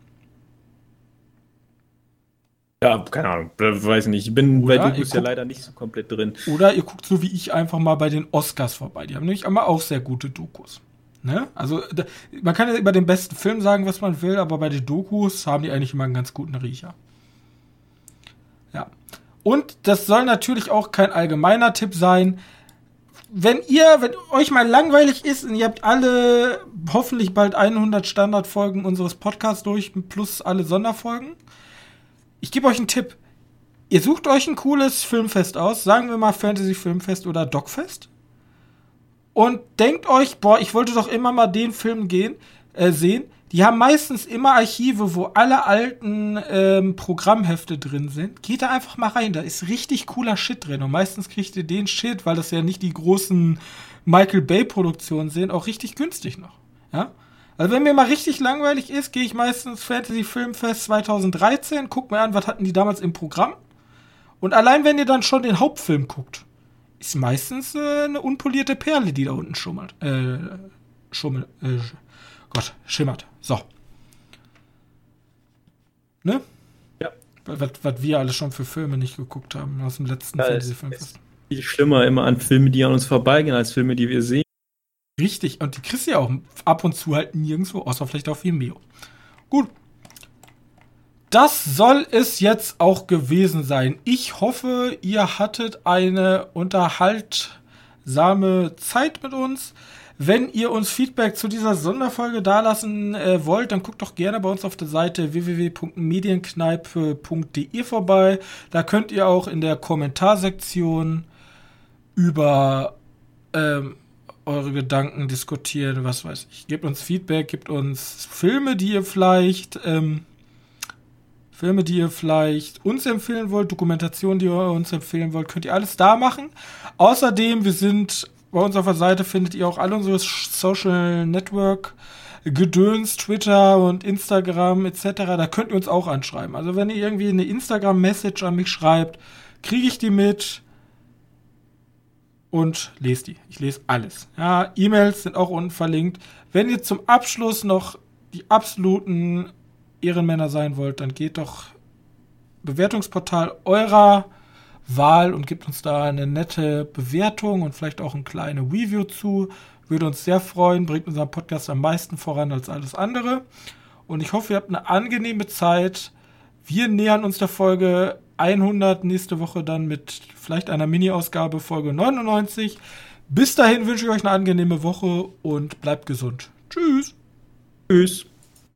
B: Ja, keine Ahnung, weiß nicht. Ich bin Oder bei Dokus ja leider nicht so komplett drin.
A: Oder ihr guckt so wie ich einfach mal bei den Oscars vorbei. Die haben nämlich immer auch sehr gute Dokus. Ne? Also, da, man kann ja über den besten Film sagen, was man will, aber bei den Dokus haben die eigentlich immer einen ganz guten Riecher. Ja. Und das soll natürlich auch kein allgemeiner Tipp sein wenn ihr, wenn euch mal langweilig ist und ihr habt alle hoffentlich bald 100 Standardfolgen unseres Podcasts durch, plus alle Sonderfolgen, ich gebe euch einen Tipp. Ihr sucht euch ein cooles Filmfest aus, sagen wir mal Fantasy Filmfest oder Dogfest. Und denkt euch, boah, ich wollte doch immer mal den Film gehen, äh, sehen. Die haben meistens immer Archive, wo alle alten ähm, Programmhefte drin sind. Geht da einfach mal rein, da ist richtig cooler Shit drin. Und meistens kriegt ihr den Shit, weil das ja nicht die großen Michael Bay-Produktionen sind, auch richtig günstig noch. Ja? Also wenn mir mal richtig langweilig ist, gehe ich meistens Fantasy Filmfest 2013, guck mir an, was hatten die damals im Programm. Und allein wenn ihr dann schon den Hauptfilm guckt, ist meistens äh, eine unpolierte Perle, die da unten schummelt. Äh, schummelt. Äh, Gott, schimmert. So. Ne?
B: Ja.
A: Was, was wir alle schon für Filme nicht geguckt haben aus dem letzten ja,
B: Fantasy-Film. Viel schlimmer immer an Filme, die an uns vorbeigehen, als Filme, die wir sehen.
A: Richtig, und die kriegst du ja auch ab und zu halt nirgendwo, außer vielleicht auf Vimeo. Gut. Das soll es jetzt auch gewesen sein. Ich hoffe, ihr hattet eine unterhaltsame Zeit mit uns. Wenn ihr uns Feedback zu dieser Sonderfolge dalassen äh, wollt, dann guckt doch gerne bei uns auf der Seite www.medienkneipe.de vorbei. Da könnt ihr auch in der Kommentarsektion über ähm, eure Gedanken diskutieren, was weiß ich. Gebt uns Feedback, gebt uns Filme, die ihr vielleicht ähm, Filme, die ihr vielleicht uns empfehlen wollt, Dokumentationen, die ihr uns empfehlen wollt, könnt ihr alles da machen. Außerdem, wir sind bei uns auf der Seite findet ihr auch alle unsere Social Network Gedöns, Twitter und Instagram etc. Da könnt ihr uns auch anschreiben. Also wenn ihr irgendwie eine Instagram-Message an mich schreibt, kriege ich die mit und lese die. Ich lese alles. Ja, E-Mails sind auch unten verlinkt. Wenn ihr zum Abschluss noch die absoluten Ehrenmänner sein wollt, dann geht doch Bewertungsportal eurer Wahl und gibt uns da eine nette Bewertung und vielleicht auch ein kleines Review zu. Würde uns sehr freuen, bringt unseren Podcast am meisten voran als alles andere. Und ich hoffe, ihr habt eine angenehme Zeit. Wir nähern uns der Folge 100 nächste Woche dann mit vielleicht einer Mini-Ausgabe Folge 99. Bis dahin wünsche ich euch eine angenehme Woche und bleibt gesund. Tschüss.
B: Tschüss.